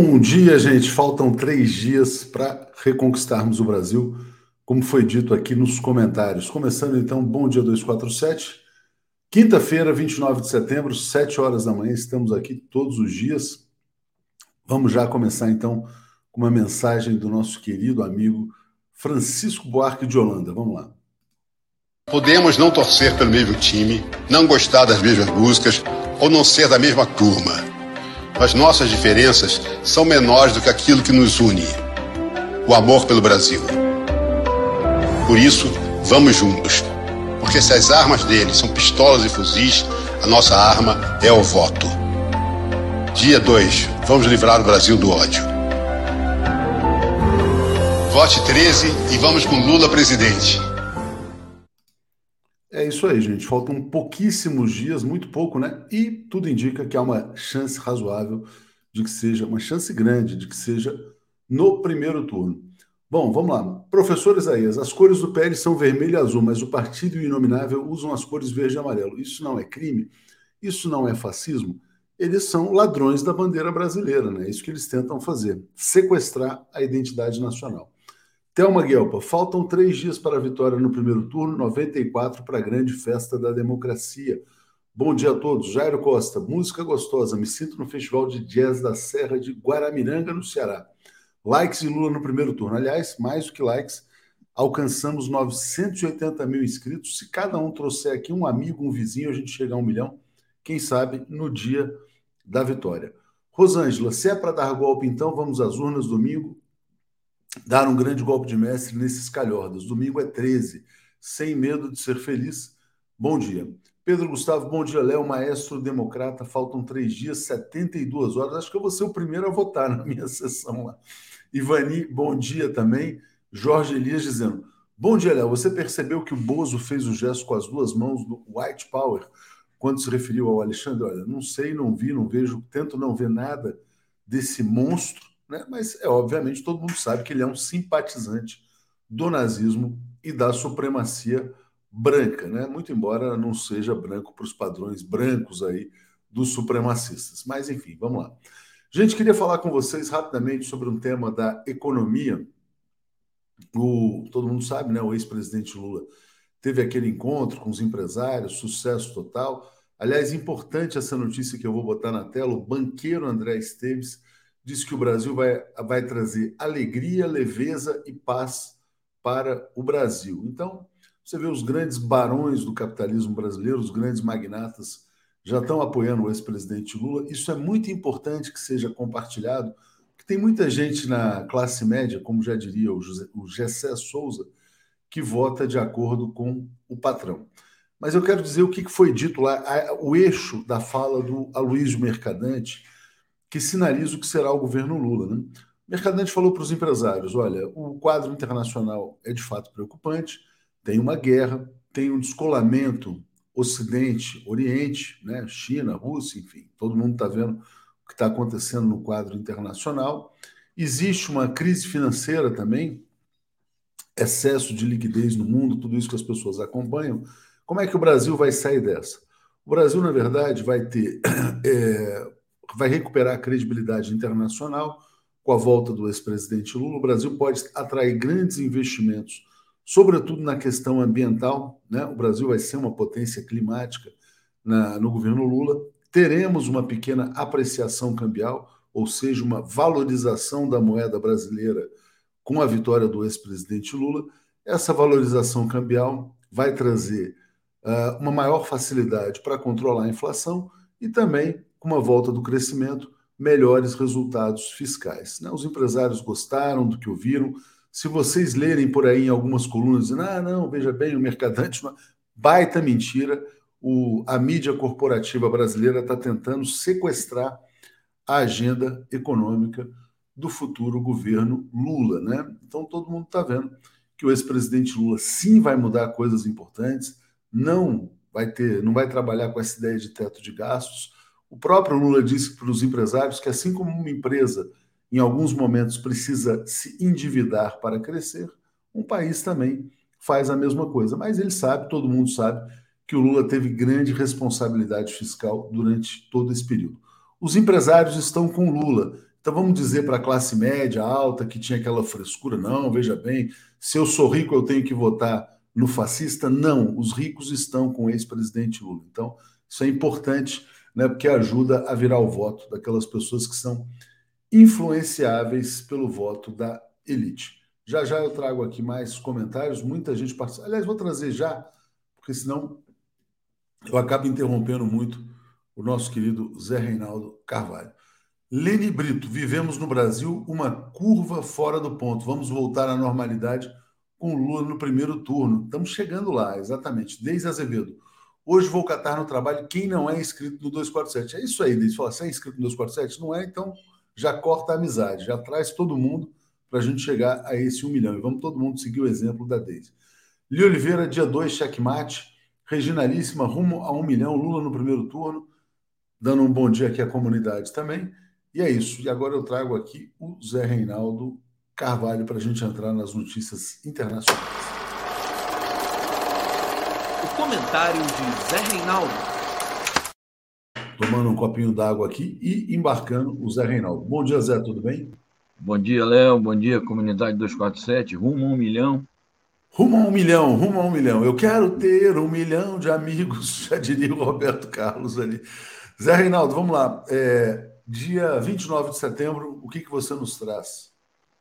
Bom dia, gente. Faltam três dias para reconquistarmos o Brasil, como foi dito aqui nos comentários. Começando então, bom dia 247. Quinta-feira, 29 de setembro, 7 horas da manhã, estamos aqui todos os dias. Vamos já começar então com uma mensagem do nosso querido amigo Francisco Buarque de Holanda. Vamos lá. Podemos não torcer pelo mesmo time, não gostar das mesmas músicas ou não ser da mesma turma as nossas diferenças são menores do que aquilo que nos une: o amor pelo Brasil. Por isso, vamos juntos. Porque se as armas deles são pistolas e fuzis, a nossa arma é o voto. Dia 2, vamos livrar o Brasil do ódio. Vote 13 e vamos com Lula presidente. Isso aí, gente. Faltam pouquíssimos dias, muito pouco, né? E tudo indica que há uma chance razoável de que seja, uma chance grande de que seja no primeiro turno. Bom, vamos lá. Professor Isaías, as cores do PL são vermelho e azul, mas o partido e o inominável usam as cores verde e amarelo. Isso não é crime? Isso não é fascismo? Eles são ladrões da bandeira brasileira, né? É isso que eles tentam fazer: sequestrar a identidade nacional. Thelma Guelpa, faltam três dias para a vitória no primeiro turno, 94 para a grande festa da democracia. Bom dia a todos. Jairo Costa, música gostosa. Me sinto no Festival de Jazz da Serra de Guaramiranga, no Ceará. Likes e Lula no primeiro turno. Aliás, mais do que likes, alcançamos 980 mil inscritos. Se cada um trouxer aqui um amigo, um vizinho, a gente chega a um milhão. Quem sabe no dia da vitória. Rosângela, se é para dar golpe, então vamos às urnas domingo dar um grande golpe de mestre nesses calhordas. Domingo é 13. Sem medo de ser feliz. Bom dia. Pedro Gustavo, bom dia, Léo, maestro democrata. Faltam três dias, 72 horas. Acho que eu vou ser o primeiro a votar na minha sessão lá. Ivani, bom dia também. Jorge Elias dizendo: Bom dia, Léo. Você percebeu que o Bozo fez o gesto com as duas mãos do White Power quando se referiu ao Alexandre? Olha, não sei, não vi, não vejo, tento não ver nada desse monstro né? mas é obviamente todo mundo sabe que ele é um simpatizante do nazismo e da supremacia branca, né? muito embora não seja branco para os padrões brancos aí dos supremacistas. Mas enfim, vamos lá. Gente, queria falar com vocês rapidamente sobre um tema da economia. O, todo mundo sabe, né? O ex-presidente Lula teve aquele encontro com os empresários, sucesso total. Aliás, importante essa notícia que eu vou botar na tela: o banqueiro André Esteves diz que o Brasil vai, vai trazer alegria, leveza e paz para o Brasil. Então, você vê os grandes barões do capitalismo brasileiro, os grandes magnatas, já estão apoiando o ex-presidente Lula. Isso é muito importante que seja compartilhado, porque tem muita gente na classe média, como já diria o, José, Gessé Souza, que vota de acordo com o patrão. Mas eu quero dizer o que foi dito lá, o eixo da fala do Aloysio Mercadante, que sinaliza o que será o governo Lula. Né? O Mercadante falou para os empresários: olha, o quadro internacional é de fato preocupante, tem uma guerra, tem um descolamento Ocidente, Oriente, né? China, Rússia, enfim, todo mundo está vendo o que está acontecendo no quadro internacional. Existe uma crise financeira também, excesso de liquidez no mundo, tudo isso que as pessoas acompanham. Como é que o Brasil vai sair dessa? O Brasil, na verdade, vai ter é, vai recuperar a credibilidade internacional com a volta do ex-presidente Lula. O Brasil pode atrair grandes investimentos, sobretudo na questão ambiental. Né? O Brasil vai ser uma potência climática na, no governo Lula. Teremos uma pequena apreciação cambial, ou seja, uma valorização da moeda brasileira com a vitória do ex-presidente Lula. Essa valorização cambial vai trazer uh, uma maior facilidade para controlar a inflação e também com uma volta do crescimento, melhores resultados fiscais. Né? Os empresários gostaram do que ouviram. Se vocês lerem por aí em algumas colunas dizendo, ah, não, veja bem, o mercadante, uma baita mentira, o, a mídia corporativa brasileira está tentando sequestrar a agenda econômica do futuro governo Lula. Né? Então todo mundo está vendo que o ex-presidente Lula sim vai mudar coisas importantes, não vai ter, não vai trabalhar com essa ideia de teto de gastos, o próprio Lula disse para os empresários que, assim como uma empresa, em alguns momentos, precisa se endividar para crescer, um país também faz a mesma coisa. Mas ele sabe, todo mundo sabe, que o Lula teve grande responsabilidade fiscal durante todo esse período. Os empresários estão com Lula. Então vamos dizer para a classe média, alta, que tinha aquela frescura, não, veja bem, se eu sou rico eu tenho que votar no fascista? Não, os ricos estão com o ex-presidente Lula. Então, isso é importante, né, porque ajuda a virar o voto daquelas pessoas que são influenciáveis pelo voto da elite. Já já eu trago aqui mais comentários, muita gente participa. Aliás, vou trazer já, porque senão eu acabo interrompendo muito o nosso querido Zé Reinaldo Carvalho. Lene Brito, vivemos no Brasil uma curva fora do ponto. Vamos voltar à normalidade com Lula no primeiro turno. Estamos chegando lá, exatamente. Desde Azevedo. Hoje vou catar no trabalho quem não é inscrito no 247. É isso aí, Deise. Fala, você é inscrito no 247? Não é? Então já corta a amizade, já traz todo mundo para a gente chegar a esse um milhão. E vamos todo mundo seguir o exemplo da Deise. Li Oliveira, dia 2, checkmate. Reginalíssima, rumo a um milhão. Lula no primeiro turno. Dando um bom dia aqui à comunidade também. E é isso. E agora eu trago aqui o Zé Reinaldo Carvalho para a gente entrar nas notícias internacionais. O comentário de Zé Reinaldo. Tomando um copinho d'água aqui e embarcando o Zé Reinaldo. Bom dia, Zé, tudo bem? Bom dia, Léo. Bom dia, comunidade 247. Rumo a um milhão. Rumo a um milhão, rumo a um milhão. Eu quero ter um milhão de amigos, já diria o Roberto Carlos ali. Zé Reinaldo, vamos lá. É, dia 29 de setembro, o que, que você nos traz?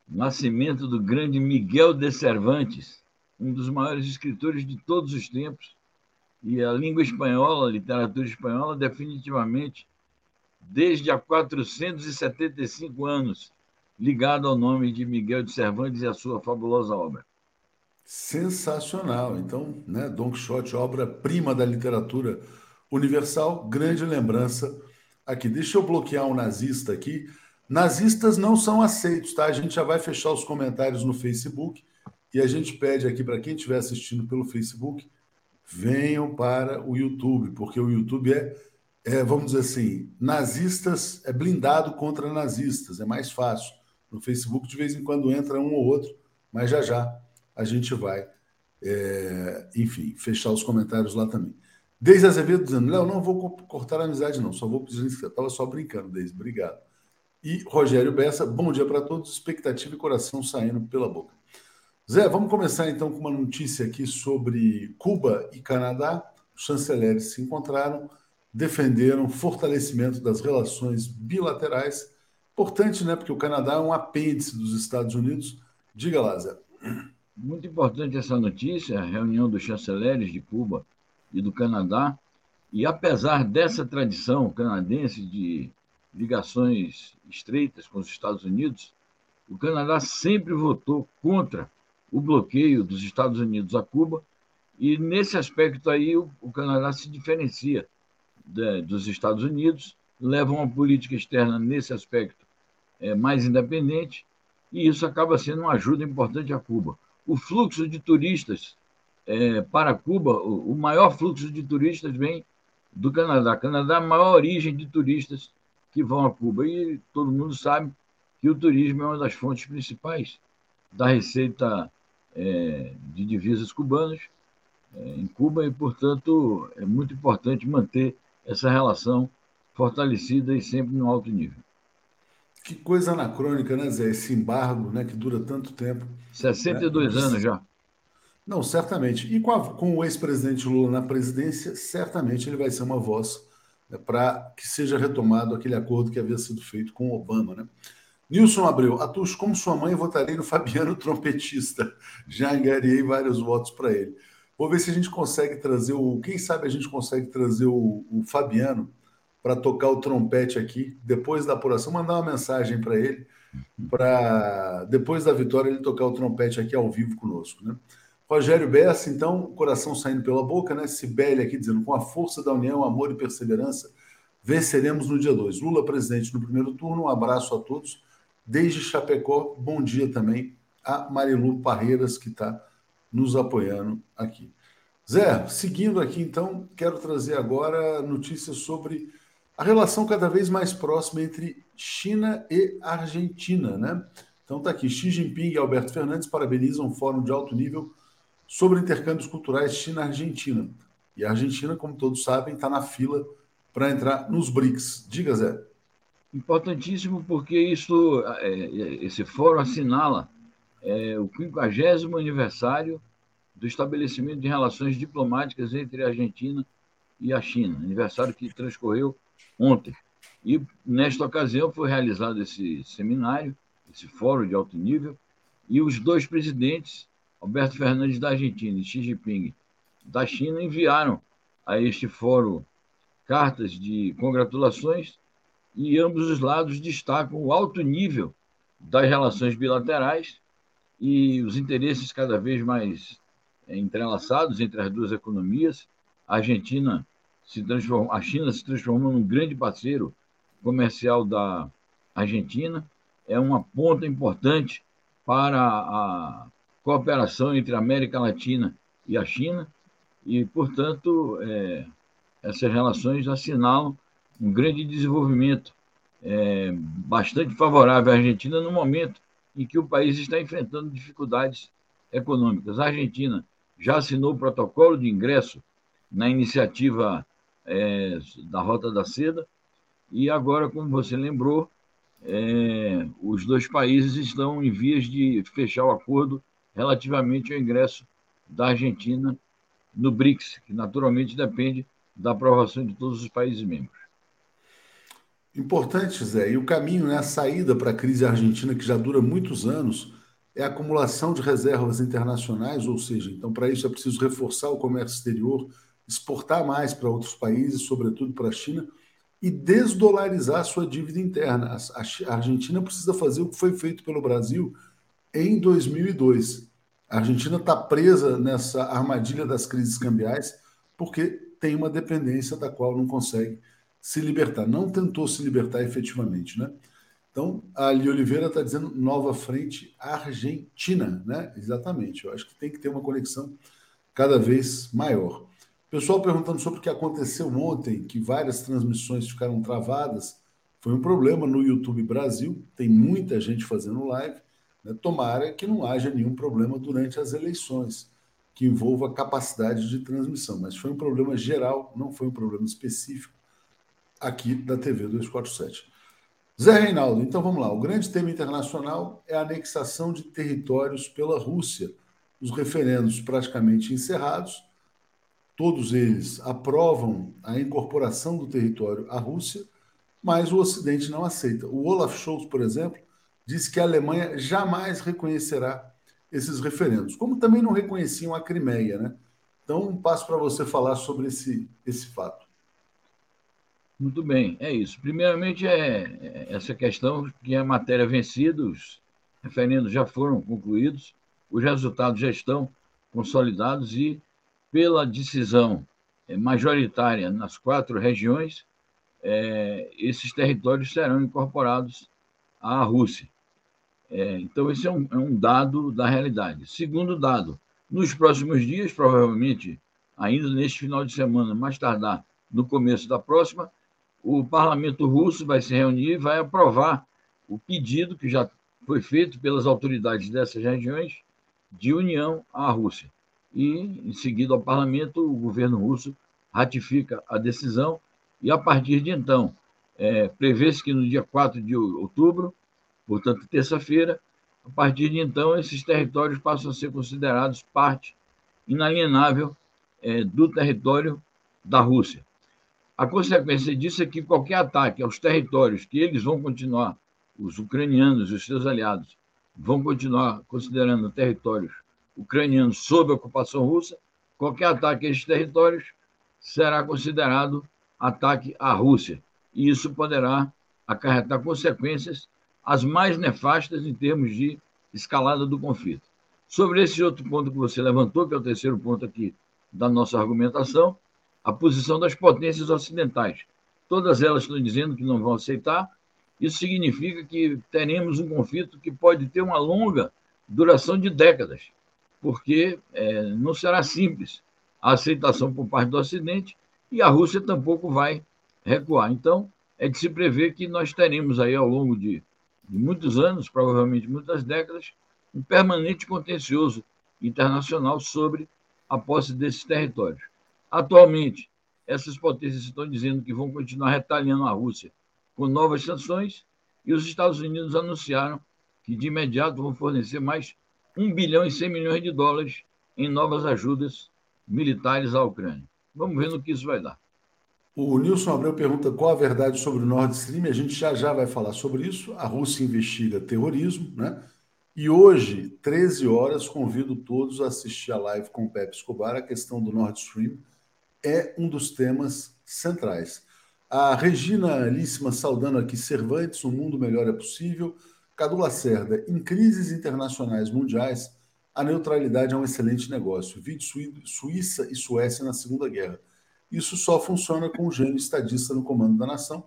nascimento do grande Miguel de Cervantes, um dos maiores escritores de todos os tempos. E a língua espanhola, a literatura espanhola, definitivamente, desde há 475 anos, ligado ao nome de Miguel de Cervantes e a sua fabulosa obra. Sensacional. Então, né, Don Quixote, obra-prima da literatura universal, grande lembrança aqui. Deixa eu bloquear um nazista aqui. Nazistas não são aceitos, tá? A gente já vai fechar os comentários no Facebook e a gente pede aqui para quem estiver assistindo pelo Facebook, venham para o YouTube, porque o YouTube é, é, vamos dizer assim, nazistas é blindado contra nazistas, é mais fácil. No Facebook, de vez em quando entra um ou outro, mas já já a gente vai, é, enfim, fechar os comentários lá também. Desde Azevedo dizendo, Léo, não vou cortar a amizade, não, só vou pedir inscrição. Estava só brincando, Desde, obrigado e Rogério Bessa. Bom dia para todos, expectativa e coração saindo pela boca. Zé, vamos começar então com uma notícia aqui sobre Cuba e Canadá. Os chanceleres se encontraram, defenderam fortalecimento das relações bilaterais. Importante, né? Porque o Canadá é um apêndice dos Estados Unidos. Diga lá, Zé. Muito importante essa notícia, a reunião dos chanceleres de Cuba e do Canadá. E apesar dessa tradição canadense de ligações estreitas com os Estados Unidos, o Canadá sempre votou contra o bloqueio dos Estados Unidos a Cuba, e nesse aspecto aí o, o Canadá se diferencia dos Estados Unidos, leva uma política externa nesse aspecto é, mais independente, e isso acaba sendo uma ajuda importante a Cuba. O fluxo de turistas é, para Cuba, o, o maior fluxo de turistas vem do Canadá. O Canadá é a maior origem de turistas que vão a Cuba. E todo mundo sabe que o turismo é uma das fontes principais da receita é, de divisas cubanas é, em Cuba e, portanto, é muito importante manter essa relação fortalecida e sempre no alto nível. Que coisa anacrônica, né, Zé? Esse embargo né, que dura tanto tempo. 62 né? anos já. Não, certamente. E com, a, com o ex-presidente Lula na presidência, certamente ele vai ser uma voz né, para que seja retomado aquele acordo que havia sido feito com Obama. Né? Nilson Abreu, Atus, como sua mãe, votarei no Fabiano trompetista. Já angariei vários votos para ele. Vou ver se a gente consegue trazer o. Quem sabe a gente consegue trazer o, o Fabiano para tocar o trompete aqui, depois da apuração, mandar uma mensagem para ele, para depois da vitória ele tocar o trompete aqui ao vivo conosco. Né? Rogério Bessa, então, coração saindo pela boca, né? Sibeli aqui dizendo: com a força da união, amor e perseverança, venceremos no dia 2. Lula presidente no primeiro turno, um abraço a todos. Desde Chapecó, bom dia também a Marilu Parreiras, que está nos apoiando aqui. Zé, seguindo aqui, então, quero trazer agora notícias sobre a relação cada vez mais próxima entre China e Argentina, né? Então tá aqui, Xi Jinping e Alberto Fernandes parabenizam um fórum de alto nível sobre intercâmbios culturais China-Argentina. E a Argentina, como todos sabem, está na fila para entrar nos BRICS. Diga, Zé. Importantíssimo porque isso, é, esse fórum assinala é, o 50 aniversário do estabelecimento de relações diplomáticas entre a Argentina e a China, aniversário que transcorreu ontem. E, nesta ocasião, foi realizado esse seminário, esse fórum de alto nível, e os dois presidentes, Alberto Fernandes da Argentina e Xi Jinping da China, enviaram a este fórum cartas de congratulações e ambos os lados destacam o alto nível das relações bilaterais e os interesses cada vez mais entrelaçados entre as duas economias. A Argentina se transformou, a China se transformou num grande parceiro comercial da Argentina, é uma ponta importante para a cooperação entre a América Latina e a China, e, portanto, é, essas relações assinalam um grande desenvolvimento é, bastante favorável à Argentina no momento em que o país está enfrentando dificuldades econômicas. A Argentina já assinou o protocolo de ingresso na iniciativa é, da Rota da Seda, e agora, como você lembrou, é, os dois países estão em vias de fechar o acordo relativamente ao ingresso da Argentina no BRICS, que naturalmente depende da aprovação de todos os países membros. Importante, Zé. E o caminho, né, a saída para a crise argentina, que já dura muitos anos, é a acumulação de reservas internacionais, ou seja, então para isso é preciso reforçar o comércio exterior, exportar mais para outros países, sobretudo para a China, e desdolarizar sua dívida interna. A Argentina precisa fazer o que foi feito pelo Brasil em 2002. A Argentina está presa nessa armadilha das crises cambiais porque tem uma dependência da qual não consegue se libertar. Não tentou se libertar efetivamente, né? Então, a Ali Oliveira está dizendo nova frente argentina, né? Exatamente. Eu acho que tem que ter uma conexão cada vez maior. Pessoal perguntando sobre o que aconteceu ontem, que várias transmissões ficaram travadas. Foi um problema no YouTube Brasil, tem muita gente fazendo live. Né? Tomara que não haja nenhum problema durante as eleições que envolva capacidade de transmissão, mas foi um problema geral, não foi um problema específico aqui da TV 247. Zé Reinaldo, então vamos lá. O grande tema internacional é a anexação de territórios pela Rússia. Os referendos praticamente encerrados todos eles aprovam a incorporação do território à Rússia, mas o Ocidente não aceita. O Olaf Scholz, por exemplo, disse que a Alemanha jamais reconhecerá esses referendos, como também não reconheciam a Crimeia, né? Então, passo para você falar sobre esse, esse fato. Muito bem, é isso. Primeiramente, é, é essa questão que a matéria vencida, os referendos já foram concluídos, os resultados já estão consolidados e pela decisão é, majoritária nas quatro regiões, é, esses territórios serão incorporados à Rússia. É, então, esse é um, é um, dado da realidade. Segundo dado, nos próximos dias, provavelmente ainda neste final de semana, mais tardar no começo da próxima, o parlamento russo vai se reunir e vai aprovar o pedido que já foi feito pelas autoridades dessas regiões de união à Rússia e, em seguida ao parlamento, o governo russo ratifica a decisão e, a partir de então, é, prevê-se que no dia 4 de outubro, portanto, terça-feira, a partir de então, esses territórios passam a ser considerados parte inalienável é, do território da Rússia. A consequência disso é que qualquer ataque aos territórios que eles vão continuar, os ucranianos e os seus aliados, vão continuar considerando territórios ucranianos sob ocupação russa, qualquer ataque a estes territórios será considerado ataque à Rússia. E isso poderá acarretar consequências as mais nefastas em termos de escalada do conflito. Sobre esse outro ponto que você levantou, que é o terceiro ponto aqui da nossa argumentação, a posição das potências ocidentais. Todas elas estão dizendo que não vão aceitar. Isso significa que teremos um conflito que pode ter uma longa duração de décadas porque é, não será simples a aceitação por parte do Ocidente e a Rússia tampouco vai recuar. Então, é de se prever que nós teremos aí ao longo de, de muitos anos, provavelmente muitas décadas, um permanente contencioso internacional sobre a posse desses territórios. Atualmente, essas potências estão dizendo que vão continuar retalhando a Rússia com novas sanções e os Estados Unidos anunciaram que de imediato vão fornecer mais 1 bilhão e 100 milhões de dólares em novas ajudas militares à Ucrânia. Vamos ver no que isso vai dar. O Nilson Abreu pergunta qual a verdade sobre o Nord Stream. A gente já já vai falar sobre isso. A Rússia investiga terrorismo, né? E hoje, 13 horas, convido todos a assistir a live com o Pepe Escobar. A questão do Nord Stream é um dos temas centrais. A Regina Líssima saudando aqui Cervantes, o mundo melhor é possível. Cadu Lacerda, em crises internacionais mundiais, a neutralidade é um excelente negócio. Vide Suíça e Suécia na Segunda Guerra. Isso só funciona com o gênio estadista no comando da nação.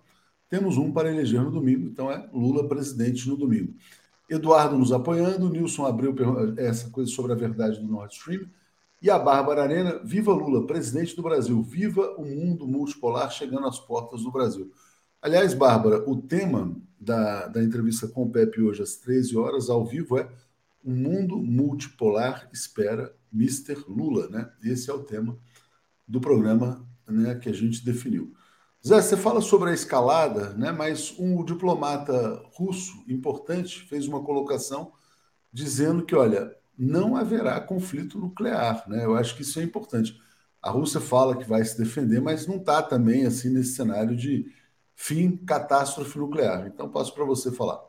Temos um para eleger no domingo, então é Lula presidente no domingo. Eduardo nos apoiando, Nilson abriu essa coisa sobre a verdade do Nord Stream. E a Bárbara Arena, viva Lula, presidente do Brasil, viva o mundo multipolar chegando às portas do Brasil. Aliás, Bárbara, o tema da, da entrevista com o Pepe hoje às 13 horas, ao vivo, é O mundo multipolar espera Mr. Lula, né? Esse é o tema do programa né, que a gente definiu. Zé, você fala sobre a escalada, né, mas um diplomata russo importante fez uma colocação dizendo que, olha, não haverá conflito nuclear. Né? Eu acho que isso é importante. A Rússia fala que vai se defender, mas não está também assim nesse cenário de fim catástrofe nuclear. Então, passo para você falar.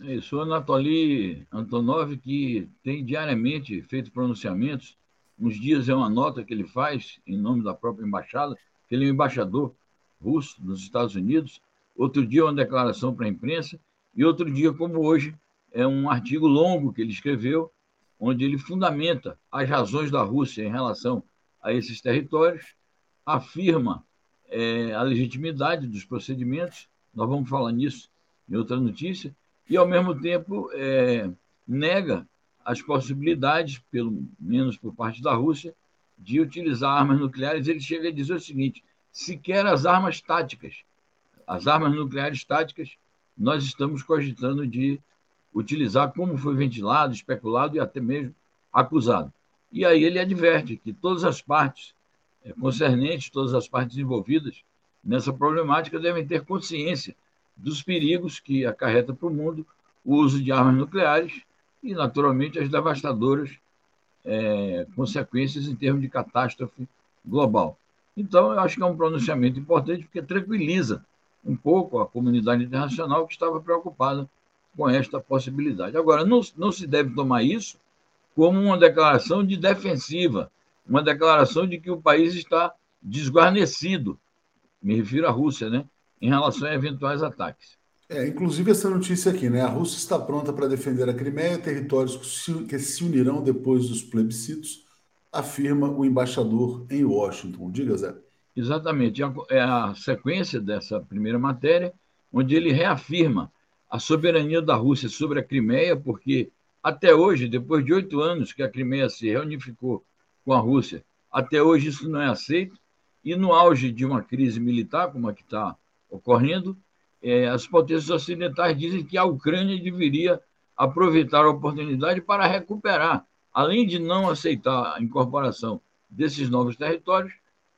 É isso, Anatoly Antonov, que tem diariamente feito pronunciamentos, uns dias é uma nota que ele faz em nome da própria embaixada, que ele é um embaixador russo nos Estados Unidos, outro dia uma declaração para a imprensa, e outro dia, como hoje, é um artigo longo que ele escreveu onde ele fundamenta as razões da Rússia em relação a esses territórios, afirma é, a legitimidade dos procedimentos, nós vamos falar nisso em outra notícia, e, ao mesmo tempo, é, nega as possibilidades, pelo menos por parte da Rússia, de utilizar armas nucleares. Ele chega a dizer o seguinte: sequer as armas táticas, as armas nucleares táticas, nós estamos cogitando de utilizar como foi ventilado, especulado e até mesmo acusado. E aí ele adverte que todas as partes é, concernentes, todas as partes envolvidas nessa problemática devem ter consciência dos perigos que acarreta para o mundo o uso de armas nucleares e, naturalmente, as devastadoras é, consequências em termos de catástrofe global. Então, eu acho que é um pronunciamento importante porque tranquiliza um pouco a comunidade internacional que estava preocupada com esta possibilidade. Agora, não, não se deve tomar isso como uma declaração de defensiva, uma declaração de que o país está desguarnecido, me refiro à Rússia, né, em relação a eventuais ataques. É, inclusive essa notícia aqui, né? A Rússia está pronta para defender a Crimeia, territórios que se unirão depois dos plebiscitos, afirma o embaixador em Washington. Diga, Zé. Exatamente. É a sequência dessa primeira matéria, onde ele reafirma a soberania da Rússia sobre a Crimeia, porque até hoje, depois de oito anos que a Crimeia se reunificou com a Rússia, até hoje isso não é aceito. E no auge de uma crise militar, como a que está ocorrendo, é, as potências ocidentais dizem que a Ucrânia deveria aproveitar a oportunidade para recuperar, além de não aceitar a incorporação desses novos territórios,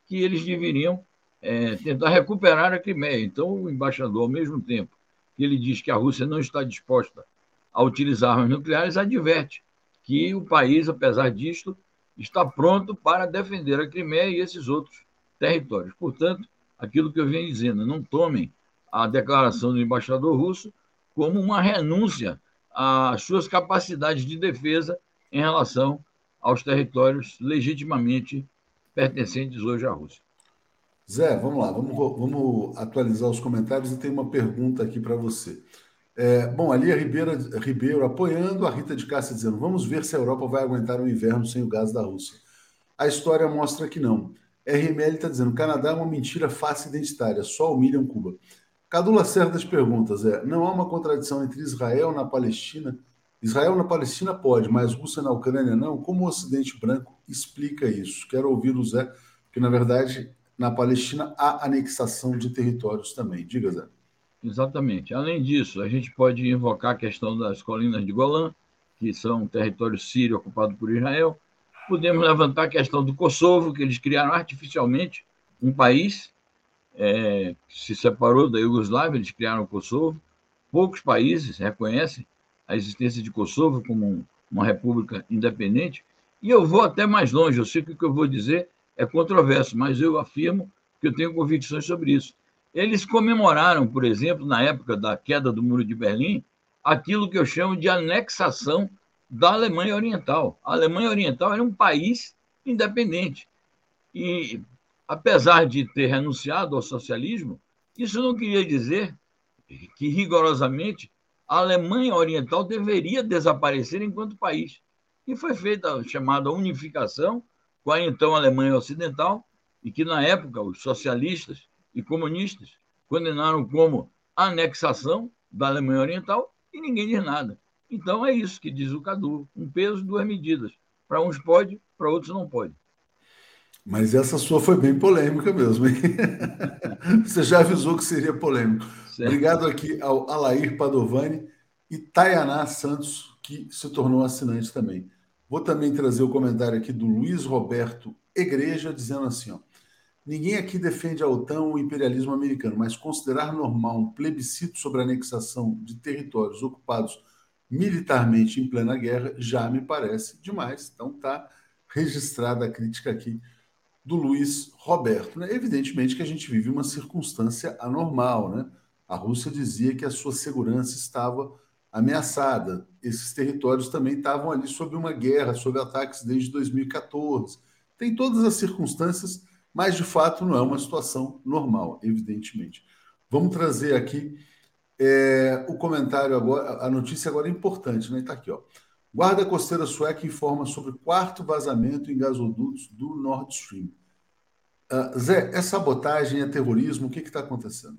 que eles deveriam é, tentar recuperar a Crimeia. Então, o embaixador, ao mesmo tempo ele diz que a Rússia não está disposta a utilizar armas nucleares, adverte que o país, apesar disto, está pronto para defender a Crimeia e esses outros territórios. Portanto, aquilo que eu venho dizendo, não tomem a declaração do embaixador russo como uma renúncia às suas capacidades de defesa em relação aos territórios legitimamente pertencentes hoje à Rússia. Zé, vamos lá, vamos, vamos atualizar os comentários e tem uma pergunta aqui para você. É, bom, ali a Ribeira, Ribeiro apoiando, a Rita de Cássia dizendo: vamos ver se a Europa vai aguentar o inverno sem o gás da Rússia. A história mostra que não. RML está dizendo: Canadá é uma mentira fácil identitária, só humilham Cuba. Cadula certas perguntas é: não há uma contradição entre Israel na Palestina? Israel na Palestina pode, mas Rússia na Ucrânia não? Como o Ocidente Branco explica isso? Quero ouvir o Zé, que na verdade na Palestina há anexação de territórios também. Diga, Zé. Exatamente. Além disso, a gente pode invocar a questão das colinas de Golã, que são território sírio ocupado por Israel. Podemos levantar a questão do Kosovo, que eles criaram artificialmente um país é, se separou da Iugoslávia, eles criaram o Kosovo. Poucos países reconhecem a existência de Kosovo como uma república independente. E eu vou até mais longe, eu sei que o que eu vou dizer é controverso, mas eu afirmo que eu tenho convicções sobre isso. Eles comemoraram, por exemplo, na época da queda do Muro de Berlim, aquilo que eu chamo de anexação da Alemanha Oriental. A Alemanha Oriental era um país independente. E, apesar de ter renunciado ao socialismo, isso não queria dizer que, rigorosamente, a Alemanha Oriental deveria desaparecer enquanto país. E foi feita a chamada unificação com a então Alemanha Ocidental, e que, na época, os socialistas e comunistas condenaram como anexação da Alemanha Oriental e ninguém diz nada. Então é isso que diz o Cadu: um peso, duas medidas. Para uns pode, para outros não pode. Mas essa sua foi bem polêmica mesmo, hein? Você já avisou que seria polêmico. Certo. Obrigado aqui ao Alair Padovani e Tayaná Santos, que se tornou assinante também. Vou também trazer o comentário aqui do Luiz Roberto Igreja, dizendo assim: ó, ninguém aqui defende a OTAN ou o imperialismo americano, mas considerar normal um plebiscito sobre a anexação de territórios ocupados militarmente em plena guerra já me parece demais. Então está registrada a crítica aqui do Luiz Roberto. Né? Evidentemente que a gente vive uma circunstância anormal. Né? A Rússia dizia que a sua segurança estava ameaçada. Esses territórios também estavam ali sob uma guerra, sob ataques desde 2014. Tem todas as circunstâncias, mas de fato não é uma situação normal, evidentemente. Vamos trazer aqui é, o comentário agora, a notícia agora é importante, né? Está aqui, ó. Guarda Costeira Sueca informa sobre quarto vazamento em gasodutos do Nord Stream. Uh, Zé, é sabotagem, é terrorismo? O que está acontecendo?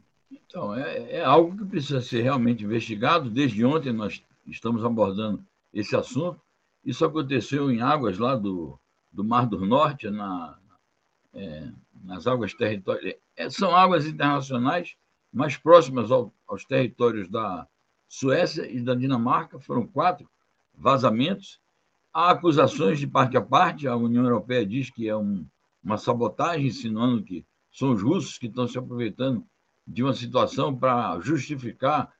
Então, é, é, algo que precisa ser realmente investigado. Desde ontem nós estamos abordando esse assunto. Isso aconteceu em águas lá do, do Mar do Norte, na, é, nas águas territoriais. É, são águas internacionais mais próximas ao, aos territórios da Suécia e da Dinamarca. Foram quatro vazamentos. Há acusações de parte a parte. A União Europeia diz que é um, uma sabotagem, insinuando que são os russos que estão se aproveitando de uma situação para justificar,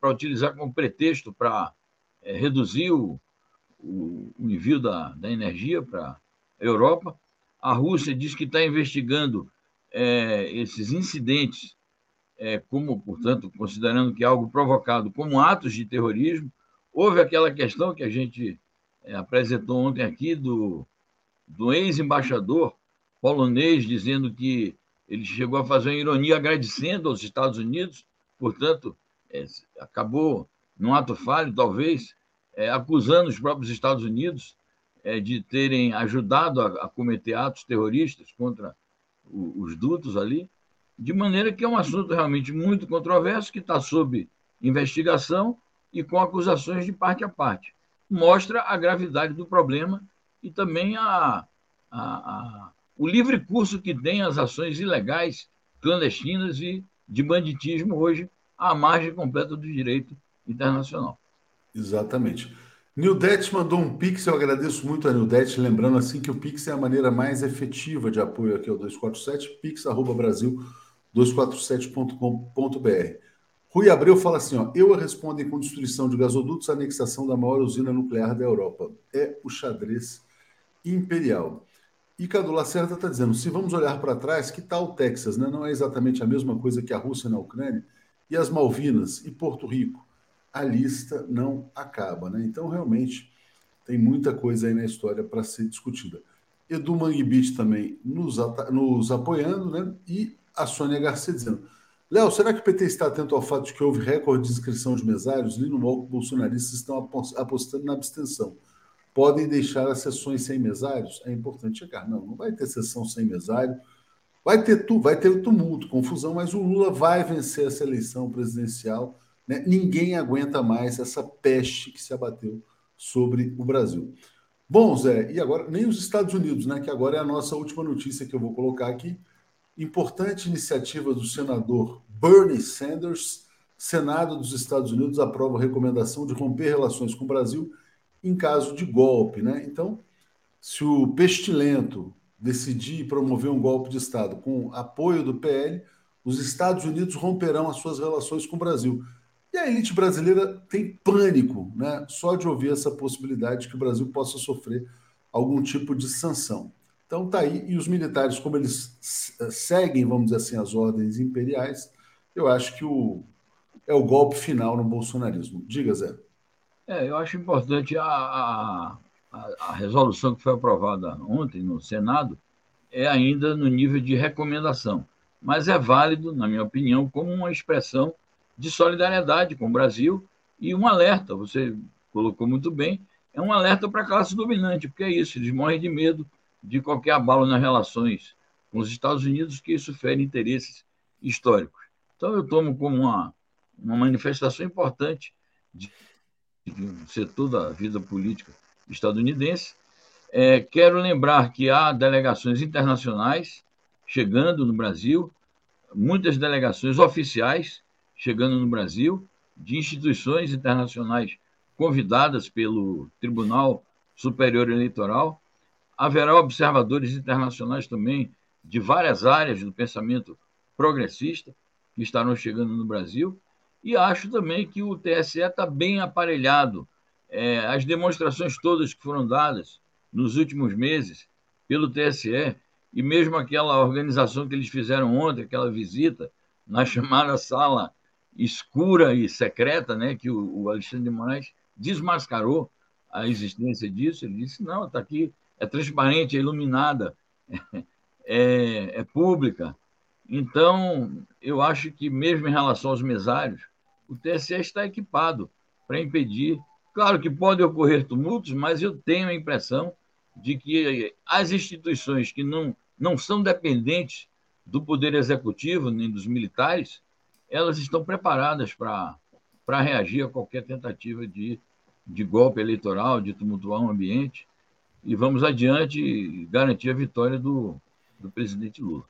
para utilizar como pretexto para é, reduzir o, o, envio da, da energia para a Europa. A Rússia diz que está investigando é, esses incidentes, é, como, portanto, considerando que é algo provocado como atos de terrorismo. Houve aquela questão que a gente é, apresentou ontem aqui do, do ex-embaixador polonês dizendo que ele chegou a fazer uma ironia agradecendo aos Estados Unidos, portanto, é, acabou, num ato falho, talvez, é, acusando os próprios Estados Unidos é, de terem ajudado a, a, cometer atos terroristas contra o, os dutos ali, de maneira que é um assunto realmente muito controverso, que está sob investigação e com acusações de parte a parte. Mostra a gravidade do problema e também a, a, a, o livre curso que tem as ações ilegais, clandestinas e de banditismo hoje à margem completa do direito internacional. Exatamente. Nildete mandou um Pix, eu agradeço muito a Nildete, lembrando assim que o Pix é a maneira mais efetiva de apoio aqui ao 247, pix.brasil247.com.br. Rui Abreu fala assim: ó, eu respondem com destruição de gasodutos, anexação da maior usina nuclear da Europa. É o xadrez imperial. E Cadu Lacerda está dizendo: se vamos olhar para trás, que tal o Texas? Né? Não é exatamente a mesma coisa que a Rússia na Ucrânia, e as Malvinas e Porto Rico. A lista não acaba. Né? Então, realmente, tem muita coisa aí na história para ser discutida. Edu Manguibit também nos, nos apoiando, né? e a Sônia Garcia dizendo: Léo, será que o PT está atento ao fato de que houve recorde de inscrição de mesários? Li no que bolsonaristas estão apostando na abstenção. Podem deixar as sessões sem mesários? É importante chegar. Não, não vai ter sessão sem mesário. Vai ter, tu, vai ter tumulto, confusão, mas o Lula vai vencer essa eleição presidencial. Né? Ninguém aguenta mais essa peste que se abateu sobre o Brasil. Bom, Zé, e agora nem os Estados Unidos, né? Que agora é a nossa última notícia que eu vou colocar aqui Importante iniciativa do senador Bernie Sanders. Senado dos Estados Unidos aprova a recomendação de romper relações com o Brasil em caso de golpe. Né? Então, se o pestilento decidir promover um golpe de Estado com apoio do PL, os Estados Unidos romperão as suas relações com o Brasil. E a elite brasileira tem pânico, né? Só de ouvir essa possibilidade de que o Brasil possa sofrer algum tipo de sanção. Então tá aí, e os militares, como eles seguem, vamos dizer assim, as ordens imperiais, eu acho que o, é o golpe final no bolsonarismo. Diga, Zé. É, eu acho importante a, a, a, resolução que foi aprovada ontem no Senado é ainda no nível de recomendação, mas é válido, na minha opinião, como uma expressão de solidariedade com o Brasil e um alerta, você colocou muito bem, é um alerta para a classe dominante, porque é isso, eles morrem de medo de qualquer abalo nas relações com os Estados Unidos, que isso fere interesses históricos. Então, eu tomo como uma, uma manifestação importante de, de um setor da vida política estadunidense. É, quero lembrar que há delegações internacionais chegando no Brasil, muitas delegações oficiais chegando no Brasil, de instituições internacionais convidadas pelo Tribunal Superior Eleitoral. Haverá observadores internacionais também de várias áreas do pensamento progressista que estarão chegando no Brasil. E acho também que o TSE está bem aparelhado. É, as demonstrações todas que foram dadas nos últimos meses pelo TSE, e mesmo aquela organização que eles fizeram ontem, aquela visita na chamada sala escura e secreta, né, que o, o Alexandre de Moraes desmascarou a existência disso. Ele disse: não, está aqui, é transparente, é iluminada, é, é pública. Então, eu acho que, mesmo em relação aos mesários, o TSE está equipado para impedir. Claro que podem ocorrer tumultos, mas eu tenho a impressão de que as instituições que não, não são dependentes do Poder Executivo nem dos militares elas estão preparadas para reagir a qualquer tentativa de, de golpe eleitoral, de tumultuar um ambiente, e vamos adiante garantir a vitória do, do presidente Lula.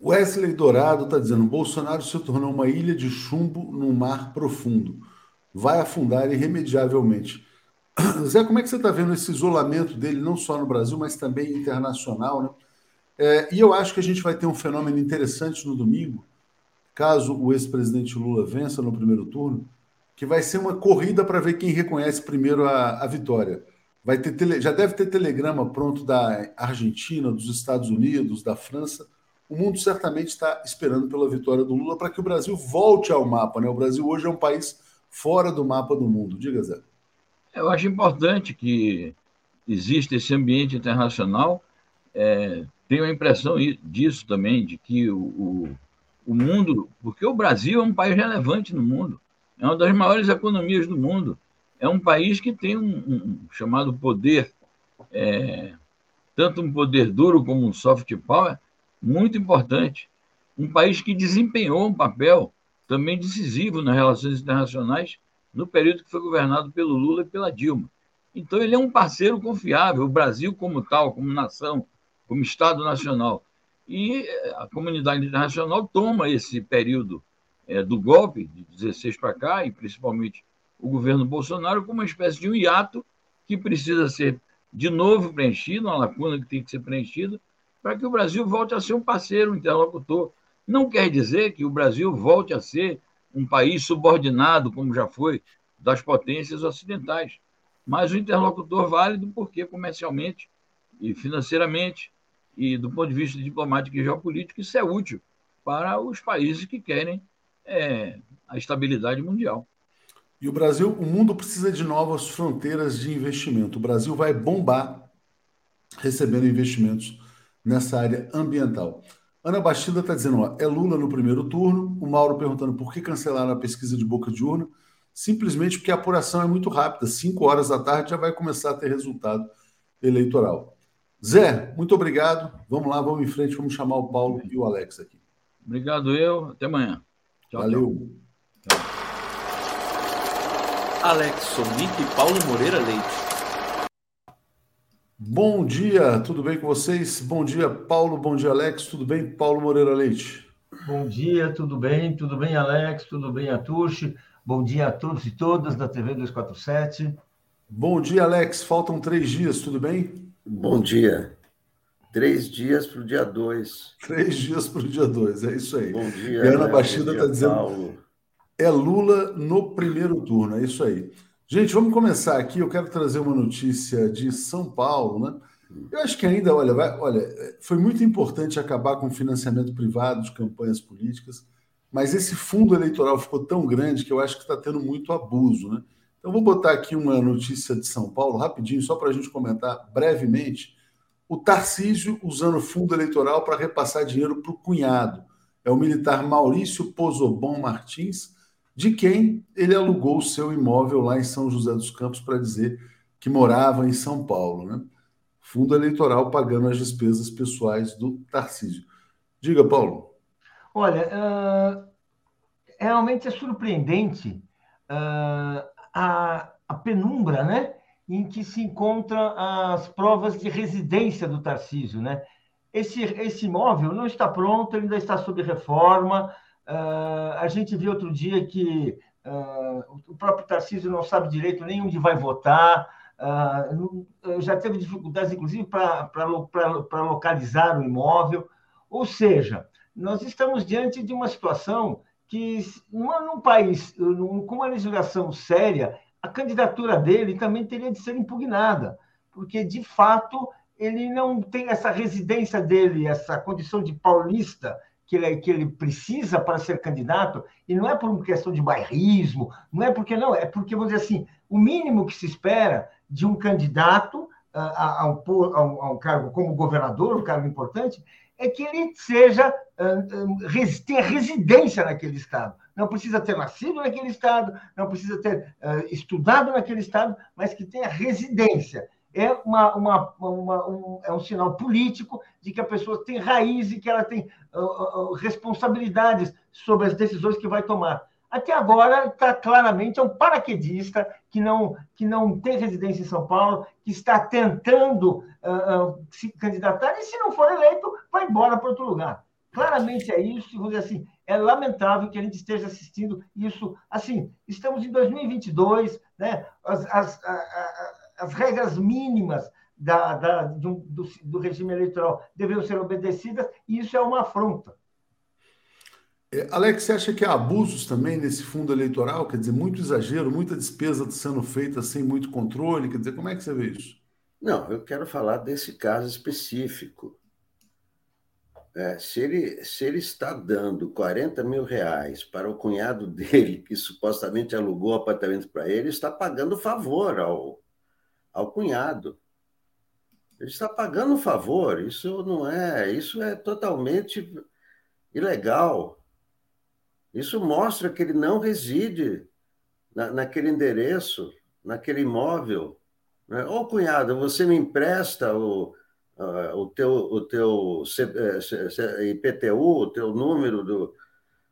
Wesley Dourado está dizendo: Bolsonaro se tornou uma ilha de chumbo num mar profundo. Vai afundar irremediavelmente. Zé, como é que você está vendo esse isolamento dele, não só no Brasil, mas também internacional? Né? É, e eu acho que a gente vai ter um fenômeno interessante no domingo, caso o ex-presidente Lula vença no primeiro turno, que vai ser uma corrida para ver quem reconhece primeiro a, a vitória. Vai ter tele, já deve ter telegrama pronto da Argentina, dos Estados Unidos, da França. O mundo certamente está esperando pela vitória do Lula para que o Brasil volte ao mapa. Né? O Brasil hoje é um país fora do mapa do mundo. Diga, Zé. Eu acho importante que exista esse ambiente internacional. É, tenho a impressão disso também, de que o, o o mundo, porque o Brasil é um país relevante no mundo, é uma das maiores economias do mundo, é um país que tem um, um chamado poder, é, tanto um poder duro como um soft power, muito importante. Um país que desempenhou um papel também decisivo nas relações internacionais no período que foi governado pelo Lula e pela Dilma. Então, ele é um parceiro confiável. O Brasil, como tal, como nação, como Estado nacional, e a comunidade internacional toma esse período é, do golpe, de 16 para cá, e principalmente o governo Bolsonaro, como uma espécie de um hiato que precisa ser de novo preenchido, uma lacuna que tem que ser preenchida, para que o Brasil volte a ser um parceiro, interlocutor. Não quer dizer que o Brasil volte a ser um país subordinado, como já foi, das potências ocidentais, mas um interlocutor válido porque comercialmente e financeiramente e do ponto de vista diplomático e geopolítico, isso é útil para os países que querem é, a estabilidade mundial. E o Brasil, o mundo precisa de novas fronteiras de investimento. O Brasil vai bombar recebendo investimentos nessa área ambiental. Ana Bastida está dizendo: ó, é Lula no primeiro turno. O Mauro perguntando por que cancelaram a pesquisa de boca de urna. Simplesmente porque a apuração é muito rápida. Cinco horas da tarde já vai começar a ter resultado eleitoral. Zé, muito obrigado. Vamos lá, vamos em frente, vamos chamar o Paulo e o Alex aqui. Obrigado eu, até amanhã. Tchau, Valeu. Tchau. Alex Sonic e Paulo Moreira Leite. Bom dia, tudo bem com vocês? Bom dia, Paulo. Bom dia, Alex. Tudo bem, Paulo Moreira Leite? Bom dia, tudo bem? Tudo bem, Alex? Tudo bem, Atushi? Bom dia a todos e todas da TV 247. Bom dia, Alex. Faltam três dias, tudo bem? Bom dia. Três dias para o dia 2. Três dias para o dia 2, é isso aí. Bom dia. E Ana Bastida está dizendo. Paulo. É Lula no primeiro turno, é isso aí. Gente, vamos começar aqui. Eu quero trazer uma notícia de São Paulo, né? Eu acho que ainda, olha, vai, olha, foi muito importante acabar com o financiamento privado de campanhas políticas, mas esse fundo eleitoral ficou tão grande que eu acho que está tendo muito abuso, né? Então, vou botar aqui uma notícia de São Paulo, rapidinho, só para a gente comentar brevemente. O Tarcísio usando fundo eleitoral para repassar dinheiro para o cunhado. É o militar Maurício Pozobon Martins, de quem ele alugou o seu imóvel lá em São José dos Campos para dizer que morava em São Paulo. Né? Fundo eleitoral pagando as despesas pessoais do Tarcísio. Diga, Paulo. Olha, uh, realmente é surpreendente uh, a, a penumbra, né? em que se encontram as provas de residência do Tarcísio. Né? Esse, esse imóvel não está pronto, ele ainda está sob reforma. Uh, a gente viu outro dia que uh, o próprio Tarcísio não sabe direito nem onde vai votar, uh, já teve dificuldades, inclusive, para localizar o imóvel. Ou seja, nós estamos diante de uma situação que, num país com uma legislação séria, a candidatura dele também teria de ser impugnada, porque, de fato, ele não tem essa residência dele, essa condição de paulista que ele, que ele precisa para ser candidato, e não é por uma questão de bairrismo, não é porque não, é porque, vamos dizer assim, o mínimo que se espera de um candidato a, a, um, a um cargo como governador, um cargo importante, é que ele seja tenha residência naquele estado. Não precisa ter nascido naquele estado, não precisa ter estudado naquele estado, mas que tenha residência. É, uma, uma, uma um, é um sinal político de que a pessoa tem raiz e que ela tem uh, uh, responsabilidades sobre as decisões que vai tomar. Até agora, está claramente é um paraquedista que não, que não tem residência em São Paulo, que está tentando uh, se candidatar e, se não for eleito, vai embora para outro lugar. Claramente é isso, vamos dizer assim, é lamentável que a gente esteja assistindo isso. Assim, estamos em 2022, né? As, as, as regras mínimas da, da, do, do, do regime eleitoral deveriam ser obedecidas, e isso é uma afronta. É, Alex, você acha que há abusos também nesse fundo eleitoral? Quer dizer, muito exagero, muita despesa sendo feita sem muito controle? Quer dizer, como é que você vê isso? Não, eu quero falar desse caso específico. É, se, ele, se ele está dando 40 mil reais para o cunhado dele, que supostamente alugou o apartamento para ele, está pagando favor ao, ao cunhado. Ele está pagando favor. Isso não é, isso é totalmente ilegal. Isso mostra que ele não reside na, naquele endereço, naquele imóvel. Né? Ô, cunhado, você me empresta o, uh, o teu, o teu C, IPTU, o teu número do.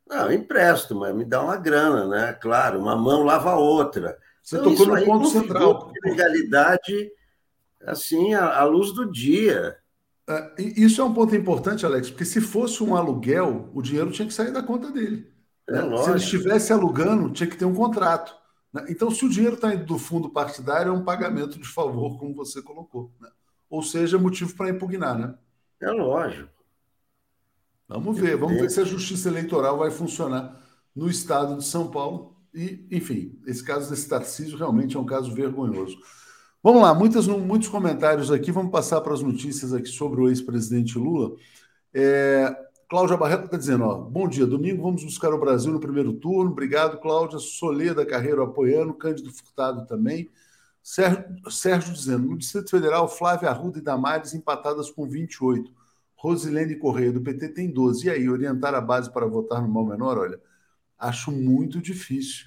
Não, empresto, mas me dá uma grana, né? Claro, uma mão lava a outra. Você então, tocou no ponto central. Legalidade, assim, à, à luz do dia. É, isso é um ponto importante, Alex, porque se fosse um aluguel, o dinheiro tinha que sair da conta dele. É, né? Se ele estivesse alugando, tinha que ter um contrato. Né? Então, se o dinheiro está indo do fundo partidário, é um pagamento de favor, como você colocou. Né? Ou seja, motivo para impugnar, né? É lógico. Vamos ver, vamos ver se a justiça eleitoral vai funcionar no estado de São Paulo. E, enfim, esse caso desse Tarcísio realmente é um caso vergonhoso. Vamos lá, muitas, muitos comentários aqui. Vamos passar para as notícias aqui sobre o ex-presidente Lula. É, Cláudia Barreto está dizendo: ó, bom dia, domingo vamos buscar o Brasil no primeiro turno. Obrigado, Cláudia. Soleda Carreiro apoiando, Cândido Furtado também. Sérgio, Sérgio dizendo: no Distrito Federal, Flávia Arruda e Damares empatadas com 28. Rosilene Correia, do PT, tem 12. E aí, orientar a base para votar no mal menor? Olha, acho muito difícil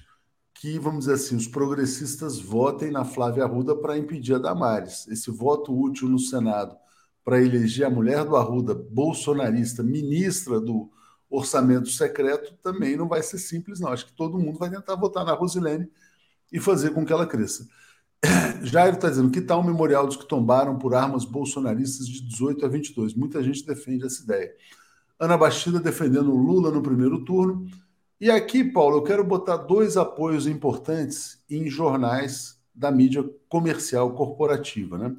que, vamos dizer assim, os progressistas votem na Flávia Arruda para impedir a Damares. Esse voto útil no Senado para eleger a mulher do Arruda, bolsonarista, ministra do orçamento secreto, também não vai ser simples, não. Acho que todo mundo vai tentar votar na Rosilene e fazer com que ela cresça. Jairo está dizendo que tal o memorial dos que tombaram por armas bolsonaristas de 18 a 22? Muita gente defende essa ideia. Ana Bastida defendendo Lula no primeiro turno. E aqui, Paulo, eu quero botar dois apoios importantes em jornais da mídia comercial corporativa. Né?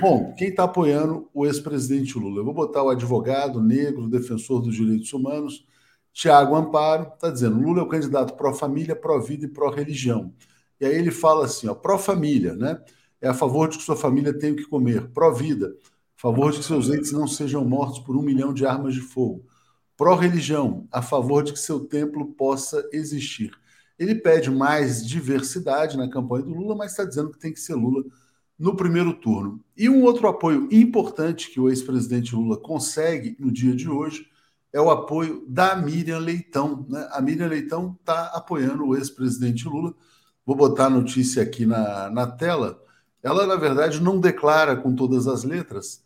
Bom, quem está apoiando o ex-presidente Lula? Eu vou botar o advogado negro, defensor dos direitos humanos, Tiago Amparo, está dizendo: Lula é o candidato pró-família, pró-vida e pró-religião. E aí ele fala assim: pró-família, né? É a favor de que sua família tenha o que comer. Pró-vida, a favor de que seus entes não sejam mortos por um milhão de armas de fogo. Pró-religião, a favor de que seu templo possa existir. Ele pede mais diversidade na campanha do Lula, mas está dizendo que tem que ser Lula no primeiro turno. E um outro apoio importante que o ex-presidente Lula consegue no dia de hoje é o apoio da Miriam Leitão. Né? A Miriam Leitão está apoiando o ex-presidente Lula. Vou botar a notícia aqui na, na tela. Ela, na verdade, não declara com todas as letras,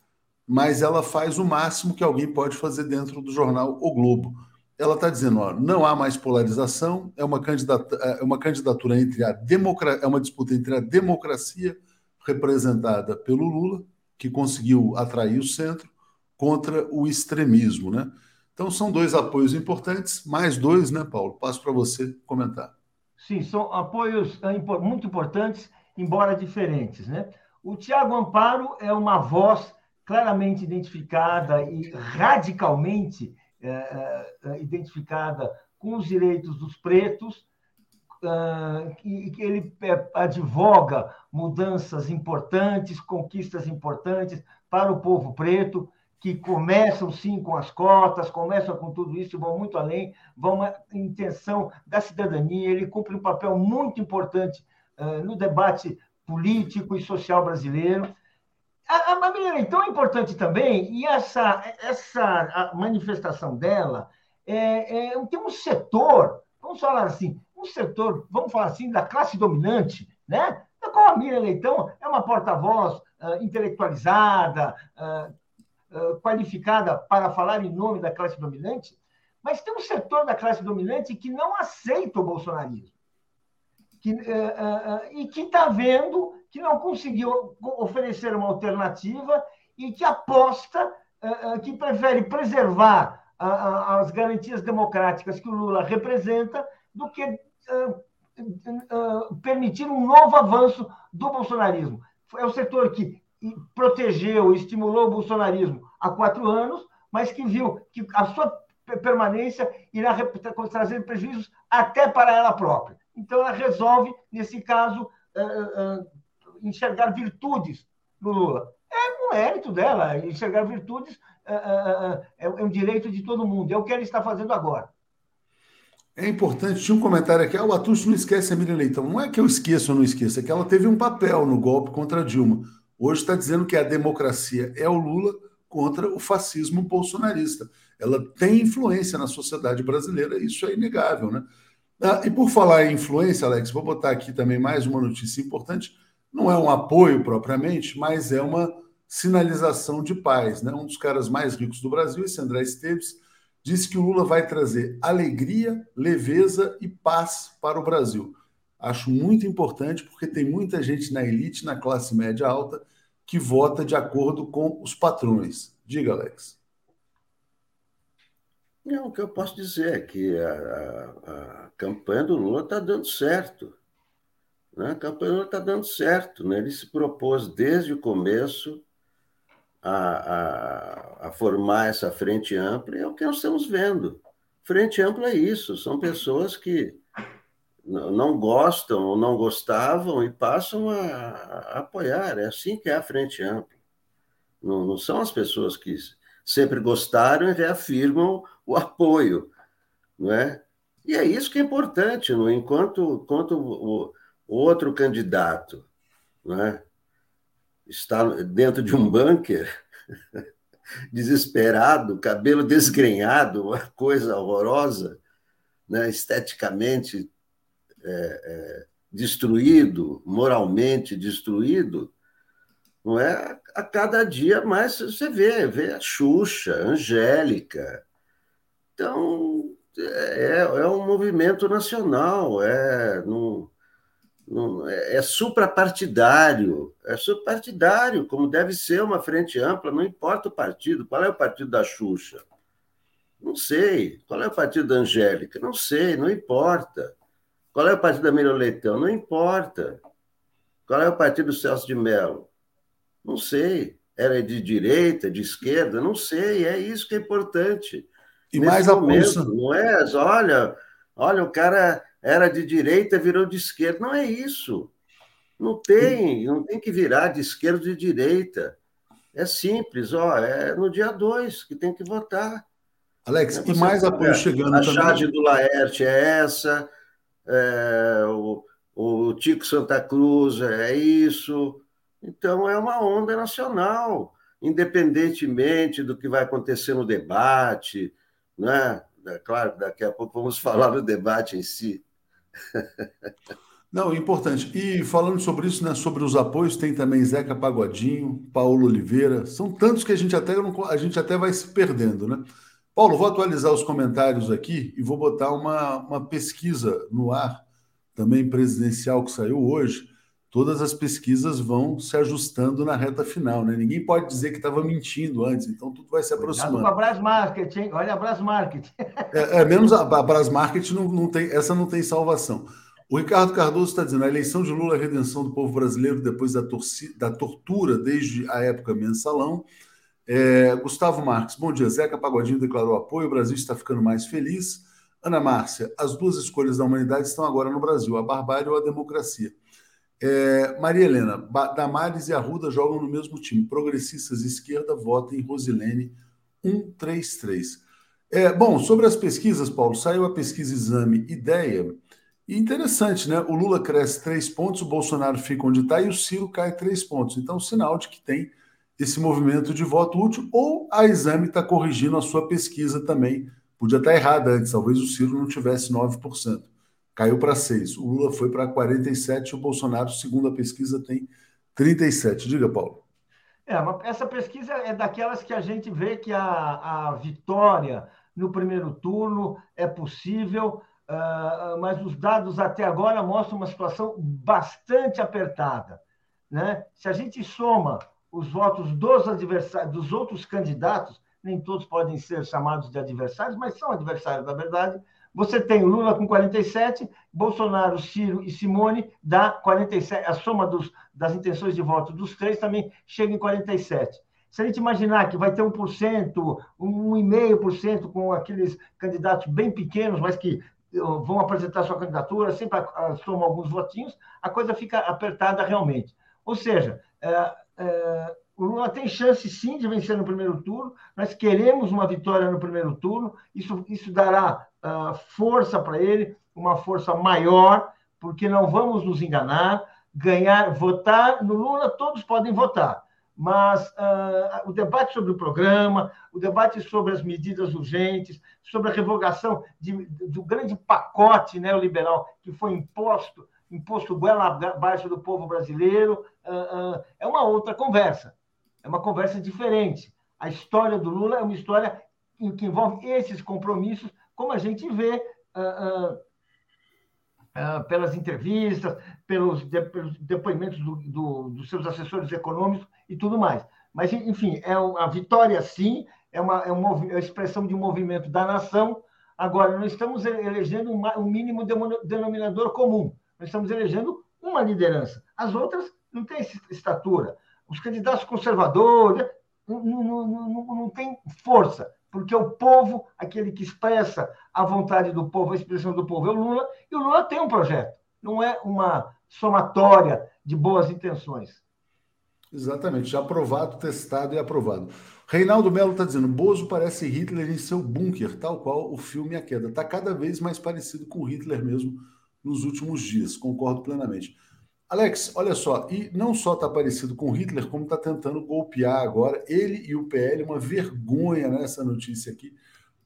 mas ela faz o máximo que alguém pode fazer dentro do jornal O Globo. Ela está dizendo, ó, não há mais polarização, é uma, candidata, é uma candidatura entre a democracia, é uma disputa entre a democracia representada pelo Lula, que conseguiu atrair o centro, contra o extremismo, né? Então são dois apoios importantes, mais dois, né, Paulo? Passo para você comentar. Sim, são apoios é, muito importantes, embora diferentes, né? O Tiago Amparo é uma voz claramente identificada e radicalmente é, identificada com os direitos dos pretos, e que ele advoga mudanças importantes, conquistas importantes para o povo preto, que começam sim com as cotas, começam com tudo isso, vão muito além, vão a intenção da cidadania. Ele cumpre um papel muito importante uh, no debate político e social brasileiro. A, a Marília é tão importante também, e essa, essa manifestação dela é, é, tem um setor, vamos falar assim, um setor, vamos falar assim, da classe dominante, né? Da qual a Miriam Leitão é uma porta-voz uh, intelectualizada, uh, qualificada para falar em nome da classe dominante, mas tem um setor da classe dominante que não aceita o bolsonarismo. Que, uh, uh, e que está vendo que não conseguiu oferecer uma alternativa e que aposta, uh, que prefere preservar as garantias democráticas que o Lula representa do que permitir um novo avanço do bolsonarismo. É o setor que protegeu, estimulou o bolsonarismo há quatro anos, mas que viu que a sua permanência irá trazer prejuízos até para ela própria. Então, ela resolve, nesse caso, eh, eh, eh, enxergar virtudes no Lula. É um mérito dela, enxergar virtudes é um direito de todo mundo, é o que ela está fazendo agora. É importante, tinha um comentário aqui, ah, o Atucho não esquece a Miriam Leitão. Não é que eu esqueço ou não esqueço, é que ela teve um papel no golpe contra Dilma. Hoje está dizendo que a democracia é o Lula contra o fascismo bolsonarista. Ela tem influência na sociedade brasileira, isso é inegável, né? Ah, e por falar em influência, Alex, vou botar aqui também mais uma notícia importante. Não é um apoio propriamente, mas é uma sinalização de paz. Né? Um dos caras mais ricos do Brasil, esse André Esteves, disse que o Lula vai trazer alegria, leveza e paz para o Brasil. Acho muito importante porque tem muita gente na elite, na classe média alta, que vota de acordo com os patrões. Diga, Alex. Não, o que eu posso dizer é que a, a, a campanha do Lula está dando certo. Né? Do Lula está dando certo. Né? Ele se propôs desde o começo a, a, a formar essa frente ampla, e é o que nós estamos vendo. Frente ampla é isso, são pessoas que não gostam ou não gostavam e passam a, a, apoiar. É assim que é a frente ampla. Não, não, são as pessoas que sempre gostaram e reafirmam o apoio, não é? E é isso que é importante, não é? enquanto, enquanto o outro candidato não é? está dentro de um bunker, desesperado, cabelo desgrenhado, uma coisa horrorosa, né? esteticamente é, é, destruído, moralmente destruído, não é? A cada dia mais você vê, vê a Xuxa, a Angélica. Então, é, é um movimento nacional, é, não, não, é, é suprapartidário, é suprapartidário, como deve ser uma frente ampla, não importa o partido. Qual é o partido da Xuxa? Não sei. Qual é o partido da Angélica? Não sei, não importa. Qual é o partido da Miriam Leitão? Não importa. Qual é o partido do Celso de Mello? Não sei. Era de direita, de esquerda? Não sei. É isso que é importante. E Nesse mais a momento, Não é? Olha, olha, o cara era de direita, virou de esquerda. Não é isso. Não tem, não tem que virar de esquerda ou de direita. É simples, ó, é no dia 2 que tem que votar. Alex, é e mais apoio chegando a também. A charge do Laerte é essa, é, o, o Tico Santa Cruz é isso. Então, é uma onda nacional, independentemente do que vai acontecer no debate. Né? É claro, daqui a pouco vamos falar do debate em si. Não, importante. E falando sobre isso, né, sobre os apoios, tem também Zeca Pagodinho, Paulo Oliveira. São tantos que a gente até, a gente até vai se perdendo, né? Paulo, vou atualizar os comentários aqui e vou botar uma, uma pesquisa no ar, também presidencial, que saiu hoje. Todas as pesquisas vão se ajustando na reta final, né? Ninguém pode dizer que estava mentindo antes, então tudo vai se aproximando. Olha a Brás Market, hein? Olha a Brás Market. É, é menos a, a Brás Market não, não tem, essa não tem salvação. O Ricardo Cardoso está dizendo: a eleição de Lula é a redenção do povo brasileiro depois da, torcida, da tortura desde a época mensalão. É, Gustavo Marques, bom dia. Zeca Pagodinho declarou apoio, o Brasil está ficando mais feliz. Ana Márcia, as duas escolhas da humanidade estão agora no Brasil, a barbárie ou a democracia. É, Maria Helena, Damares e Arruda jogam no mesmo time. Progressistas esquerda votem Rosilene 133. É, bom, sobre as pesquisas, Paulo, saiu a pesquisa Exame Ideia e interessante, né? O Lula cresce três pontos, o Bolsonaro fica onde está e o Ciro cai três pontos. Então, sinal de que tem esse movimento de voto útil, ou a exame está corrigindo a sua pesquisa também. Podia estar tá errada antes, talvez o Ciro não tivesse 9%. Caiu para 6%. O Lula foi para 47%, o Bolsonaro, segundo a pesquisa, tem 37%. Diga, Paulo. É, essa pesquisa é daquelas que a gente vê que a, a vitória no primeiro turno é possível Uh, mas os dados até agora mostram uma situação bastante apertada. Né? Se a gente soma os votos dos adversários, dos outros candidatos, nem todos podem ser chamados de adversários, mas são adversários da verdade. Você tem Lula com 47, Bolsonaro, Ciro e Simone dá 47. A soma dos, das intenções de voto dos três também chega em 47. Se a gente imaginar que vai ter 1%, 1,5% com aqueles candidatos bem pequenos, mas que vão apresentar sua candidatura, sempre somam alguns votinhos, a coisa fica apertada realmente. Ou seja, é, é, o Lula tem chance sim de vencer no primeiro turno, nós queremos uma vitória no primeiro turno, isso, isso dará uh, força para ele, uma força maior, porque não vamos nos enganar, ganhar, votar no Lula, todos podem votar. Mas uh, o debate sobre o programa, o debate sobre as medidas urgentes, sobre a revogação de, do grande pacote neoliberal que foi imposto, imposto goela abaixo do povo brasileiro, uh, uh, é uma outra conversa. É uma conversa diferente. A história do Lula é uma história que envolve esses compromissos, como a gente vê ah, pelas entrevistas, pelos, de, pelos depoimentos do, do, dos seus assessores econômicos e tudo mais. Mas, enfim, é a vitória, sim, é uma, é uma, é expressão de um movimento da nação. Agora, não estamos elegendo um mínimo denominador comum, nós estamos elegendo uma liderança. As outras não têm estatura. Os candidatos conservadores não, não, não, não têm força porque o povo, aquele que expressa a vontade do povo, a expressão do povo é o Lula, e o Lula tem um projeto, não é uma somatória de boas intenções. Exatamente, já aprovado, testado e aprovado. Reinaldo Melo está dizendo: Bozo parece Hitler em seu bunker, tal qual o filme A Queda. Está cada vez mais parecido com Hitler mesmo nos últimos dias, concordo plenamente. Alex, olha só, e não só está parecido com Hitler, como está tentando golpear agora ele e o PL, uma vergonha nessa notícia aqui.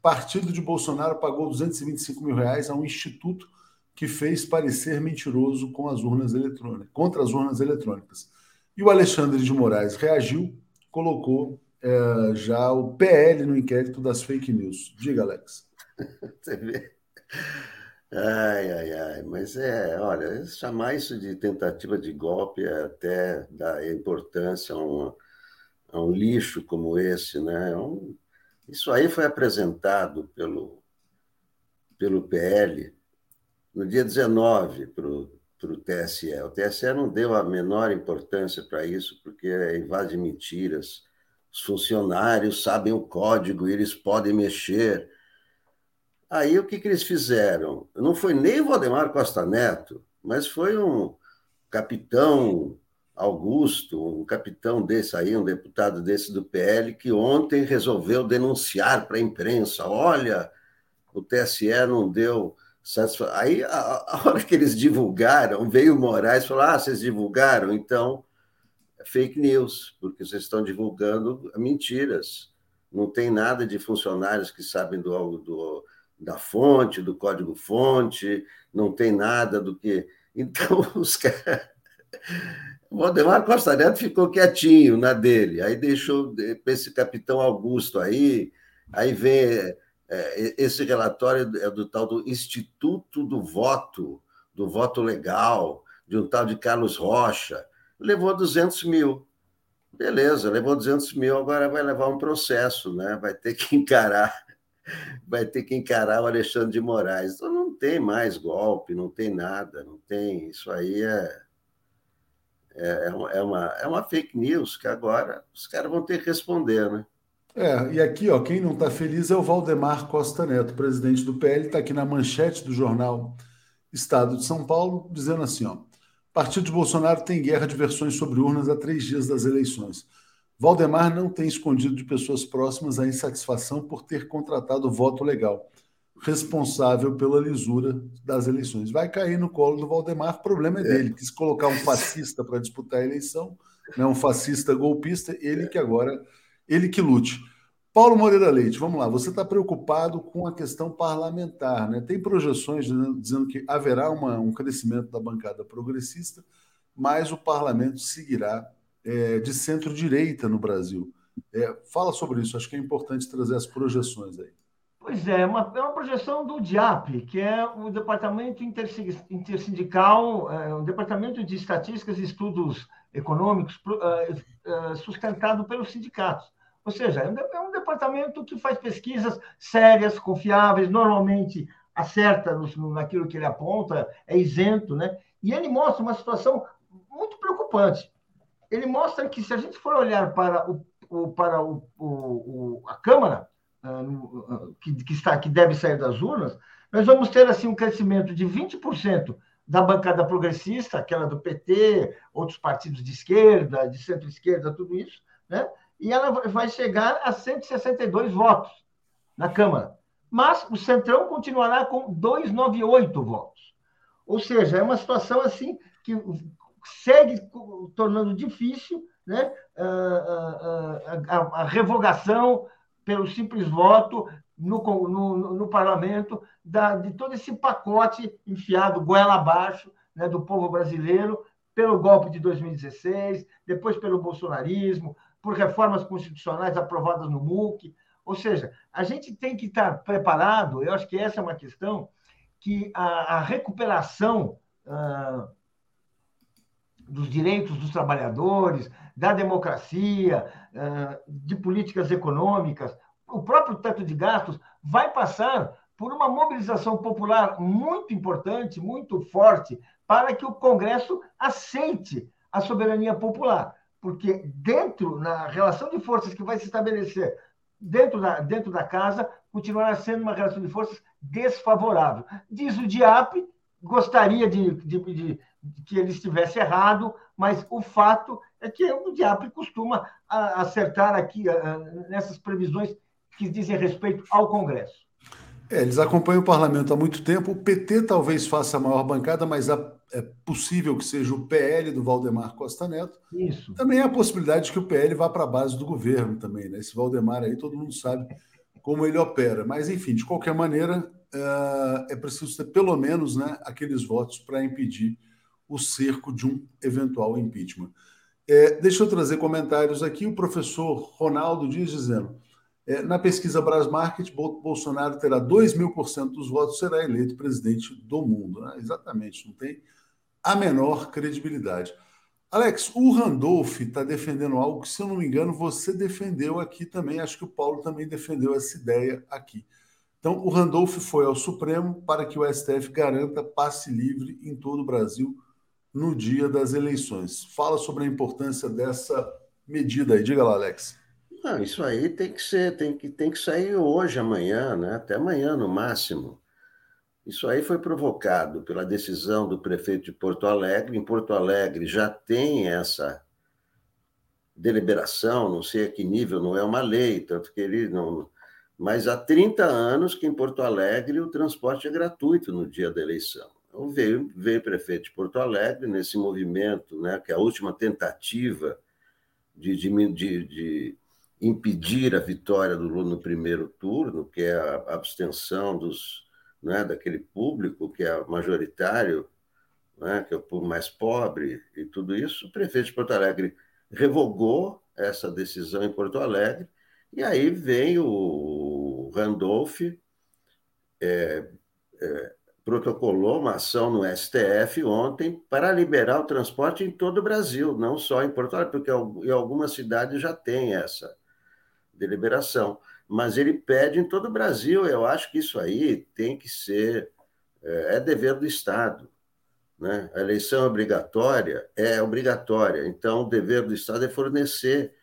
Partido de Bolsonaro pagou 225 mil reais a um instituto que fez parecer mentiroso com as urnas eletrônicas, contra as urnas eletrônicas. E o Alexandre de Moraes reagiu, colocou é, já o PL no inquérito das fake news. Diga, Alex. Você vê. Ai, ai, ai, mas é, olha, chamar isso de tentativa de golpe é até dar importância a um, a um lixo como esse, né? É um, isso aí foi apresentado pelo, pelo PL no dia 19 para para o TSE. O TSE não deu a menor importância para isso, porque é invade mentiras. Os funcionários sabem o código, eles podem mexer. Aí o que, que eles fizeram? Não foi nem Valdemar Costa Neto, mas foi um capitão Augusto, um capitão desse aí, um deputado desse do PL, que ontem resolveu denunciar para a imprensa: olha, o TSE não deu satisfação. Aí, a, hora que eles divulgaram, veio o Moraes e falou: ah, vocês divulgaram, então é fake news, porque vocês estão divulgando mentiras. Não tem nada de funcionários que sabem do, do da fonte, do código-fonte, não tem nada do que. Então, os caras. O Valdemar Costa Neto ficou quietinho na dele, aí deixou esse capitão Augusto aí, aí vem é, esse relatório é do tal do Instituto do Voto, do Voto Legal, de um tal de Carlos Rocha, levou 200 mil. Beleza, levou 200 mil, agora vai levar um processo, né? vai ter que encarar vai ter que encarar o Alexandre de Moraes. Então não tem mais golpe, não tem nada, não tem. Isso aí é, é, é, uma, é uma, é uma fake news que agora os caras vão ter que responder, né? É, e aqui, ó, quem não está feliz é o Valdemar Costa Neto, presidente do PL, está aqui na manchete do jornal Estado de São Paulo, dizendo assim: ó, Partido de Bolsonaro tem guerra de versões sobre urnas há três dias das eleições. Valdemar não tem escondido de pessoas próximas a insatisfação por ter contratado o voto legal, responsável pela lisura das eleições. Vai cair no colo do Valdemar, problema é dele. Quis colocar um fascista para disputar a eleição, né, um fascista golpista, ele que agora ele que lute. Paulo Moreira Leite, vamos lá. Você está preocupado com a questão parlamentar, né? Tem projeções dizendo que haverá uma, um crescimento da bancada progressista, mas o parlamento seguirá é, de centro-direita no Brasil. É, fala sobre isso, acho que é importante trazer as projeções aí. Pois é, uma, é uma projeção do DIAP, que é o Departamento Intersindical, é, um Departamento de Estatísticas e Estudos Econômicos uh, uh, sustentado pelos sindicatos. Ou seja, é, é um departamento que faz pesquisas sérias, confiáveis, normalmente acerta naquilo que ele aponta, é isento, né? E ele mostra uma situação muito preocupante. Ele mostra que se a gente for olhar para, o, o para o, o, a Câmara, uh, que, que, está, que deve sair das urnas, nós vamos ter assim um crescimento de 20% da bancada progressista, aquela do PT, outros partidos de esquerda, de centro-esquerda, tudo isso, né? e ela vai chegar a 162 votos na Câmara. Mas o Centrão continuará com 298 votos. Ou seja, é uma situação assim que segue tornando difícil né, a, a, a revogação pelo simples voto no, no, no parlamento da, de todo esse pacote enfiado goela abaixo né, do povo brasileiro pelo golpe de 2016, depois pelo bolsonarismo, por reformas constitucionais aprovadas no MUC. Ou seja, a gente tem que estar preparado, eu acho que essa é uma questão, que a, a recuperação ah, dos direitos dos trabalhadores, da democracia, de políticas econômicas, o próprio teto de gastos vai passar por uma mobilização popular muito importante, muito forte, para que o Congresso aceite a soberania popular porque dentro, na relação de forças que vai se estabelecer dentro da, dentro da casa, continuará sendo uma relação de forças desfavorável. Diz o DIAP, gostaria de, de, de que ele estivesse errado, mas o fato é que o DIAP costuma acertar aqui nessas previsões que dizem respeito ao Congresso. É, eles acompanham o parlamento há muito tempo. O PT talvez faça a maior bancada, mas é possível que seja o PL do Valdemar Costa Neto. Isso. Também há a possibilidade de que o PL vá para a base do governo também, né? Esse Valdemar aí, todo mundo sabe como ele opera. Mas, enfim, de qualquer maneira, é preciso ter pelo menos né, aqueles votos para impedir o cerco de um eventual impeachment. É, deixa eu trazer comentários aqui. O professor Ronaldo diz dizendo: é, na pesquisa Brasmarket, Bolsonaro terá 2 mil por cento dos votos, será eleito presidente do mundo. Né? Exatamente, não tem a menor credibilidade. Alex, o Randolph está defendendo algo que, se eu não me engano, você defendeu aqui também. Acho que o Paulo também defendeu essa ideia aqui. Então, o Randolph foi ao Supremo para que o STF garanta passe livre em todo o Brasil no dia das eleições. Fala sobre a importância dessa medida aí. Diga lá, Alex. Não, isso aí tem que ser, tem que, tem que sair hoje, amanhã, né? até amanhã no máximo. Isso aí foi provocado pela decisão do prefeito de Porto Alegre. Em Porto Alegre já tem essa deliberação, não sei a que nível, não é uma lei, tanto que ele não. Mas há 30 anos que em Porto Alegre o transporte é gratuito no dia da eleição. Então veio, veio o prefeito de Porto Alegre nesse movimento, né, que é a última tentativa de, de, de, de impedir a vitória do Lula no primeiro turno, que é a abstenção dos, né, daquele público que é majoritário, né, que é o público mais pobre e tudo isso, o prefeito de Porto Alegre revogou essa decisão em Porto Alegre, e aí vem o Randolph, é, é, protocolou uma ação no STF ontem para liberar o transporte em todo o Brasil, não só em Porto Alegre, porque em algumas cidades já tem essa deliberação. Mas ele pede em todo o Brasil. Eu acho que isso aí tem que ser. É, é dever do Estado. Né? A eleição obrigatória é obrigatória, então o dever do Estado é fornecer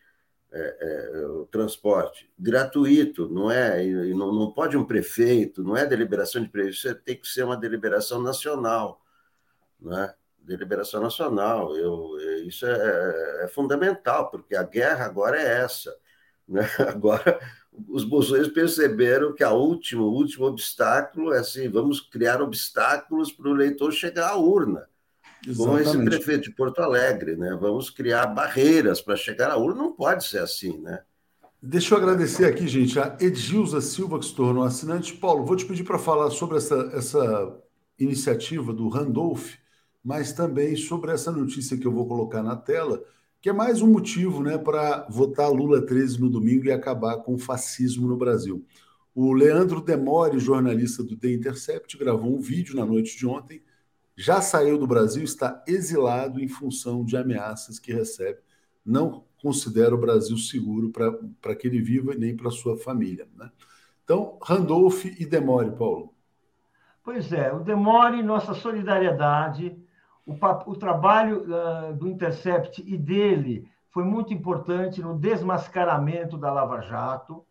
é, é, o transporte gratuito, não é? E não, não pode um prefeito, não é deliberação de prefeito, tem que ser uma deliberação nacional, né? Deliberação nacional, eu, isso é, é, é fundamental, porque a guerra agora é essa. Né? Agora, os bolsonarios perceberam que a último, o último obstáculo é assim: vamos criar obstáculos para o eleitor chegar à urna. Exatamente. Como esse prefeito de Porto Alegre, né? Vamos criar barreiras para chegar à urna, não pode ser assim, né? Deixa eu agradecer aqui, gente, a Edilza Silva, que se tornou assinante. Paulo, vou te pedir para falar sobre essa, essa iniciativa do Randolph, mas também sobre essa notícia que eu vou colocar na tela, que é mais um motivo né, para votar Lula 13 no domingo e acabar com o fascismo no Brasil. O Leandro Demore, jornalista do The Intercept, gravou um vídeo na noite de ontem já saiu do Brasil, está exilado em função de ameaças que recebe. Não considera o Brasil seguro para que ele viva e nem para sua família. Né? Então, Randolph e Demore, Paulo. Pois é, o Demore, nossa solidariedade, o, o trabalho uh, do Intercept e dele foi muito importante no desmascaramento da Lava Jato,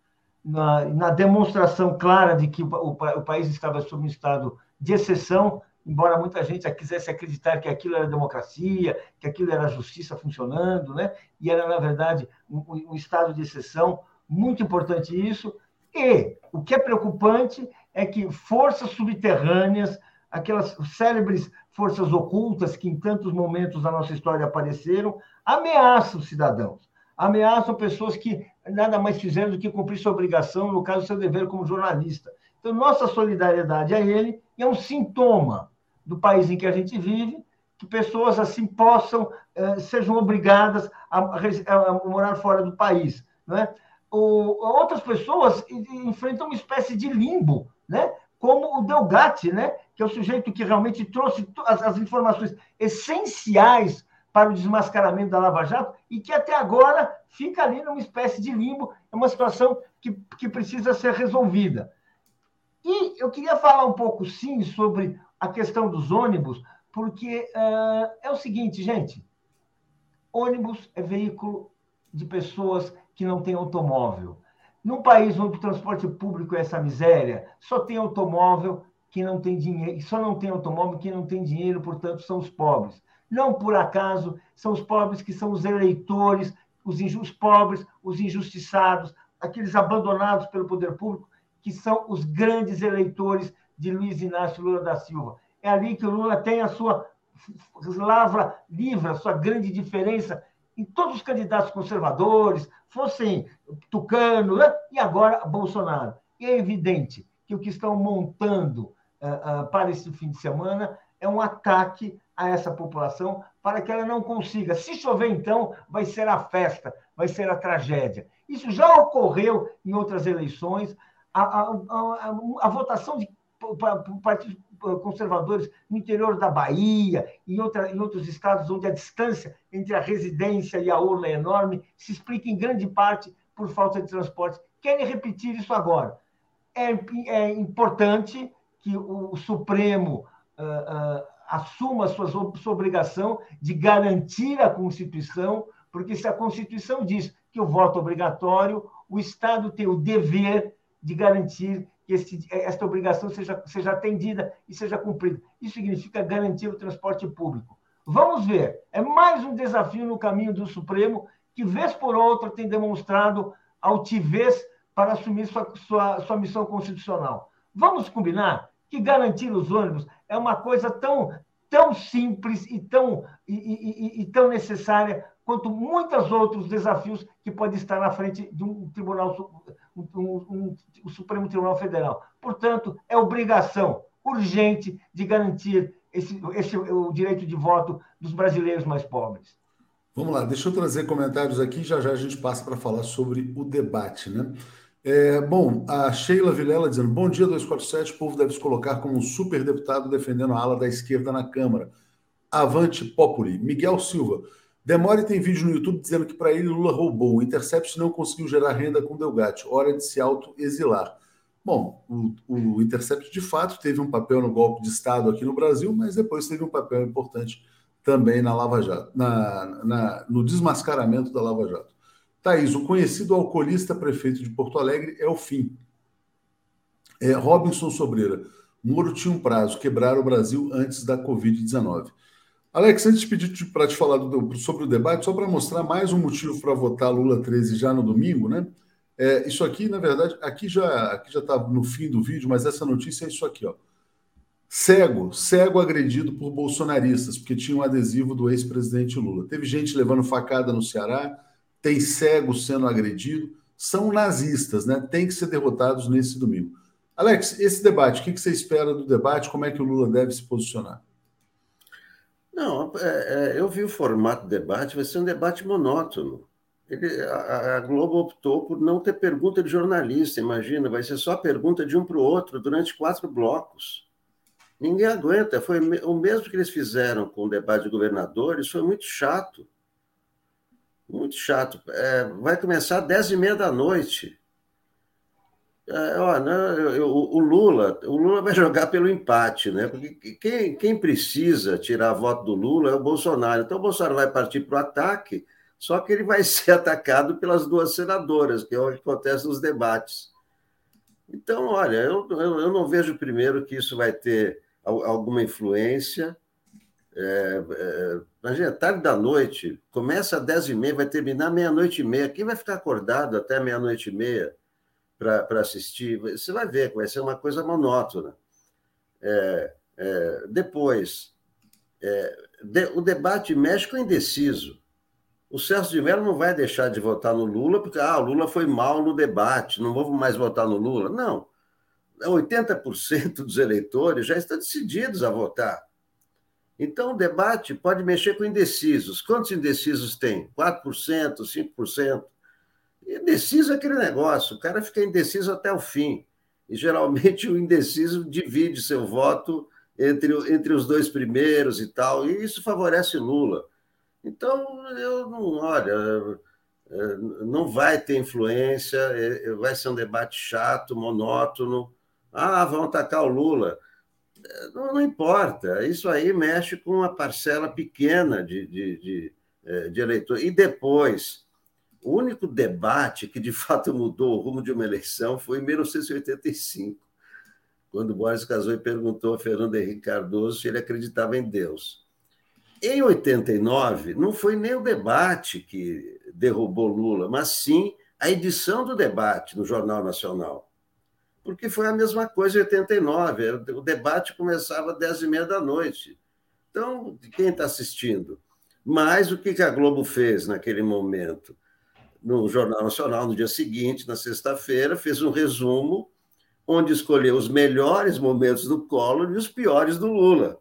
na, na demonstração clara de que o, o, o país estava sob um estado de exceção, embora muita gente quisesse acreditar que aquilo era democracia, que aquilo era justiça funcionando, né? e era, na verdade, um, um estado de exceção, muito importante isso. E o que é preocupante é que forças subterrâneas, aquelas célebres forças ocultas que em tantos momentos da nossa história apareceram, ameaçam cidadãos, ameaçam pessoas que nada mais fizeram do que cumprir sua obrigação, no caso, seu dever como jornalista. Então, nossa solidariedade a ele é um sintoma do país em que a gente vive, que pessoas assim possam, eh, sejam obrigadas a, a, morar fora do país. Né? O, outras pessoas enfrentam uma espécie de limbo, né? como o Delgatti, né? que é o sujeito que realmente trouxe as, as informações essenciais para o desmascaramento da Lava Jato e que até agora fica ali numa espécie de limbo, é uma situação que, que precisa ser resolvida. E eu queria falar um pouco, sim, sobre a questão dos ônibus, porque uh, é o seguinte, gente: ônibus é veículo de pessoas que não têm automóvel. Num país onde o transporte público é essa miséria, só tem automóvel quem não tem dinheiro, só não tem automóvel quem não tem dinheiro, portanto, são os pobres. Não por acaso são os pobres que são os eleitores, os, os pobres, os injustiçados, aqueles abandonados pelo poder público, que são os grandes eleitores de Luiz Inácio Lula da Silva. É ali que o Lula tem a sua lavra livre, a sua grande diferença em todos os candidatos conservadores, fossem Tucano né? e agora Bolsonaro. E é evidente que o que estão montando uh, uh, para esse fim de semana é um ataque a essa população para que ela não consiga. Se chover, então, vai ser a festa, vai ser a tragédia. Isso já ocorreu em outras eleições. A, a, a, a votação de partidos conservadores no interior da Bahia e em outros estados onde a distância entre a residência e a urna é enorme, se explica em grande parte por falta de transporte. Querem repetir isso agora. É, é importante que o Supremo uh, uh, assuma sua, sua obrigação de garantir a Constituição, porque se a Constituição diz que o voto é obrigatório, o Estado tem o dever de garantir que esse, esta obrigação seja, seja atendida e seja cumprida. Isso significa garantir o transporte público. Vamos ver, é mais um desafio no caminho do Supremo, que, vez por outra, tem demonstrado altivez para assumir sua, sua, sua missão constitucional. Vamos combinar que garantir os ônibus é uma coisa tão, tão simples e tão, e, e, e, tão necessária quanto muitos outros desafios que podem estar na frente de um tribunal, um, um, um, Supremo Tribunal Federal. Portanto, é obrigação urgente de garantir esse, esse o direito de voto dos brasileiros mais pobres. Vamos lá, deixa eu trazer comentários aqui, já já a gente passa para falar sobre o debate, né? É, bom, a Sheila Vilela dizendo: Bom dia, 247. O povo deve se colocar como um super deputado defendendo a ala da esquerda na Câmara. Avante Populi. Miguel Silva. Demore tem vídeo no YouTube dizendo que para ele Lula roubou. O Intercept não conseguiu gerar renda com Delgatti. Hora de se auto-exilar. Bom, o, o, Intercept de fato teve um papel no golpe de Estado aqui no Brasil, mas depois teve um papel importante também na Lava Jato, na, na, no desmascaramento da Lava Jato. Thaís, o conhecido alcoolista prefeito de Porto Alegre é o fim. É, Robinson Sobreira, Moro tinha um prazo, quebrar o Brasil antes da Covid-19. Alex, antes de pedir para te falar do, sobre o debate, só para mostrar mais um motivo para votar Lula 13 já no domingo, né? É, isso aqui, na verdade, aqui já aqui já está no fim do vídeo, mas essa notícia é isso aqui, ó. Cego, cego agredido por bolsonaristas, porque tinha um adesivo do ex-presidente Lula. Teve gente levando facada no Ceará, tem cego sendo agredido, são nazistas, né? Tem que ser derrotados nesse domingo. Alex, esse debate, o que você espera do debate? Como é que o Lula deve se posicionar? Não, é, é, eu vi o formato do debate, vai ser um debate monótono. Ele, a, a, Globo optou por não ter pergunta de jornalista, imagina, vai ser só pergunta de um para o outro durante quatro blocos. Ninguém aguenta. Foi o mesmo que eles fizeram com o debate de governadores, foi muito chato. Muito chato. É, vai começar às 10 e meia da noite. É, ó, né, eu, o Lula, o Lula vai jogar pelo empate, né? Porque quem, quem precisa tirar voto do Lula é o Bolsonaro. Então o Bolsonaro vai partir para o ataque, só que ele vai ser atacado pelas duas senadoras, que é o que acontece nos debates. Então, olha, eu, eu, eu não vejo primeiro que isso vai ter alguma influência. É, é, imagina, tarde da noite, começa às 10 e meia, vai terminar meia-noite e meia. Quem vai ficar acordado até meia-noite e meia para assistir? Você vai ver que vai ser uma coisa monótona. É, é depois, é, de, o debate mexe com indeciso. O Celso de Mello não vai deixar de votar no Lula, porque ah, o Lula foi mal no debate, não vou mais votar no Lula. Não. 80% dos eleitores já estão decididos a votar. Então, o debate pode mexer com indecisos. Quantos indecisos tem? 4%, 5%? Indeciso é aquele negócio, o cara fica indeciso até o fim. E geralmente o indeciso divide seu voto entre, entre os dois primeiros e tal, e isso favorece Lula. Então, eu não, olha, é, não vai ter influência, é, vai ser um debate chato, monótono. Ah, vão atacar o Lula. Não, não, importa, isso aí mexe com uma parcela pequena de, de, de, é, de eleitores. E depois, o único debate que de fato mudou o rumo de uma eleição foi em 1985, quando Boris casou e perguntou a Fernando Henrique Cardoso se ele acreditava em Deus. Em 89, não foi nem o debate que derrubou Lula, mas sim a edição do debate no Jornal Nacional porque foi a mesma coisa em 89. O debate começava às 10 e meia da noite. Então, quem está assistindo? Mas o que a Globo fez naquele momento? No Jornal Nacional, no dia seguinte, na sexta-feira, fez um resumo onde escolheu os melhores momentos do Collor e os piores do Lula.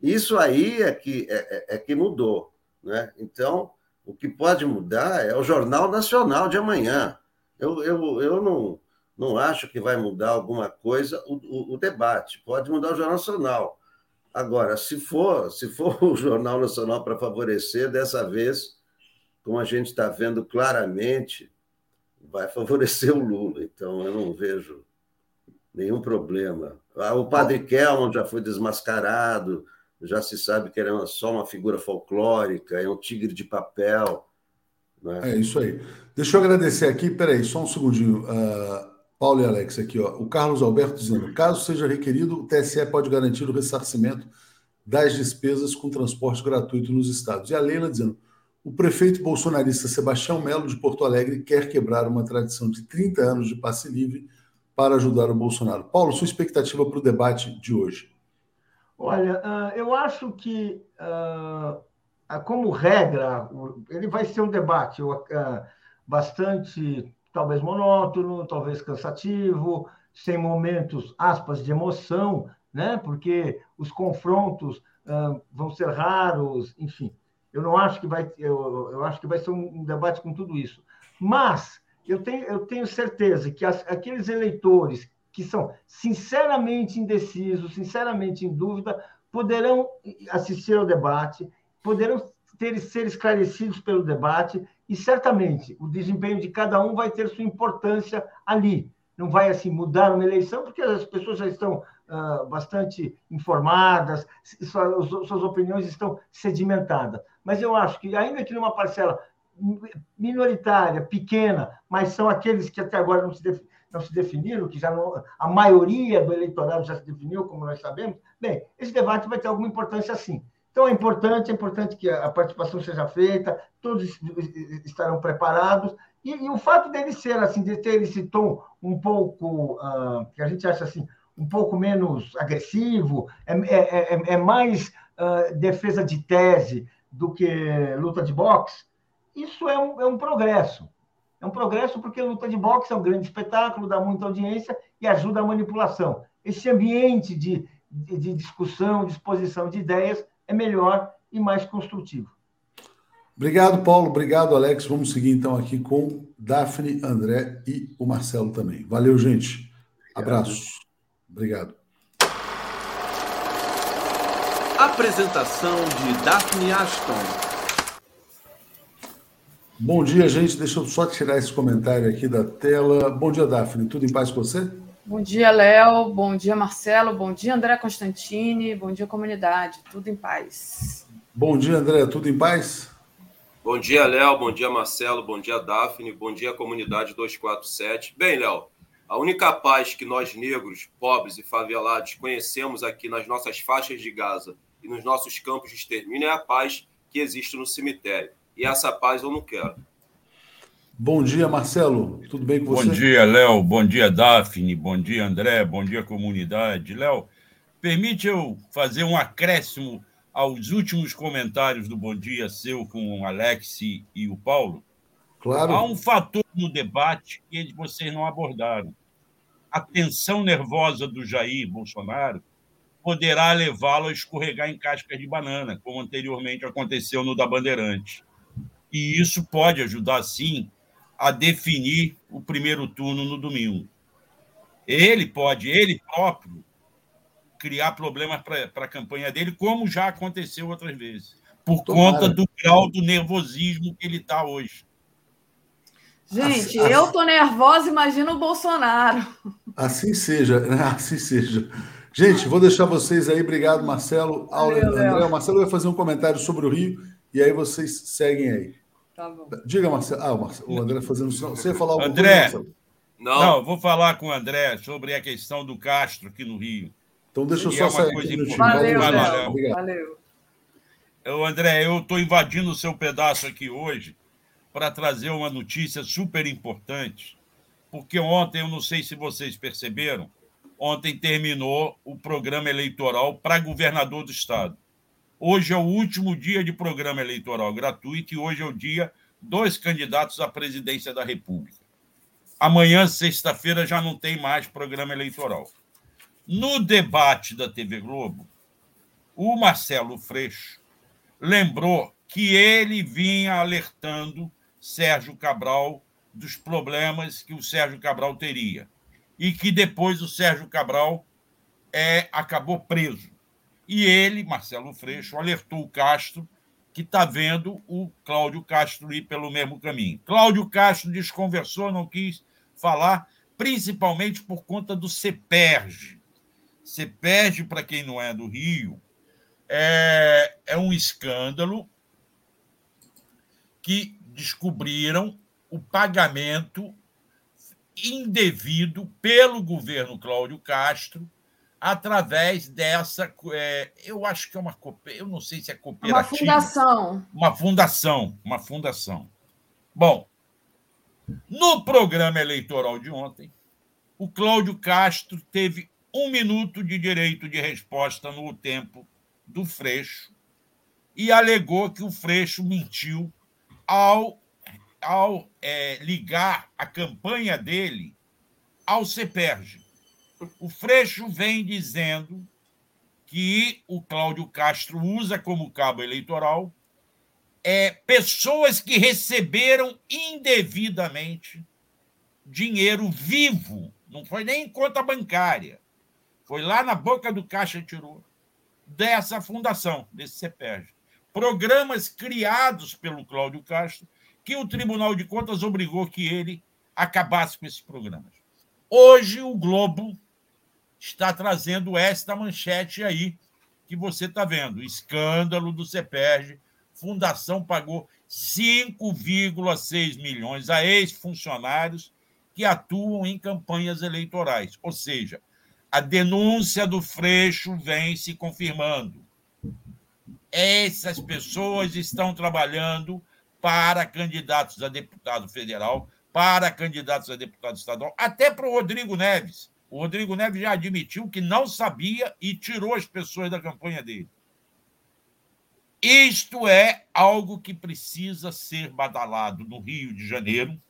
Isso aí é que, é, é, é que mudou. Né? Então, o que pode mudar é o Jornal Nacional de amanhã. Eu, eu, eu não não acho que vai mudar alguma coisa o, o, o, debate. Pode mudar o Jornal Nacional. Agora, se for, se for o Jornal Nacional para favorecer, dessa vez, como a gente está vendo claramente, vai favorecer o Lula. Então, eu não vejo nenhum problema. Ah, o padre Kelman já foi desmascarado, já se sabe que ele é só uma figura folclórica, é um tigre de papel. Né? É isso aí. Deixa eu agradecer aqui, peraí, só um segundinho. Uh, Paulo e Alex aqui, ó. O Carlos Alberto dizendo: caso seja requerido, o TSE pode garantir o ressarcimento das despesas com transporte gratuito nos estados. E a Leila dizendo: o prefeito bolsonarista Sebastião Melo de Porto Alegre quer quebrar uma tradição de 30 anos de passe livre para ajudar o Bolsonaro. Paulo, sua expectativa para o debate de hoje? Olha, ah, eu acho que, ah, como regra, ele vai ser um debate ah, bastante, talvez monótono, talvez cansativo, sem momentos, aspas, de emoção, né? porque os confrontos vão ser raros, enfim. Eu não acho que vai, eu, eu acho que vai ser um debate com tudo isso. Mas eu tenho, eu tenho certeza que as, aqueles eleitores que são sinceramente indecisos, sinceramente em dúvida, poderão assistir ao debate, poderão ter, ser esclarecidos pelo debate e certamente o desempenho de cada um vai ter sua importância ali. Não vai assim mudar uma eleição porque as pessoas já estão uh, bastante informadas, suas, suas opiniões estão sedimentadas. Mas eu acho que ainda que numa parcela minoritária, pequena, mas são aqueles que até agora não se não se definiram, que já não, a maioria do eleitorado já se definiu, como nós sabemos, bem, esse debate vai ter alguma importância sim. Então é importante, é importante que a participação seja feita, todos estarão preparados, e, e o fato dele ser assim, de ter esse tom um pouco, uh, que a gente acha assim, um pouco menos agressivo, é, é, é, é mais uh, defesa de tese do que luta de boxe, isso é um, é um progresso. É um progresso porque luta de boxe é um grande espetáculo, dá muita audiência e ajuda a manipulação. Esse ambiente de, de, de discussão, de exposição de ideias é melhor e mais construtivo. Obrigado, Paulo. Obrigado, Alex. Vamos seguir então aqui com Daphne, André e o Marcelo também. Valeu, gente. Abraços. Obrigado. Apresentação de Daphne Ashton. Bom dia, gente. Deixa eu só tirar esse comentário aqui da tela. Bom dia, Daphne. Tudo em paz com você? Bom dia, Léo. Bom dia, Marcelo. Bom dia, André Constantini. Bom dia, comunidade. Tudo em paz. Bom dia, André. Tudo em paz? Bom dia, Léo. Bom dia, Marcelo. Bom dia, Daphne. Bom dia, comunidade 247. Bem, Léo, a única paz que nós negros, pobres e favelados conhecemos aqui nas nossas faixas de Gaza e nos nossos campos de extermínio é a paz que existe no cemitério e essa paz eu não quero. Bom dia, Marcelo. Tudo bem com você? Bom dia, Léo. Bom dia, Daphne. Bom dia, André. Bom dia, comunidade. Léo, permite eu fazer um acréscimo aos últimos comentários do Bom Dia seu com o Alex e o Paulo? Claro. Há um fator no debate que vocês não abordaram. A tensão nervosa do Jair Bolsonaro poderá levá-lo a escorregar em cascas de banana, como anteriormente aconteceu no da Bandeirante e isso pode ajudar, sim, a definir o primeiro turno no domingo. Ele pode, ele próprio, criar problemas para a campanha dele, como já aconteceu outras vezes, por Tomara. conta do grau do nervosismo que ele está hoje. Gente, assim, eu tô nervosa, imagina o Bolsonaro. Assim seja, assim seja. Gente, vou deixar vocês aí. Obrigado, Marcelo. Valeu, André, o Marcelo vai fazer um comentário sobre o Rio e aí vocês seguem aí. Tá bom. Diga, Marcelo. Ah, Marcelo, o André fazendo. Você ia falar alguma André, coisa, Não. não, vou falar com o André sobre a questão do Castro aqui no Rio. Então deixa eu só é sair coisa aqui Valeu, Valeu, Léo. Valeu. Eu, André, eu estou invadindo o seu pedaço aqui hoje para trazer uma notícia super importante, porque ontem, eu não sei se vocês perceberam, ontem terminou o programa eleitoral para governador do estado. Hoje é o último dia de programa eleitoral gratuito e hoje é o dia dos candidatos à presidência da República. Amanhã, sexta-feira, já não tem mais programa eleitoral. No debate da TV Globo, o Marcelo Freixo lembrou que ele vinha alertando Sérgio Cabral dos problemas que o Sérgio Cabral teria e que depois o Sérgio Cabral é, acabou preso. E ele, Marcelo Freixo, alertou o Castro que está vendo o Cláudio Castro ir pelo mesmo caminho. Cláudio Castro desconversou, não quis falar, principalmente por conta do CEPERJ. CEPERJ, para quem não é do Rio, é, é um escândalo que descobriram o pagamento indevido pelo governo Cláudio Castro através dessa, é, eu acho que é uma eu não sei se é cooperativa, uma fundação, uma fundação, uma fundação. Bom, no programa eleitoral de ontem, o Cláudio Castro teve um minuto de direito de resposta no tempo do Freixo e alegou que o Freixo mentiu ao, ao é, ligar a campanha dele ao CEPERJ. O Freixo vem dizendo que o Cláudio Castro usa como cabo eleitoral é, pessoas que receberam indevidamente dinheiro vivo, não foi nem em conta bancária, foi lá na boca do caixa tirou dessa fundação, desse CEPERJ. Programas criados pelo Cláudio Castro, que o Tribunal de Contas obrigou que ele acabasse com esses programas. Hoje, o Globo está trazendo esta manchete aí, que você está vendo: escândalo do CEPERJ. Fundação pagou 5,6 milhões a ex-funcionários que atuam em campanhas eleitorais. Ou seja, a denúncia do Freixo vem se confirmando. Essas pessoas estão trabalhando para candidatos a deputado federal, para candidatos a deputado estadual, até para o Rodrigo Neves. O Rodrigo Neves já admitiu que não sabia e tirou as pessoas da campanha dele. Isto é algo que precisa ser badalado no Rio de Janeiro,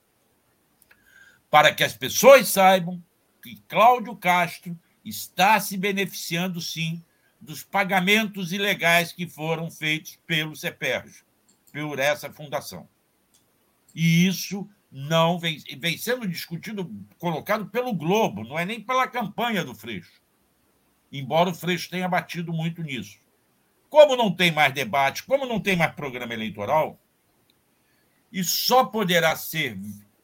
para que as pessoas saibam que Cláudio Castro está se beneficiando, sim, dos pagamentos ilegais que foram feitos pelo CEPERJ, por essa fundação. E isso não vem, vem sendo discutido, colocado pelo Globo, não é nem pela campanha do Freixo. Embora o Freixo tenha batido muito nisso. Como não tem mais debate, como não tem mais programa eleitoral, e só poderá ser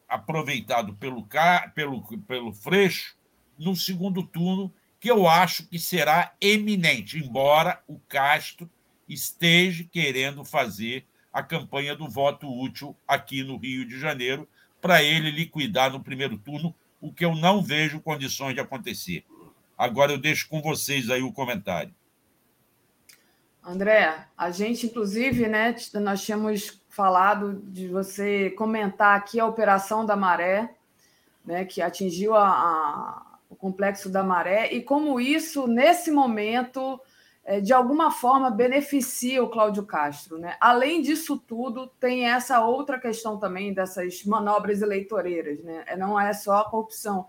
aproveitado pelo, pelo, pelo Freixo no segundo turno, que eu acho que será eminente, embora o Castro esteja querendo fazer a campanha do voto útil aqui no Rio de Janeiro, para ele liquidar no primeiro turno, o que eu não vejo condições de acontecer. Agora eu deixo com vocês aí o comentário. André, a gente, inclusive, né, nós tínhamos falado de você comentar aqui a operação da maré, né, que atingiu a, a, o complexo da maré, e como isso, nesse momento, de alguma forma beneficia o Cláudio Castro. Né? Além disso tudo, tem essa outra questão também dessas manobras eleitoreiras. Né? É, não é só a corrupção.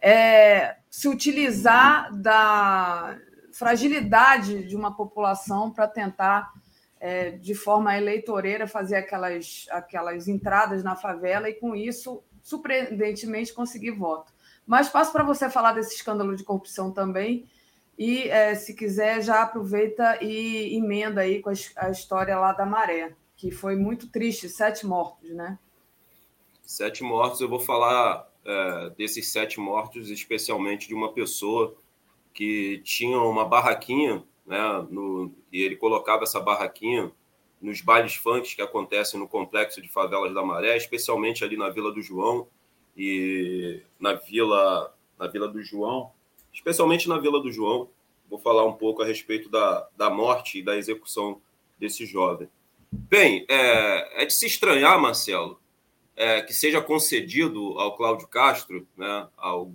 É se utilizar da fragilidade de uma população para tentar, é, de forma eleitoreira, fazer aquelas, aquelas entradas na favela e, com isso, surpreendentemente, conseguir voto. Mas passo para você falar desse escândalo de corrupção também. E, é, se quiser, já aproveita e emenda aí com a, a história lá da maré, que foi muito triste sete mortos, né? Sete mortos, eu vou falar é, desses sete mortos, especialmente de uma pessoa que tinha uma barraquinha, né, no, e ele colocava essa barraquinha nos bailes funk que acontecem no complexo de favelas da Maré, especialmente ali na Vila do João e na Vila na Vila do João, especialmente na Vila do João. Vou falar um pouco a respeito da, da morte e da execução desse jovem. Bem, é, é de se estranhar, Marcelo, é, que seja concedido ao Cláudio Castro, né, ao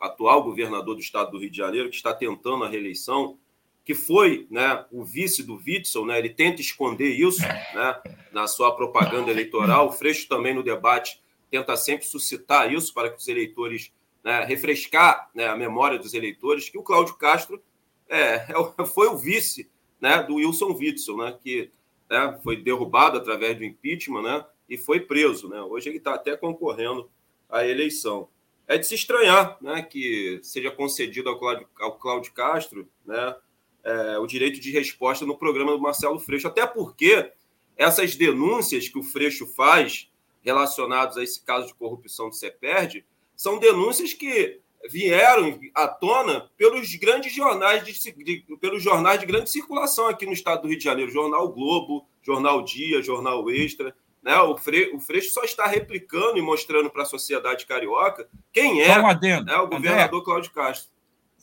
atual governador do estado do Rio de Janeiro, que está tentando a reeleição, que foi né, o vice do Witzel, né, ele tenta esconder isso né, na sua propaganda eleitoral. O Freixo também no debate tenta sempre suscitar isso para que os eleitores, né, refrescar né, a memória dos eleitores, que o Cláudio Castro é, é, foi o vice né, do Wilson Witzel, né, que né, foi derrubado através do impeachment né, e foi preso. Né? Hoje ele está até concorrendo à eleição é de se estranhar né, que seja concedido ao Cláudio, ao Cláudio Castro né, é, o direito de resposta no programa do Marcelo Freixo, até porque essas denúncias que o Freixo faz relacionadas a esse caso de corrupção do CEPERD são denúncias que vieram à tona pelos grandes jornais de, de, pelos jornais de grande circulação aqui no estado do Rio de Janeiro, Jornal Globo, Jornal Dia, Jornal Extra. Né? O, Fre, o Freixo só está replicando e mostrando para a sociedade carioca quem é né, o governador André, Cláudio Castro.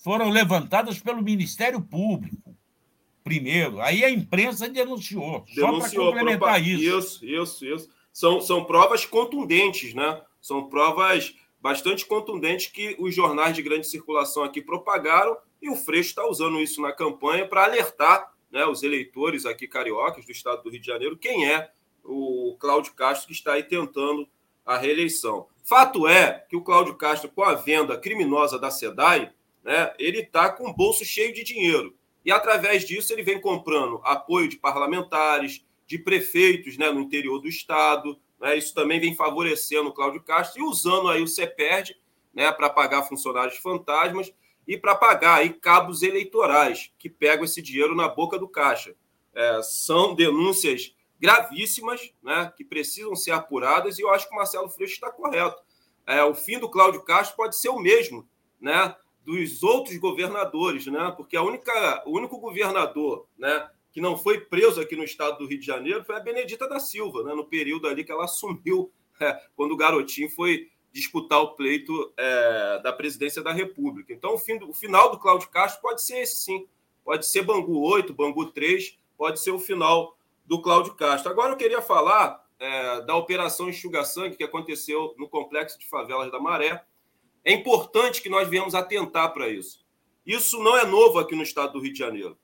Foram levantadas pelo Ministério Público, primeiro. Aí a imprensa denunciou. denunciou só para complementar isso. Isso, isso, isso. São, são provas contundentes, né? São provas bastante contundentes que os jornais de grande circulação aqui propagaram e o Freixo está usando isso na campanha para alertar né, os eleitores aqui cariocas do estado do Rio de Janeiro quem é o Cláudio Castro que está aí tentando a reeleição. Fato é que o Cláudio Castro, com a venda criminosa da SEDAI, né, ele está com o bolso cheio de dinheiro. E através disso ele vem comprando apoio de parlamentares, de prefeitos né, no interior do estado. Né, isso também vem favorecendo o Cláudio Castro e usando aí o CEPERD né, para pagar funcionários fantasmas e para pagar aí cabos eleitorais que pegam esse dinheiro na boca do caixa. É, são denúncias gravíssimas, né, que precisam ser apuradas, e eu acho que o Marcelo Freixo está correto. É, o fim do Cláudio Castro pode ser o mesmo né, dos outros governadores, né, porque a única, o único governador né, que não foi preso aqui no estado do Rio de Janeiro foi a Benedita da Silva, né, no período ali que ela assumiu, é, quando o garotinho foi disputar o pleito é, da presidência da República. Então, o, fim do, o final do Cláudio Castro pode ser esse sim. Pode ser Bangu 8, Bangu 3, pode ser o final do Cláudio Castro. Agora eu queria falar é, da operação Enxuga Sangue que aconteceu no complexo de favelas da Maré. É importante que nós viemos atentar para isso. Isso não é novo aqui no estado do Rio de Janeiro.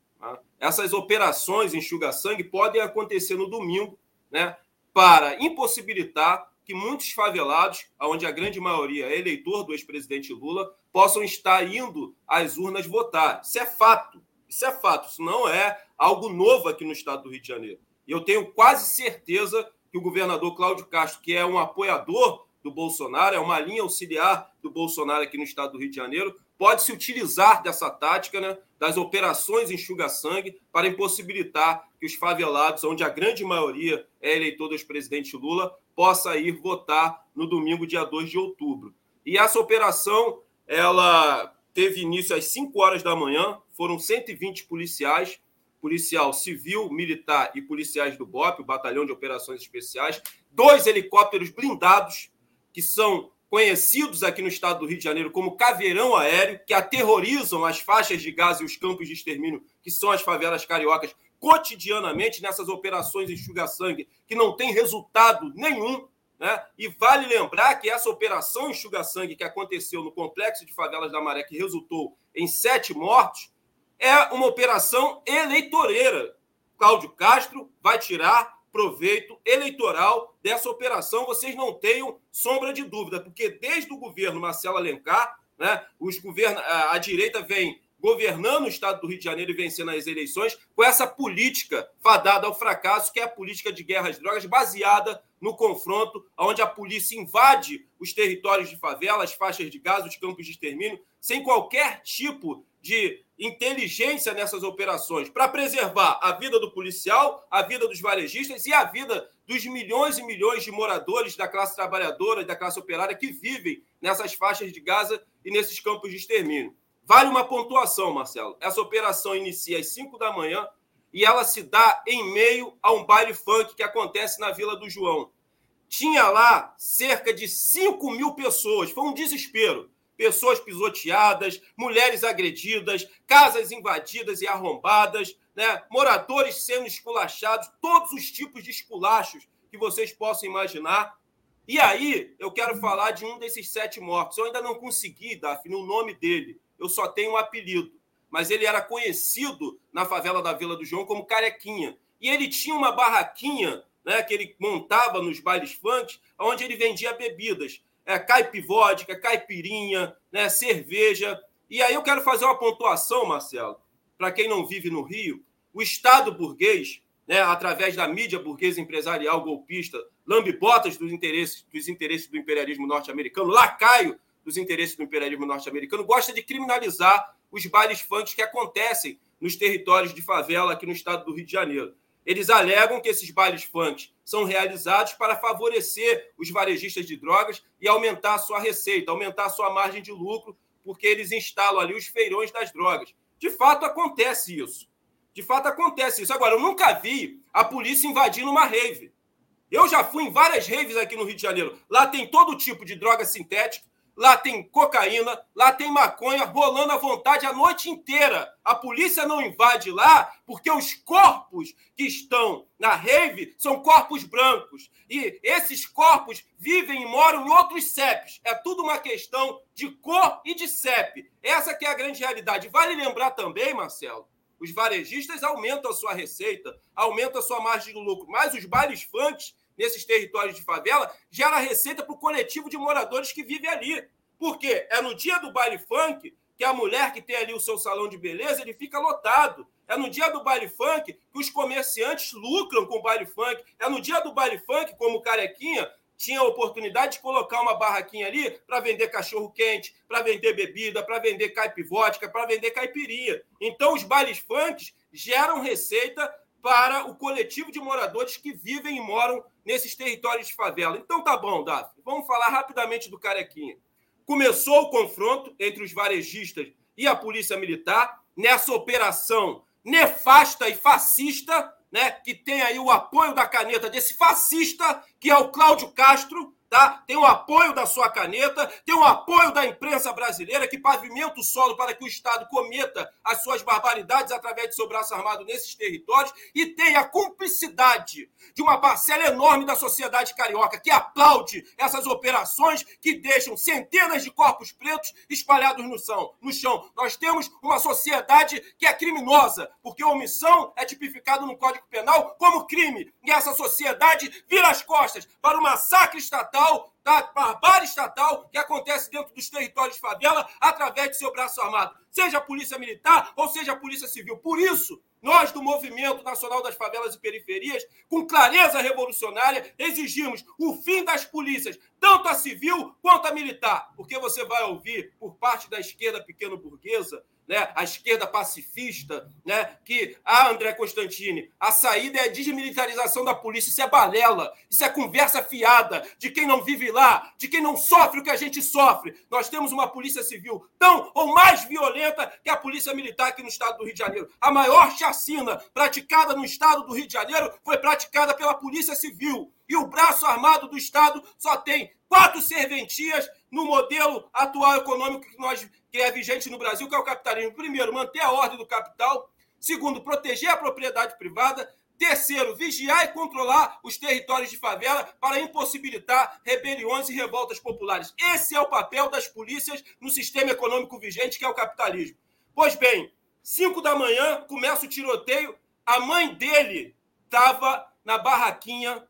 Essas operações Enxuga Sangue podem acontecer no domingo, né, para impossibilitar que muitos favelados, onde a grande maioria é eleitor do ex-presidente Lula, possam estar indo às urnas votar. Isso é fato. Isso é fato. Isso não é algo novo aqui no estado do Rio de Janeiro. E eu tenho quase certeza que o governador Cláudio Castro, que é um apoiador do Bolsonaro, é uma linha auxiliar do Bolsonaro aqui no estado do Rio de Janeiro, pode se utilizar dessa tática, né, das operações enxuga-sangue, para impossibilitar que os favelados, onde a grande maioria é eleitor do ex-presidente Lula, possa ir votar no domingo, dia 2 de outubro. E essa operação, ela teve início às 5 horas da manhã, foram 120 policiais policial civil, militar e policiais do BOP, o Batalhão de Operações Especiais, dois helicópteros blindados, que são conhecidos aqui no estado do Rio de Janeiro como caveirão aéreo, que aterrorizam as faixas de gás e os campos de extermínio, que são as favelas cariocas, cotidianamente nessas operações enxuga-sangue, que não tem resultado nenhum. Né? E vale lembrar que essa operação enxuga-sangue que aconteceu no complexo de favelas da Maré, que resultou em sete mortos, é uma operação eleitoreira. Cláudio Castro vai tirar proveito eleitoral dessa operação, vocês não tenham sombra de dúvida, porque desde o governo Marcelo Alencar, né, os govern... a direita vem governando o estado do Rio de Janeiro e vencendo as eleições com essa política fadada ao fracasso, que é a política de guerra às drogas, baseada no confronto, onde a polícia invade os territórios de favela, as faixas de gás, os campos de extermínio, sem qualquer tipo de inteligência nessas operações para preservar a vida do policial, a vida dos varejistas e a vida dos milhões e milhões de moradores da classe trabalhadora e da classe operária que vivem nessas faixas de Gaza e nesses campos de extermínio. Vale uma pontuação, Marcelo. Essa operação inicia às 5 da manhã e ela se dá em meio a um baile funk que acontece na Vila do João. Tinha lá cerca de 5 mil pessoas. Foi um desespero pessoas pisoteadas, mulheres agredidas, casas invadidas e arrombadas, né? moradores sendo esculachados, todos os tipos de esculachos que vocês possam imaginar. E aí, eu quero falar de um desses sete mortos. Eu ainda não consegui, Daphne, o nome dele. Eu só tenho um apelido. Mas ele era conhecido na favela da Vila do João como Carequinha. E ele tinha uma barraquinha né, que ele montava nos bailes funk, onde ele vendia bebidas é, caipivódica, caipirinha, né, cerveja. E aí eu quero fazer uma pontuação, Marcelo, para quem não vive no Rio. O Estado burguês, né, através da mídia burguesa empresarial golpista, lambe-botas dos interesses, dos interesses do imperialismo norte-americano, lacaio dos interesses do imperialismo norte-americano, gosta de criminalizar os bailes funk que acontecem nos territórios de favela aqui no estado do Rio de Janeiro. Eles alegam que esses bailes funk são realizados para favorecer os varejistas de drogas e aumentar a sua receita, aumentar a sua margem de lucro, porque eles instalam ali os feirões das drogas. De fato, acontece isso. De fato, acontece isso. Agora, eu nunca vi a polícia invadindo uma rave. Eu já fui em várias raves aqui no Rio de Janeiro. Lá tem todo tipo de droga sintética, lá tem cocaína, lá tem maconha rolando à vontade a noite inteira. A polícia não invade lá porque os corpos que estão na rave são corpos brancos. E esses corpos vivem e moram em outros CEPs. É tudo uma questão de cor e de CEP. Essa que é a grande realidade. Vale lembrar também, Marcelo, os varejistas aumentam a sua receita, aumentam a sua margem de lucro, mas os bailes funks nesses territórios de favela, gera receita para o coletivo de moradores que vive ali. Por quê? É no dia do baile funk que a mulher que tem ali o seu salão de beleza, ele fica lotado. É no dia do baile funk que os comerciantes lucram com o baile funk. É no dia do baile funk, como o Carequinha tinha a oportunidade de colocar uma barraquinha ali para vender cachorro quente, para vender bebida, para vender caipivótica, para vender caipirinha. Então os bailes funk geram receita para o coletivo de moradores que vivem e moram nesses territórios de favela. Então tá bom, Davi. Vamos falar rapidamente do Carequinha. Começou o confronto entre os varejistas e a Polícia Militar nessa operação nefasta e fascista, né, que tem aí o apoio da caneta desse fascista que é o Cláudio Castro, tá? Tem o apoio da sua caneta, tem o apoio da imprensa brasileira que pavimenta o solo para que o Estado cometa as suas barbaridades através de seu braço armado nesses territórios e tem a cumplicidade de uma parcela enorme da sociedade carioca que aplaude essas operações que deixam centenas de corpos pretos espalhados no chão. No chão. Nós temos uma sociedade que é criminosa, porque omissão é tipificado no Código Penal como crime. E essa sociedade vira as costas para o massacre estatal estatal, da barbárie estatal que acontece dentro dos territórios de favela através de seu braço armado, seja a Polícia Militar ou seja a Polícia Civil. Por isso, nós do Movimento Nacional das Favelas e Periferias, com clareza revolucionária, exigimos o fim das polícias, tanto a civil quanto a militar, porque você vai ouvir por parte da esquerda pequeno-burguesa né, a esquerda pacifista, né, que ah, André Constantini, a saída é a desmilitarização da polícia, isso é balela, isso é conversa fiada de quem não vive lá, de quem não sofre o que a gente sofre. Nós temos uma polícia civil tão ou mais violenta que a polícia militar aqui no estado do Rio de Janeiro. A maior chacina praticada no estado do Rio de Janeiro foi praticada pela polícia civil. E o braço armado do estado só tem quatro serventias no modelo atual econômico que nós que é vigente no Brasil, que é o capitalismo. Primeiro, manter a ordem do capital. Segundo, proteger a propriedade privada. Terceiro, vigiar e controlar os territórios de favela para impossibilitar rebeliões e revoltas populares. Esse é o papel das polícias no sistema econômico vigente, que é o capitalismo. Pois bem, cinco da manhã começa o tiroteio. A mãe dele estava na barraquinha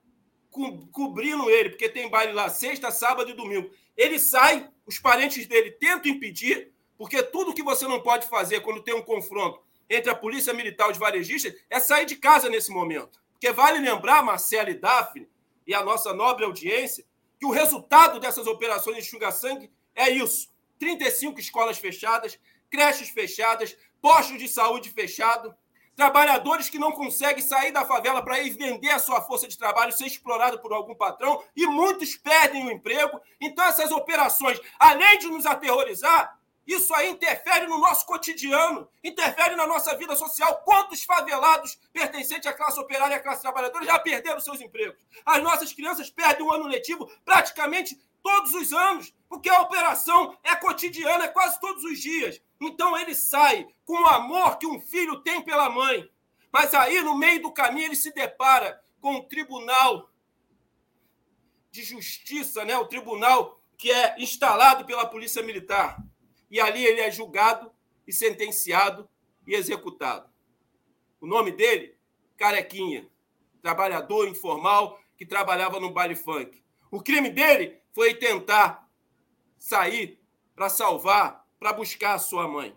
co cobrindo ele, porque tem baile lá sexta, sábado e domingo. Ele sai, os parentes dele tentam impedir, porque tudo que você não pode fazer quando tem um confronto entre a polícia militar e os varejistas é sair de casa nesse momento. Porque vale lembrar, Marcelo e Daphne, e a nossa nobre audiência, que o resultado dessas operações de enxuga-sangue é isso: 35 escolas fechadas, creches fechadas, postos de saúde fechados, trabalhadores que não conseguem sair da favela para ir vender a sua força de trabalho, ser explorado por algum patrão, e muitos perdem o emprego. Então, essas operações, além de nos aterrorizar, isso aí interfere no nosso cotidiano, interfere na nossa vida social. Quantos favelados pertencentes à classe operária e à classe trabalhadora já perderam seus empregos? As nossas crianças perdem o ano letivo praticamente todos os anos, porque a operação é cotidiana, é quase todos os dias. Então ele sai com o amor que um filho tem pela mãe. Mas aí, no meio do caminho, ele se depara com o tribunal de justiça, né? o tribunal que é instalado pela Polícia Militar. E ali ele é julgado e sentenciado e executado. O nome dele? Carequinha, trabalhador informal que trabalhava no baile funk. O crime dele foi tentar sair para salvar para buscar a sua mãe.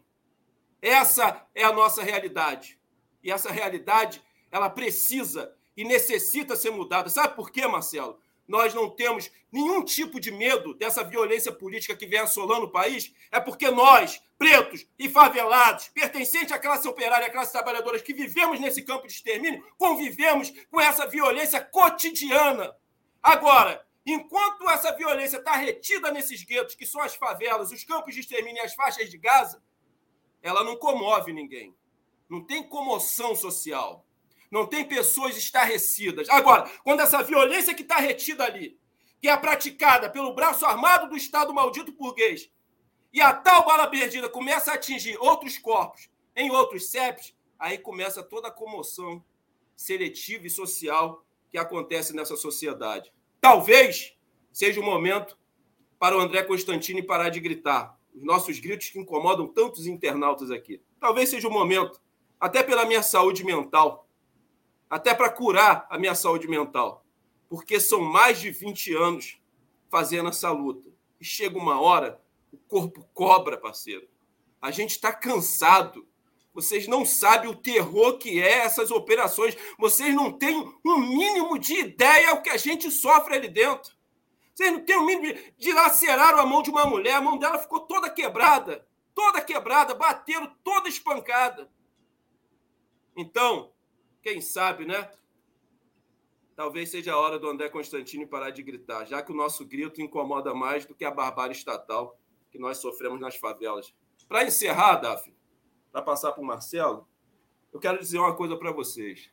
Essa é a nossa realidade. E essa realidade, ela precisa e necessita ser mudada. Sabe por quê, Marcelo? Nós não temos nenhum tipo de medo dessa violência política que vem assolando o país. É porque nós, pretos e favelados, pertencentes à classe operária à classe trabalhadora, que vivemos nesse campo de extermínio, convivemos com essa violência cotidiana. Agora, Enquanto essa violência está retida nesses guetos, que são as favelas, os campos de extermínio e as faixas de Gaza, ela não comove ninguém. Não tem comoção social. Não tem pessoas estarrecidas. Agora, quando essa violência que está retida ali, que é praticada pelo braço armado do Estado maldito burguês, e a tal bala perdida começa a atingir outros corpos em outros CEPs, aí começa toda a comoção seletiva e social que acontece nessa sociedade. Talvez seja o momento para o André Constantini parar de gritar. Os nossos gritos que incomodam tantos internautas aqui. Talvez seja o momento, até pela minha saúde mental, até para curar a minha saúde mental, porque são mais de 20 anos fazendo essa luta. E chega uma hora, o corpo cobra, parceiro. A gente está cansado. Vocês não sabem o terror que é essas operações. Vocês não têm um mínimo de ideia o que a gente sofre ali dentro. Vocês não têm um mínimo de... Dilaceraram a mão de uma mulher, a mão dela ficou toda quebrada. Toda quebrada, bateram toda espancada. Então, quem sabe, né? Talvez seja a hora do André Constantino parar de gritar, já que o nosso grito incomoda mais do que a barbárie estatal que nós sofremos nas favelas. Para encerrar, Daphne, para passar para o Marcelo, eu quero dizer uma coisa para vocês.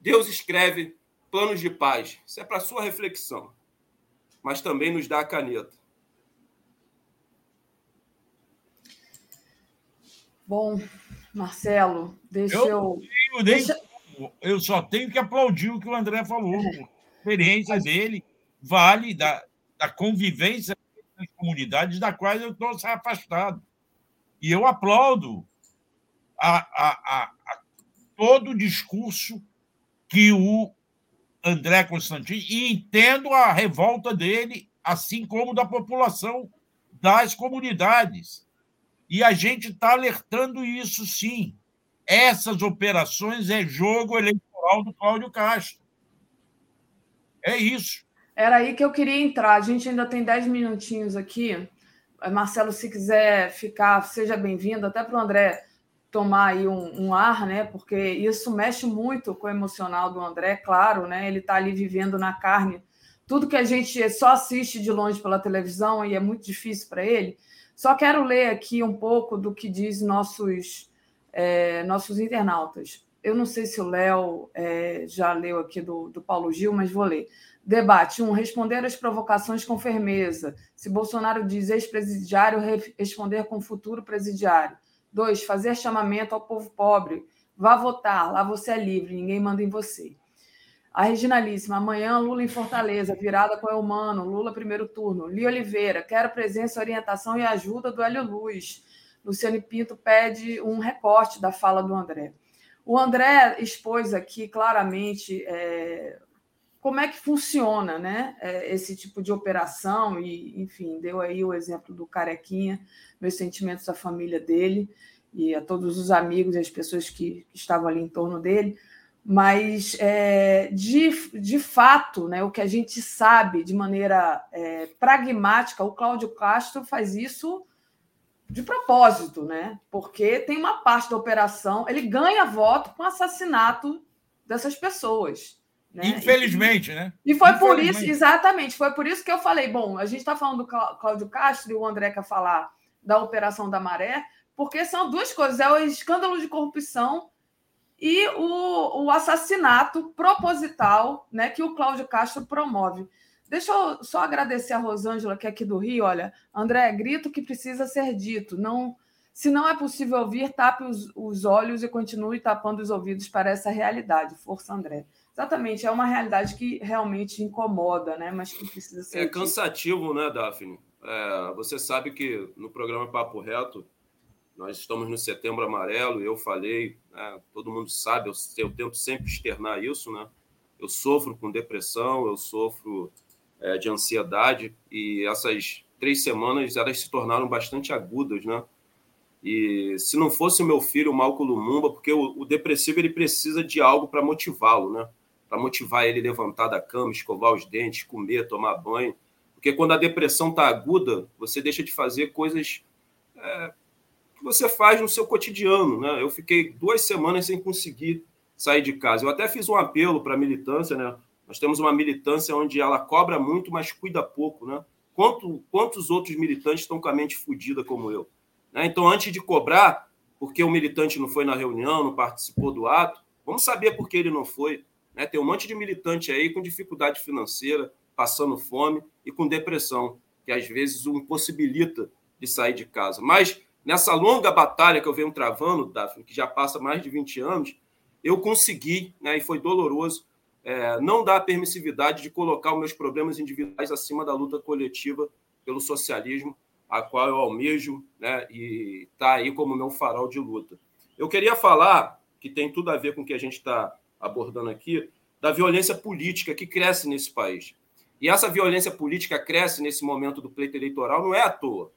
Deus escreve planos de paz. Isso é para sua reflexão. Mas também nos dá a caneta. Bom, Marcelo, deixa eu. eu... deixa... Eu só tenho que aplaudir o que o André falou. A experiência dele vale da, da convivência das comunidades da qual eu estou afastado. E eu aplaudo a, a, a, a todo o discurso que o André Constantino, e entendo a revolta dele, assim como da população das comunidades. E a gente está alertando isso, sim. Essas operações é jogo eleitoral do Cláudio Castro. É isso. Era aí que eu queria entrar. A gente ainda tem dez minutinhos aqui. Marcelo, se quiser ficar, seja bem-vindo, até para o André tomar aí um, um, ar, né? Porque isso mexe muito com o emocional do André, claro, né? Ele está ali vivendo na carne tudo que a gente só assiste de longe pela televisão e é muito difícil para ele. Só quero ler aqui um pouco do que diz nossos é, nossos internautas. Eu não sei se o Léo é, já leu aqui do, do Paulo Gil, mas vou ler. Debate 1. Um, responder às provocações com firmeza. Se Bolsonaro diz ex-presidiário, responder com futuro presidiário. 2. Fazer chamamento ao povo pobre. Vá votar, lá você é livre, ninguém manda em você. A Reginalíssima, amanhã Lula em Fortaleza, virada com o Humano, Lula primeiro turno. Li Oliveira, quero presença, orientação e ajuda do Hélio Luz. Luciane Pinto pede um recorte da fala do André. O André expôs aqui claramente é, como é que funciona né, é, esse tipo de operação, e, enfim, deu aí o exemplo do Carequinha, meus sentimentos à família dele e a todos os amigos e as pessoas que, estavam ali em torno dele. Mas, é, de, de fato, né, o que a gente sabe de maneira é, pragmática, o Cláudio Castro faz isso de propósito, né? Porque tem uma parte da operação, ele ganha voto com o assassinato dessas pessoas. Né? Infelizmente, e, né? E foi por isso, exatamente, foi por isso que eu falei: bom, a gente está falando do Cláudio Castro e o André quer falar da Operação da Maré, porque são duas coisas: é o escândalo de corrupção e o, o assassinato proposital né, que o Cláudio Castro promove. Deixa eu só agradecer a Rosângela, que é aqui do Rio. Olha, André, grito que precisa ser dito. Não, se não é possível ouvir, tape os, os olhos e continue tapando os ouvidos para essa realidade. Força, André. Exatamente, é uma realidade que realmente incomoda, né? mas que precisa ser. É cansativo, né, Daphne? É, você sabe que no programa Papo Reto, nós estamos no Setembro Amarelo, e eu falei, né, todo mundo sabe, eu, eu, tento sempre externar isso, né? Eu sofro com depressão, eu sofro é, de ansiedade, e essas três semanas elas se tornaram bastante agudas, né? E se não fosse o meu filho, o Malco Lumumba, porque o, o depressivo ele precisa de algo para motivá-lo, né? Para motivar ele a levantar da cama, escovar os dentes, comer, tomar banho. Porque quando a depressão está aguda, você deixa de fazer coisas é, que você faz no seu cotidiano. Né? Eu fiquei duas semanas sem conseguir sair de casa. Eu até fiz um apelo para a militância, né? Nós temos uma militância onde ela cobra muito, mas cuida pouco, né? Quanto, quantos outros militantes estão com a mente fodida como eu? Né? Então, antes de cobrar, porque o militante não foi na reunião, não participou do ato, vamos saber por que ele não foi. Né? Tem um monte de militante aí com dificuldade financeira, passando fome e com depressão, que às vezes o impossibilita de sair de casa. Mas nessa longa batalha que eu venho travando, Daphne, que já passa mais de 20 anos, eu consegui, né, e foi doloroso, é, não dar permissividade de colocar os meus problemas individuais acima da luta coletiva pelo socialismo, a qual eu almejo, né, e está aí como meu farol de luta. Eu queria falar, que tem tudo a ver com o que a gente está abordando aqui, da violência política que cresce nesse país. E essa violência política cresce nesse momento do pleito eleitoral não é à toa,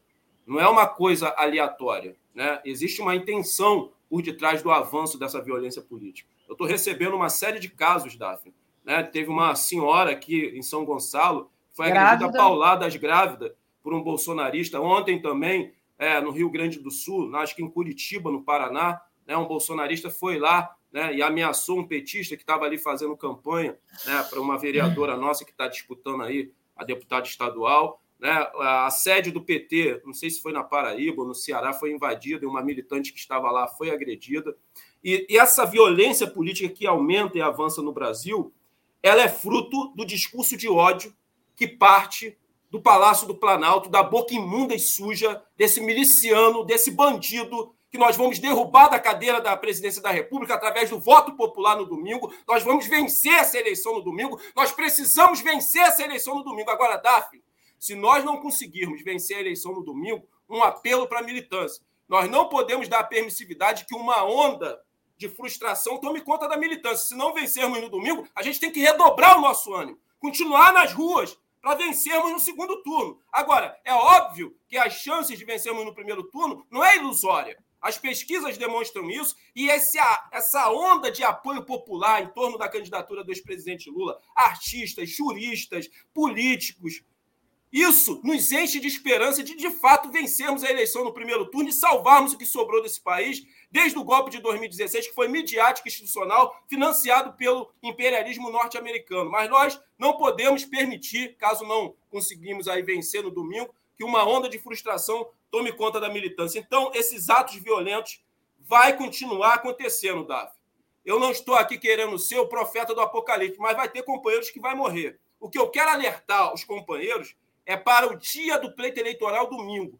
não é uma coisa aleatória. Né? Existe uma intenção por detrás do avanço dessa violência política. Eu estou recebendo uma série de casos, Daphne. Né? Teve uma senhora aqui em São Gonçalo foi agredida pauladas grávida por um bolsonarista. Ontem também, é, no Rio Grande do Sul, acho que em Curitiba, no Paraná, né, um bolsonarista foi lá né, e ameaçou um petista que estava ali fazendo campanha né, para uma vereadora nossa que está disputando aí a deputada estadual. Né? A sede do PT, não sei se foi na Paraíba ou no Ceará, foi invadida e uma militante que estava lá foi agredida. E, e essa violência política que aumenta e avança no Brasil, ela é fruto do discurso de ódio que parte do Palácio do Planalto, da boca imunda e suja desse miliciano, desse bandido que nós vamos derrubar da cadeira da presidência da República através do voto popular no domingo. Nós vamos vencer essa eleição no domingo. Nós precisamos vencer essa eleição no domingo. Agora, Daphne, se nós não conseguirmos vencer a eleição no domingo, um apelo para a militância. Nós não podemos dar permissividade que uma onda de frustração tome conta da militância. Se não vencermos no domingo, a gente tem que redobrar o nosso ânimo, continuar nas ruas para vencermos no segundo turno. Agora, é óbvio que as chances de vencermos no primeiro turno não é ilusória. As pesquisas demonstram isso e esse, essa onda de apoio popular em torno da candidatura do ex-presidente Lula, artistas, juristas, políticos, isso nos enche de esperança de, de fato, vencermos a eleição no primeiro turno e salvarmos o que sobrou desse país, desde o golpe de 2016, que foi midiático e institucional, financiado pelo imperialismo norte-americano. Mas nós não podemos permitir, caso não conseguimos aí vencer no domingo, que uma onda de frustração tome conta da militância. Então, esses atos violentos vai continuar acontecendo, Davi. Eu não estou aqui querendo ser o profeta do apocalipse, mas vai ter companheiros que vai morrer. O que eu quero alertar os companheiros é para o dia do pleito eleitoral domingo.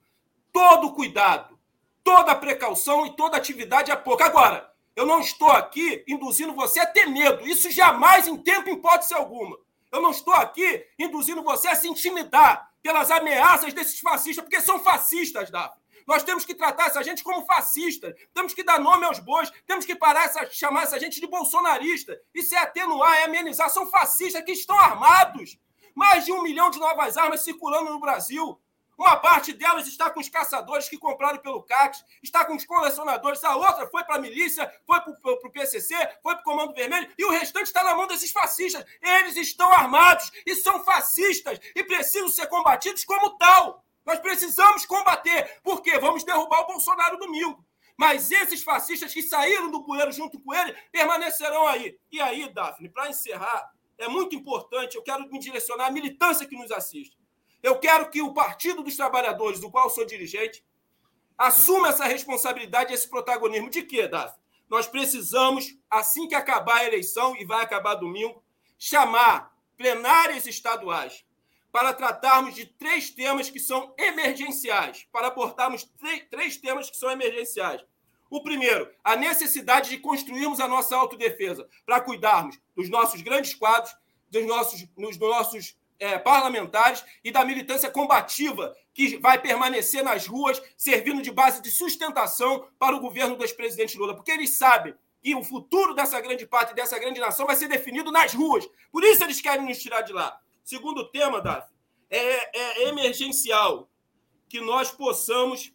Todo cuidado, toda precaução e toda atividade é pouco. Agora, eu não estou aqui induzindo você a ter medo. Isso jamais, em tempo, em hipótese alguma. Eu não estou aqui induzindo você a se intimidar pelas ameaças desses fascistas, porque são fascistas, Davi. Nós temos que tratar essa gente como fascista, temos que dar nome aos bois, temos que parar essa, chamar essa gente de bolsonarista. Isso é atenuar, é amenizar. São fascistas que estão armados. Mais de um milhão de novas armas circulando no Brasil. Uma parte delas está com os caçadores que compraram pelo CACs, está com os colecionadores, a outra foi para a milícia, foi para o PCC, foi para o Comando Vermelho, e o restante está na mão desses fascistas. Eles estão armados e são fascistas e precisam ser combatidos como tal. Nós precisamos combater, porque vamos derrubar o Bolsonaro domingo. Mas esses fascistas que saíram do bueiro junto com ele permanecerão aí. E aí, Daphne, para encerrar, é muito importante, eu quero me direcionar à militância que nos assiste. Eu quero que o Partido dos Trabalhadores, do qual sou dirigente, assuma essa responsabilidade, esse protagonismo. De quê, Davi? Nós precisamos, assim que acabar a eleição, e vai acabar domingo, chamar plenárias estaduais para tratarmos de três temas que são emergenciais, para abordarmos três temas que são emergenciais. O primeiro, a necessidade de construirmos a nossa autodefesa para cuidarmos dos nossos grandes quadros, dos nossos, dos nossos é, parlamentares e da militância combativa que vai permanecer nas ruas, servindo de base de sustentação para o governo do ex-presidente Lula, porque eles sabem que o futuro dessa grande parte, dessa grande nação, vai ser definido nas ruas. Por isso eles querem nos tirar de lá. Segundo tema, Daf, é, é emergencial que nós possamos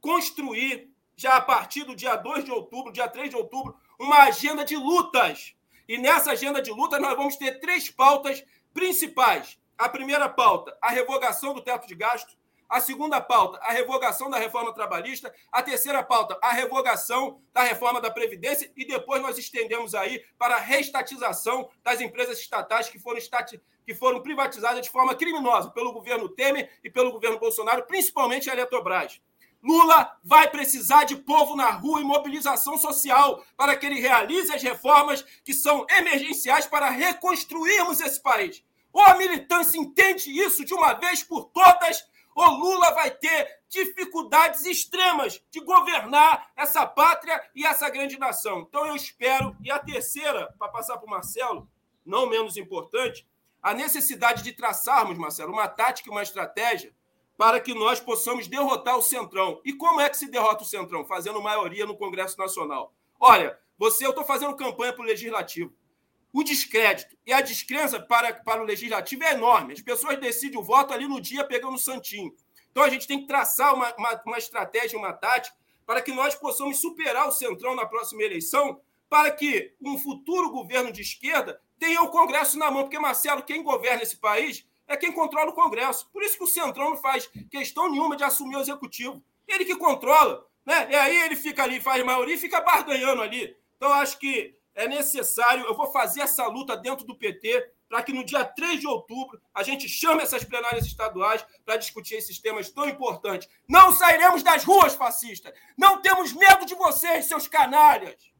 construir, já a partir do dia 2 de outubro, dia 3 de outubro, uma agenda de lutas. E nessa agenda de lutas nós vamos ter três pautas principais a primeira pauta, a revogação do teto de gasto. A segunda pauta, a revogação da reforma trabalhista. A terceira pauta, a revogação da reforma da Previdência. E depois nós estendemos aí para a reestatização das empresas estatais que foram, estati... que foram privatizadas de forma criminosa pelo governo Temer e pelo governo Bolsonaro, principalmente a Eletrobras. Lula vai precisar de povo na rua e mobilização social para que ele realize as reformas que são emergenciais para reconstruirmos esse país. Ou a militância entende isso de uma vez por todas, ou Lula vai ter dificuldades extremas de governar essa pátria e essa grande nação. Então eu espero. E a terceira, para passar para o Marcelo, não menos importante, a necessidade de traçarmos, Marcelo, uma tática e uma estratégia para que nós possamos derrotar o Centrão. E como é que se derrota o Centrão? Fazendo maioria no Congresso Nacional. Olha, você, eu estou fazendo campanha para o Legislativo o descrédito e a descrença para, para o legislativo é enorme. As pessoas decidem o voto ali no dia pegando o santinho. Então a gente tem que traçar uma, uma, uma estratégia, uma tática, para que nós possamos superar o Centrão na próxima eleição, para que um futuro governo de esquerda tenha o Congresso na mão. Porque, Marcelo, quem governa esse país é quem controla o Congresso. Por isso que o Centrão não faz questão nenhuma de assumir o executivo. Ele que controla. Né? E aí ele fica ali, faz maioria e fica barganhando ali. Então, acho que é necessário, eu vou fazer essa luta dentro do PT para que no dia 3 de outubro a gente chame essas plenárias estaduais para discutir esses temas tão importantes. Não sairemos das ruas, fascistas! Não temos medo de vocês, seus canalhas!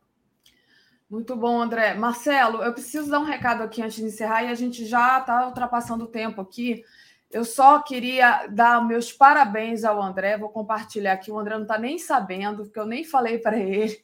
Muito bom, André. Marcelo, eu preciso dar um recado aqui antes de encerrar e a gente já está ultrapassando o tempo aqui. Eu só queria dar meus parabéns ao André, vou compartilhar aqui. O André não está nem sabendo, porque eu nem falei para ele,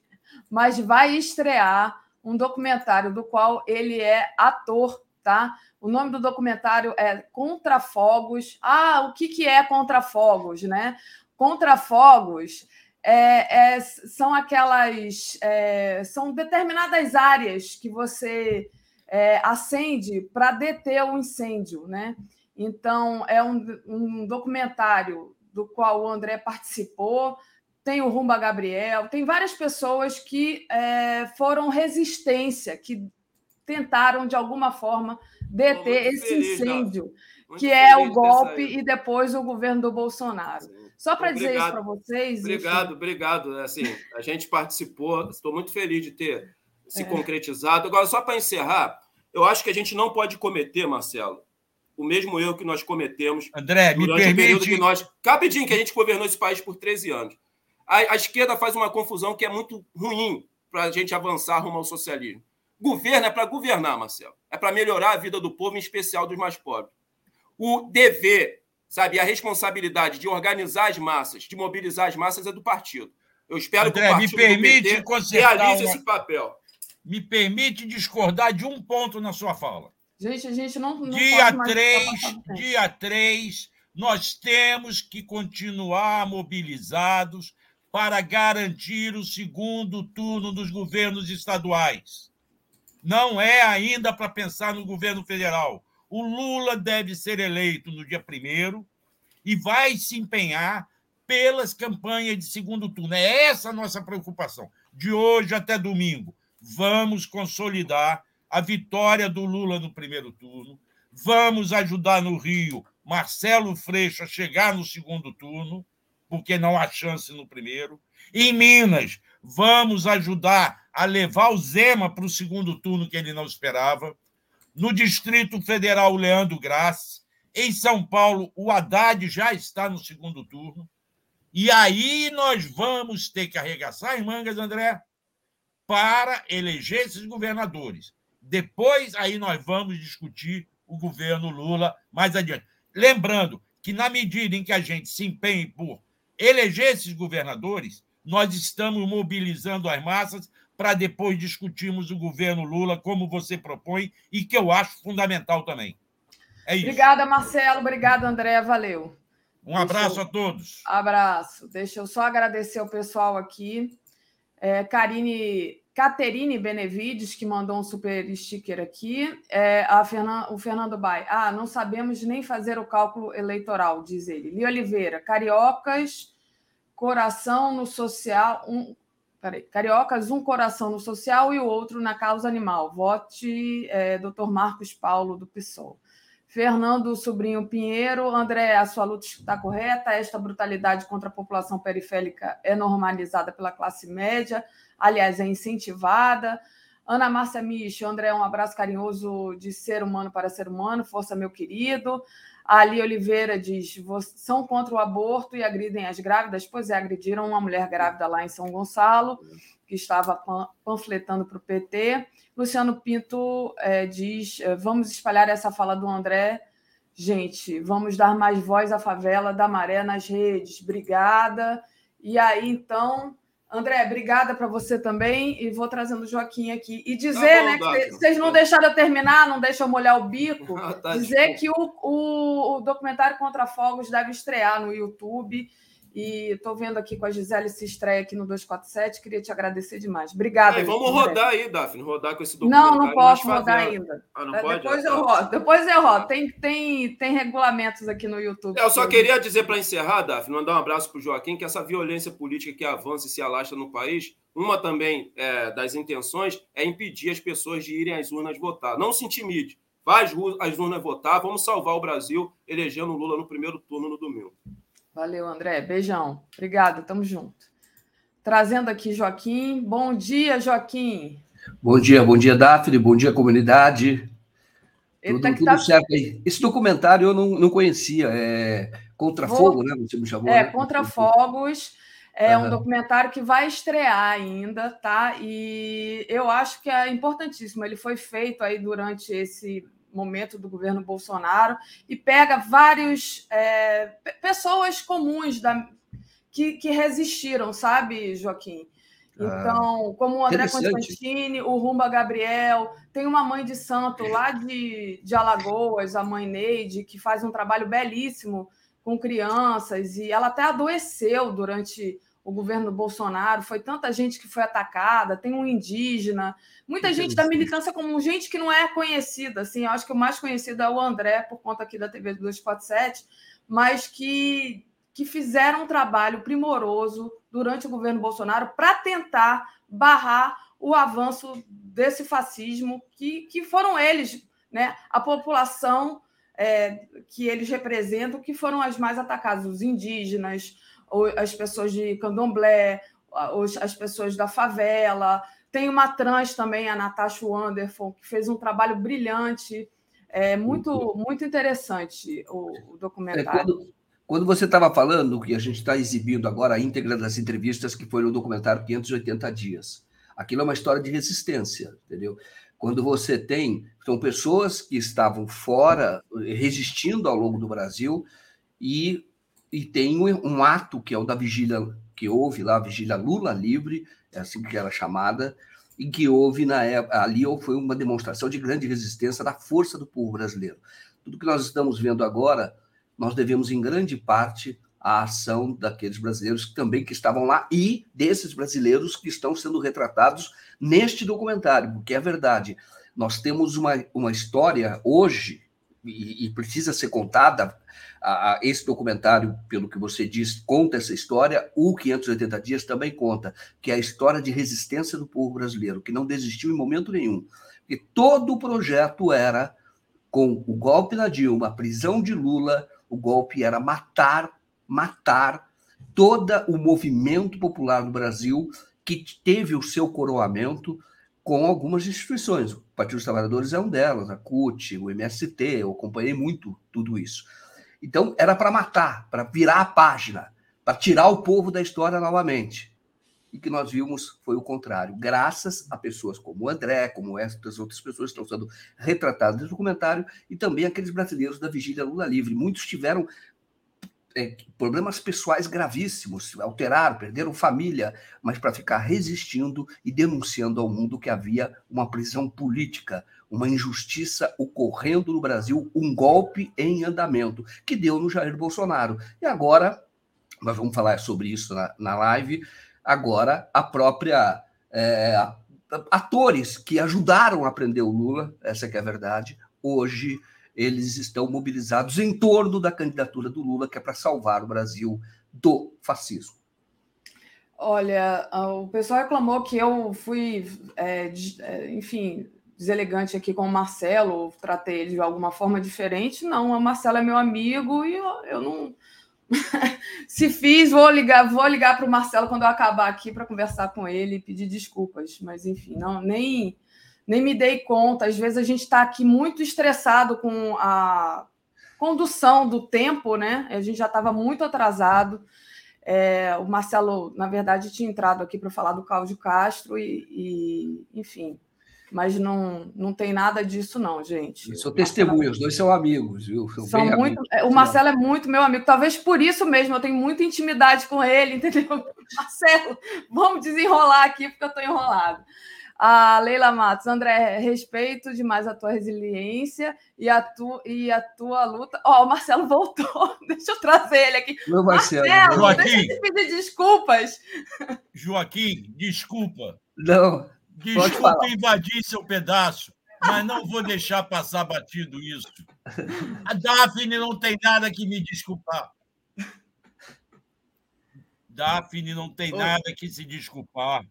mas vai estrear um documentário do qual ele é ator, tá? O nome do documentário é Contrafogos. Ah, o que, que é Contrafogos, né? Contrafogos é, é, são aquelas. É, são determinadas áreas que você é, acende para deter o incêndio, né? Então, é um, um documentário do qual o André participou tem o Rumba Gabriel, tem várias pessoas que é, foram resistência, que tentaram, de alguma forma, deter esse feliz, incêndio, que é o golpe e depois o governo do Bolsonaro. Sim. Só para dizer isso para vocês. Obrigado, enfim. obrigado. Assim, a gente participou, estou muito feliz de ter se é. concretizado. Agora, só para encerrar, eu acho que a gente não pode cometer, Marcelo, o mesmo erro que nós cometemos André, durante me permite... o período que nós. Rapidinho, que a gente governou esse país por 13 anos. A, a esquerda faz uma confusão que é muito ruim para a gente avançar rumo ao socialismo. Governo é para governar, Marcelo. É para melhorar a vida do povo, em especial dos mais pobres. O dever, sabe, a responsabilidade de organizar as massas, de mobilizar as massas é do partido. Eu espero André, que o partido me permite PT realize uma... esse papel. Me permite discordar de um ponto na sua fala. Gente, a gente não. não dia 3, dia 3, nós temos que continuar mobilizados para garantir o segundo turno dos governos estaduais. Não é ainda para pensar no governo federal. O Lula deve ser eleito no dia primeiro e vai se empenhar pelas campanhas de segundo turno. É essa a nossa preocupação. De hoje até domingo, vamos consolidar a vitória do Lula no primeiro turno. Vamos ajudar no Rio Marcelo Freixo a chegar no segundo turno porque não há chance no primeiro. Em Minas, vamos ajudar a levar o Zema para o segundo turno que ele não esperava. No Distrito Federal, o Leandro Graça. Em São Paulo, o Haddad já está no segundo turno. E aí nós vamos ter que arregaçar as mangas, André, para eleger esses governadores. Depois, aí nós vamos discutir o governo Lula mais adiante. Lembrando que, na medida em que a gente se empenhe por eleger esses governadores, nós estamos mobilizando as massas para depois discutirmos o governo Lula, como você propõe, e que eu acho fundamental também. É isso. Obrigada, Marcelo. Obrigada, André. Valeu. Um abraço eu... a todos. Abraço. Deixa eu só agradecer o pessoal aqui. É, Karine Caterine Benevides, que mandou um super sticker aqui. É, a Fernan, o Fernando Bai. Ah, não sabemos nem fazer o cálculo eleitoral, diz ele. Li Oliveira, cariocas, coração no social. Um, peraí, cariocas, um coração no social e o outro na causa animal. Vote é, Dr. Marcos Paulo, do PSOL. Fernando Sobrinho Pinheiro, André, a sua luta está correta. Esta brutalidade contra a população periférica é normalizada pela classe média, aliás, é incentivada. Ana Márcia Micho, André, um abraço carinhoso de ser humano para ser humano, força, meu querido. Ali Oliveira diz: são contra o aborto e agridem as grávidas. Pois é, agrediram uma mulher grávida lá em São Gonçalo, que estava panfletando para o PT. Luciano Pinto é, diz: é, vamos espalhar essa fala do André. Gente, vamos dar mais voz à favela da Maré nas redes. Obrigada. E aí, então, André, obrigada para você também. E vou trazendo o Joaquim aqui. E dizer, tá bom, né, que vocês não deixaram eu terminar, não deixam molhar o bico. tá dizer que o, o, o documentário Contra Fogos deve estrear no YouTube. E estou vendo aqui com a Gisele se estreia aqui no 247. Queria te agradecer demais. Obrigada. É, vamos rodar aí, Daphne, rodar com esse documentário. Não, não posso rodar ainda. Ah, não é, pode? Depois ah, eu tá. rodo. Depois eu rodo. Tem, tem, tem regulamentos aqui no YouTube. É, eu só queria dizer para encerrar, Daphne, mandar um abraço para o Joaquim, que essa violência política que avança e se alastra no país, uma também é, das intenções é impedir as pessoas de irem às urnas votar. Não se intimide. Vá às urnas votar. Vamos salvar o Brasil elegendo o Lula no primeiro turno no domingo. Valeu, André. Beijão. Obrigada, tamo junto. Trazendo aqui Joaquim. Bom dia, Joaquim. Bom dia, bom dia, Daphne. Bom dia, comunidade. Tudo, tá tudo tá... certo aí. Esse documentário eu não, não conhecia. É Contra Vou... Fogo, né? Você me chamou. É, né? Contra Fogos. É uhum. um documentário que vai estrear ainda, tá? E eu acho que é importantíssimo. Ele foi feito aí durante esse momento do governo Bolsonaro e pega várias é, pessoas comuns da, que, que resistiram, sabe, Joaquim? Ah, então, como o André Constantini, o Rumba Gabriel, tem uma mãe de santo lá de, de Alagoas, a mãe Neide, que faz um trabalho belíssimo com crianças, e ela até adoeceu durante o governo Bolsonaro, foi tanta gente que foi atacada, tem um indígena, muita gente da militância como gente que não é conhecida, assim, eu acho que o mais conhecido é o André, por conta aqui da TV 247, mas que, que fizeram um trabalho primoroso durante o governo Bolsonaro para tentar barrar o avanço desse fascismo, que, que foram eles, né, a população é, que eles representam, que foram as mais atacadas, os indígenas, as pessoas de candomblé, as pessoas da favela. Tem uma trans também, a Natasha Wanderful, que fez um trabalho brilhante. É muito, muito interessante o, o documentário. É, quando, quando, você estava falando que a gente está exibindo agora a íntegra das entrevistas que foi no documentário 580 Dias, aquilo é uma história de resistência, entendeu? Quando você tem. São pessoas que estavam fora, resistindo ao longo do Brasil, e e tem um ato que é o da vigília que houve lá, a vigília Lula livre, é assim que era chamada, e que houve na época, ali foi uma demonstração de grande resistência da força do povo brasileiro. Tudo que nós estamos vendo agora, nós devemos em grande parte à ação daqueles brasileiros que também que estavam lá e desses brasileiros que estão sendo retratados neste documentário, porque é verdade. Nós temos uma, uma história hoje e, precisa ser contada a, a, esse documentário, pelo que você diz, conta essa história. O 580 Dias também conta, que é a história de resistência do povo brasileiro, que não desistiu em momento nenhum. E todo o projeto era, com o golpe na Dilma, a prisão de Lula, o golpe era matar, matar todo o movimento popular do Brasil que teve o seu coroamento com algumas instituições. O Partido dos Trabalhadores é um delas, a CUT, o MST, eu acompanhei muito tudo isso. Então, era para matar, para virar a página, para tirar o povo da história novamente. E que nós vimos foi o contrário. Graças a pessoas como o André, como essas outras pessoas que estão sendo retratadas no documentário, e também aqueles brasileiros da Vigília Lula Livre. Muitos tiveram problemas pessoais gravíssimos, alteraram, perderam família, mas para ficar resistindo e denunciando ao mundo que havia uma prisão política, uma injustiça ocorrendo no Brasil, um golpe em andamento, que deu no Jair Bolsonaro. E agora, nós vamos falar sobre isso na, na live, agora a própria. É, atores que ajudaram a prender o Lula, essa que é a verdade, hoje eles estão mobilizados em torno da candidatura do Lula, que é para salvar o Brasil do fascismo. Olha, o pessoal reclamou que eu fui, é, é, enfim, deselegante aqui com o Marcelo, tratei ele de alguma forma diferente. Não, o Marcelo é meu amigo e eu, eu não. Se fiz, vou ligar, vou ligar para o Marcelo quando eu acabar aqui para conversar com ele e pedir desculpas. Mas enfim, não nem nem me dei conta. Às vezes a gente está aqui muito estressado com a condução do tempo, né? A gente já estava muito atrasado. É, o Marcelo, na verdade, tinha entrado aqui para falar do Cláudio Castro e, e, enfim, mas não, não tem nada disso, não, gente. Eu sou testemunha, os dois são amigos, viu? São, são muito, amigos. É, o Marcelo é muito meu amigo, talvez por isso mesmo, eu tenho muita intimidade com ele, entendeu? Marcelo, vamos desenrolar aqui, porque eu estou enrolado. A Leila Matos, André, respeito demais a tua resiliência e a, tu, e a tua luta. Ó, oh, o Marcelo voltou, deixa eu trazer ele aqui. Meu Marcelo, Marcelo Joaquim, deixa eu pedir desculpas. Joaquim, desculpa. Não. Desculpa invadir seu pedaço, mas não vou deixar passar batido isso. A Daphne não tem nada que me desculpar. Daphne não tem nada que se desculpar.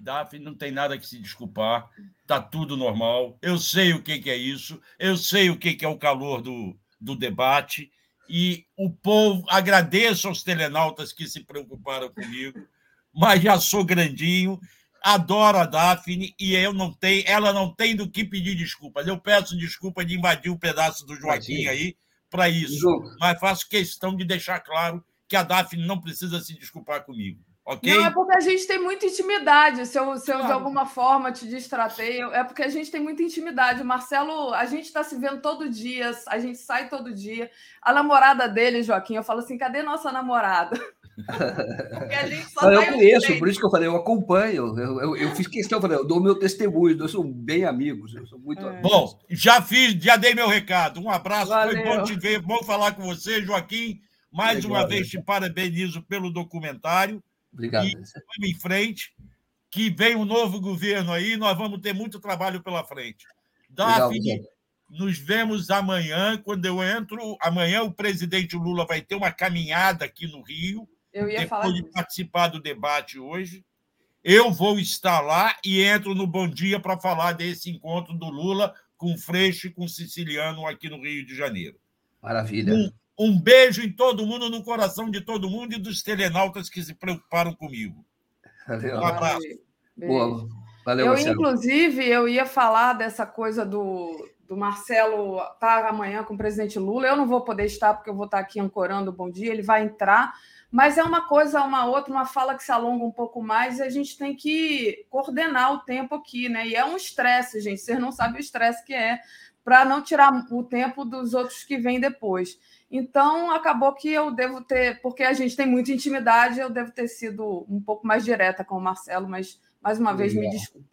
Daphne não tem nada que se desculpar, está tudo normal. Eu sei o que, que é isso, eu sei o que, que é o calor do, do debate, e o povo, agradeço aos telenautas que se preocuparam comigo, mas já sou grandinho, adoro a Daphne e eu não tenho, ela não tem do que pedir desculpas. Eu peço desculpa de invadir o um pedaço do Joaquim aí para isso, mas faço questão de deixar claro que a Daphne não precisa se desculpar comigo. Okay? Não, é porque a gente tem muita intimidade. Se eu, se eu claro. de alguma forma te distratei, é porque a gente tem muita intimidade. O Marcelo, a gente está se vendo todo dia, a gente sai todo dia. A namorada dele, Joaquim, eu falo assim: cadê nossa namorada? Porque a gente só eu conheço, por isso que eu falei, eu acompanho. Eu, eu, eu fiz questão, eu, falei, eu dou meu testemunho, eu sou bem amigos, eu sou muito é. Bom, já fiz, já dei meu recado. Um abraço, Valeu. foi bom te ver, bom falar com você, Joaquim. Mais Legal, uma vez te parabenizo pelo documentário. Obrigado. E vamos em frente, que vem um novo governo aí, nós vamos ter muito trabalho pela frente. Daphne, nos vemos amanhã, quando eu entro. Amanhã o presidente Lula vai ter uma caminhada aqui no Rio. Eu ia depois falar de participar do debate hoje. Eu vou estar lá e entro no Bom Dia para falar desse encontro do Lula com o Freixo e com o Siciliano aqui no Rio de Janeiro. Maravilha. Um, um beijo em todo mundo, no coração de todo mundo e dos telenautas que se preocuparam comigo. Valeu. Um abraço. Boa. Valeu, eu, Marcelo. inclusive, eu ia falar dessa coisa do, do Marcelo estar tá amanhã com o presidente Lula. Eu não vou poder estar, porque eu vou estar aqui ancorando o Bom Dia, ele vai entrar. Mas é uma coisa, uma outra, uma fala que se alonga um pouco mais e a gente tem que coordenar o tempo aqui, né? E é um estresse, gente. Vocês não sabem o estresse que é para não tirar o tempo dos outros que vêm depois. Então, acabou que eu devo ter, porque a gente tem muita intimidade, eu devo ter sido um pouco mais direta com o Marcelo, mas mais uma vez me desculpe.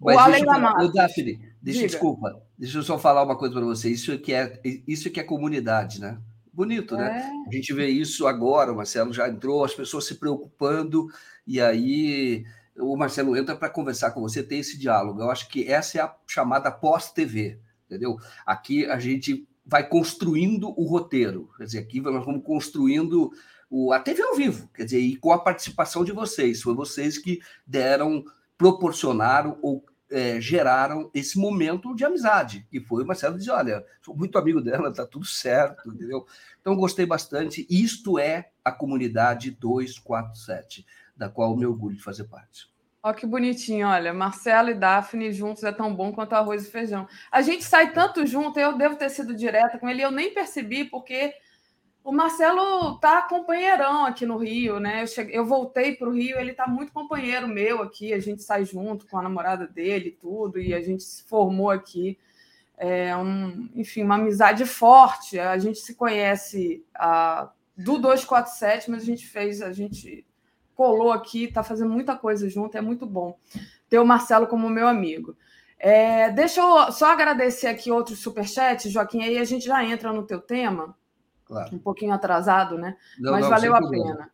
Mas o Além da Mata. Daphne, deixa, Diga. desculpa, deixa eu só falar uma coisa para você. Isso que é, isso que é comunidade, né? Bonito, né? É. A gente vê isso agora, o Marcelo já entrou, as pessoas se preocupando, e aí o Marcelo entra para conversar com você, ter esse diálogo. Eu acho que essa é a chamada pós-TV, entendeu? Aqui a gente vai construindo o roteiro. Quer dizer, aqui nós vamos construindo o, a TV ao vivo, quer dizer, e com a participação de vocês. Foi vocês que deram, proporcionaram ou é, geraram esse momento de amizade. E foi o Marcelo dizer: olha, sou muito amigo dela, tá tudo certo, entendeu? Então, gostei bastante. Isto é a comunidade 247, da qual me orgulho de fazer parte. Olha que bonitinho, olha. Marcelo e Daphne juntos é tão bom quanto arroz e feijão. A gente sai tanto junto, eu devo ter sido direta com ele, eu nem percebi, porque o Marcelo tá companheirão aqui no Rio, né? Eu, cheguei, eu voltei para o Rio, ele tá muito companheiro meu aqui, a gente sai junto com a namorada dele e tudo, e a gente se formou aqui. É um, enfim, uma amizade forte. A gente se conhece a, do 247, mas a gente fez, a gente colou aqui, está fazendo muita coisa junto, é muito bom ter o Marcelo como meu amigo. É, deixa eu só agradecer aqui outros superchats, Joaquim, aí a gente já entra no teu tema, claro. um pouquinho atrasado, né? Não, Mas não, valeu a pena.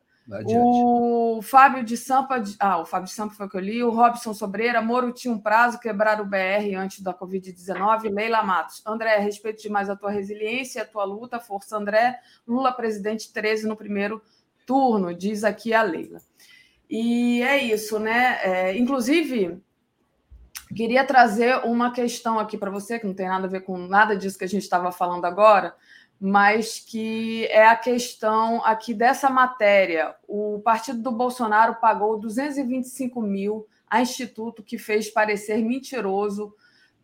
O Fábio de Sampa, ah, o Fábio de Sampa foi o que eu li, o Robson Sobreira, Moro tinha um prazo, quebrar o BR antes da Covid-19, Leila Matos, André, respeito demais a tua resiliência, a tua luta, força André, Lula presidente 13 no primeiro turno, diz aqui a Leila. E é isso, né? É, inclusive, Queria trazer uma questão aqui para você, que não tem nada a ver com nada disso que a gente estava falando agora, mas que é a questão aqui dessa matéria. O partido do Bolsonaro pagou 225 mil a Instituto que fez parecer mentiroso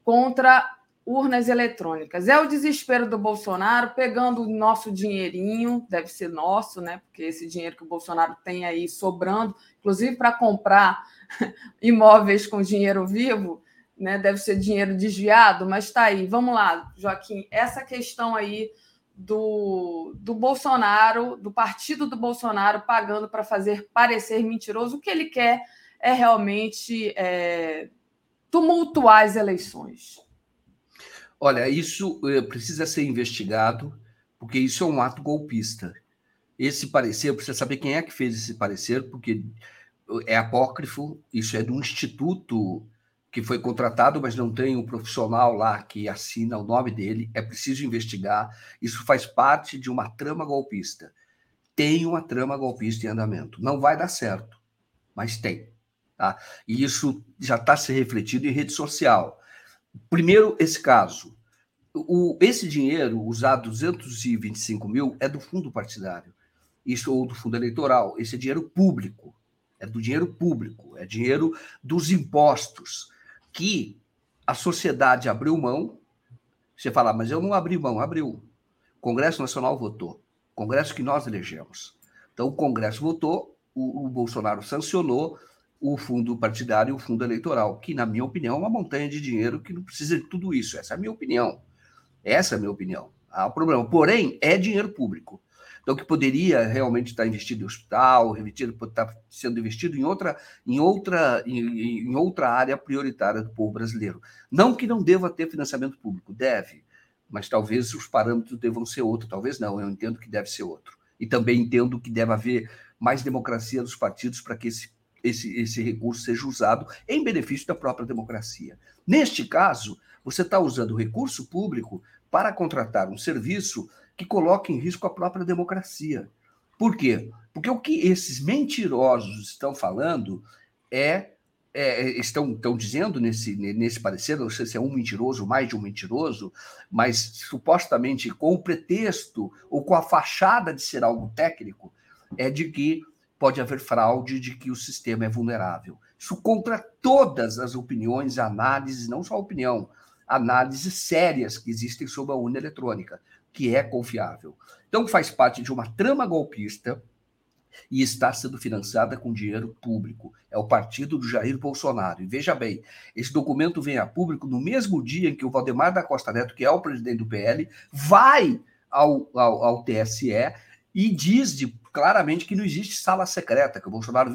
contra urnas eletrônicas. É o desespero do Bolsonaro pegando o nosso dinheirinho, deve ser nosso, né? Porque esse dinheiro que o Bolsonaro tem aí sobrando, inclusive para comprar imóveis com dinheiro vivo, né? Deve ser dinheiro desviado, mas está aí. Vamos lá, Joaquim. Essa questão aí do, do Bolsonaro, do partido do Bolsonaro, pagando para fazer parecer mentiroso, o que ele quer é realmente é, tumultuar as eleições? Olha, isso eh, precisa ser investigado, porque isso é um ato golpista. Esse parecer, precisa saber quem é que fez esse parecer, porque é apócrifo, isso é de um instituto que foi contratado, mas não tem um profissional lá que assina o nome dele. É preciso investigar. Isso faz parte de uma trama golpista. Tem uma trama golpista em andamento. Não vai dar certo, mas tem. Tá? E isso já está se refletindo em rede social. Primeiro, esse caso. O, esse dinheiro, usado 225 mil, é do fundo partidário. Isso ou do fundo eleitoral. Esse é dinheiro público. É do dinheiro público. É dinheiro dos impostos que a sociedade abriu mão. Você fala, mas eu não abri mão. Abriu. O Congresso Nacional votou. Congresso que nós elegemos. Então, o Congresso votou, o, o Bolsonaro sancionou, o fundo partidário e o fundo eleitoral, que, na minha opinião, é uma montanha de dinheiro que não precisa de tudo isso. Essa é a minha opinião. Essa é a minha opinião. Há um problema. Porém, é dinheiro público. Então, que poderia realmente estar investido em hospital, investido, estar sendo investido em outra, em outra, em, em outra área prioritária do povo brasileiro. Não que não deva ter financiamento público, deve, mas talvez os parâmetros devam ser outros, talvez não, eu entendo que deve ser outro. E também entendo que deve haver mais democracia dos partidos para que esse esse, esse recurso seja usado em benefício da própria democracia. Neste caso, você está usando o recurso público para contratar um serviço que coloca em risco a própria democracia. Por quê? Porque o que esses mentirosos estão falando é, é, estão, estão dizendo nesse, nesse parecer, não sei se é um mentiroso, mais de um mentiroso, mas supostamente com o pretexto ou com a fachada de ser algo técnico, é de que pode haver fraude de que o sistema é vulnerável. Isso contra todas as opiniões, análises, não só opinião, análises sérias que existem sobre a urna eletrônica, que é confiável. Então, faz parte de uma trama golpista e está sendo financiada com dinheiro público. É o partido do Jair Bolsonaro. E veja bem, esse documento vem a público no mesmo dia em que o Valdemar da Costa Neto, que é o presidente do PL, vai ao, ao, ao TSE e diz de claramente que não existe sala secreta, que o Bolsonaro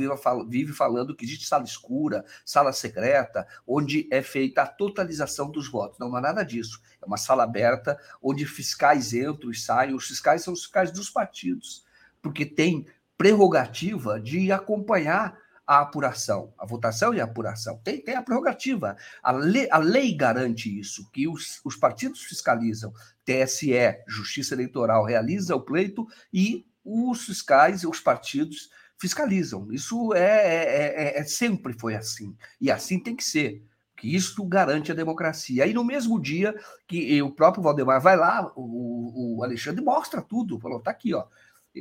vive, falando que existe sala escura, sala secreta, onde é feita a totalização dos votos. Não, não é nada disso. É uma sala aberta onde fiscais entram e saem. Os fiscais são os fiscais dos partidos, porque tem prerrogativa de acompanhar a apuração, a votação e a apuração. Tem, tem a prerrogativa. A lei, a lei garante isso, que os, os partidos fiscalizam, TSE, Justiça Eleitoral, realiza o pleito e os fiscais os partidos fiscalizam. Isso é, é, é, é, sempre foi assim. E assim tem que ser. Que isso garante a democracia. Aí, no mesmo dia que o próprio Valdemar vai lá, o, o Alexandre mostra tudo. Falou: tá aqui, ó.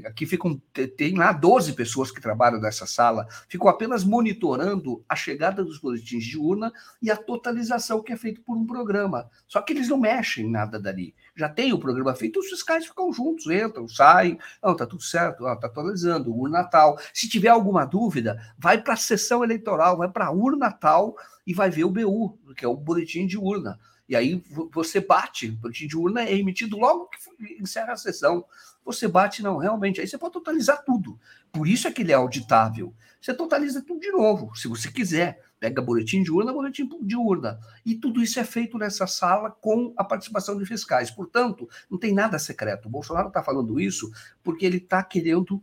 Aqui ficam, tem lá 12 pessoas que trabalham nessa sala, ficam apenas monitorando a chegada dos boletins de urna e a totalização que é feita por um programa. Só que eles não mexem em nada dali. Já tem o programa feito, os fiscais ficam juntos, entram, saem, não, tá tudo certo, está atualizando, urna tal. Se tiver alguma dúvida, vai para a sessão eleitoral, vai para a urna tal e vai ver o BU, que é o boletim de urna. E aí você bate, o boletim de urna é emitido logo que encerra a sessão. Você bate, não, realmente. Aí você pode totalizar tudo. Por isso é que ele é auditável. Você totaliza tudo de novo, se você quiser. Pega boletim de urna, boletim de urna. E tudo isso é feito nessa sala com a participação de fiscais. Portanto, não tem nada secreto. O Bolsonaro está falando isso porque ele está querendo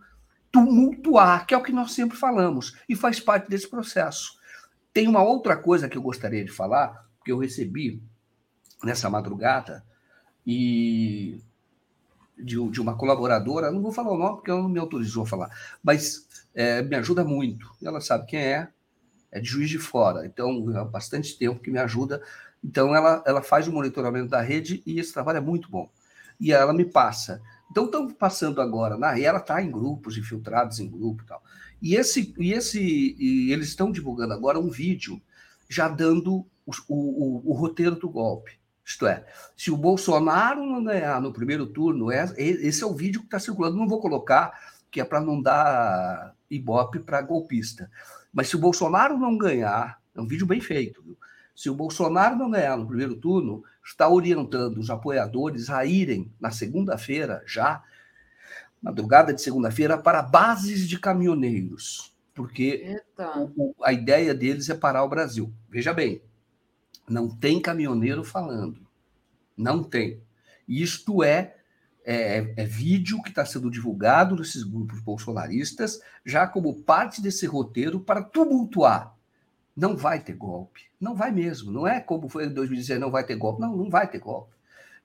tumultuar, que é o que nós sempre falamos, e faz parte desse processo. Tem uma outra coisa que eu gostaria de falar, que eu recebi nessa madrugada e de, de, uma colaboradora, não vou falar o nome porque ela não me autorizou a falar, mas é, me ajuda muito. Ela sabe quem é é de Juiz de Fora. Então, há bastante tempo que me ajuda. Então, ela, ela faz o monitoramento da rede e esse trabalho é muito bom. E ela me passa. Então, estão passando agora na ela está em grupos, infiltrados em grupo e tal. E, esse, e, esse, e eles estão divulgando agora um vídeo já dando o, o, o, roteiro do golpe. Isto é, se o Bolsonaro não ganhar no primeiro turno, é, esse é o vídeo que está circulando. Não vou colocar, que é para não dar ibope para golpista. Mas se o Bolsonaro não ganhar, é um vídeo bem feito, viu? se o Bolsonaro não ganhar no primeiro turno, está orientando os apoiadores a irem na segunda-feira, já, madrugada de segunda-feira, para bases de caminhoneiros, porque o, a ideia deles é parar o Brasil. Veja bem, não tem caminhoneiro falando. Não tem. Isto é é, é, vídeo que está sendo divulgado nesses grupos bolsonaristas, já como parte desse roteiro para tumultuar. Não vai ter golpe. Não vai mesmo. Não é como foi em 2016, não vai ter golpe. Não, não vai ter golpe.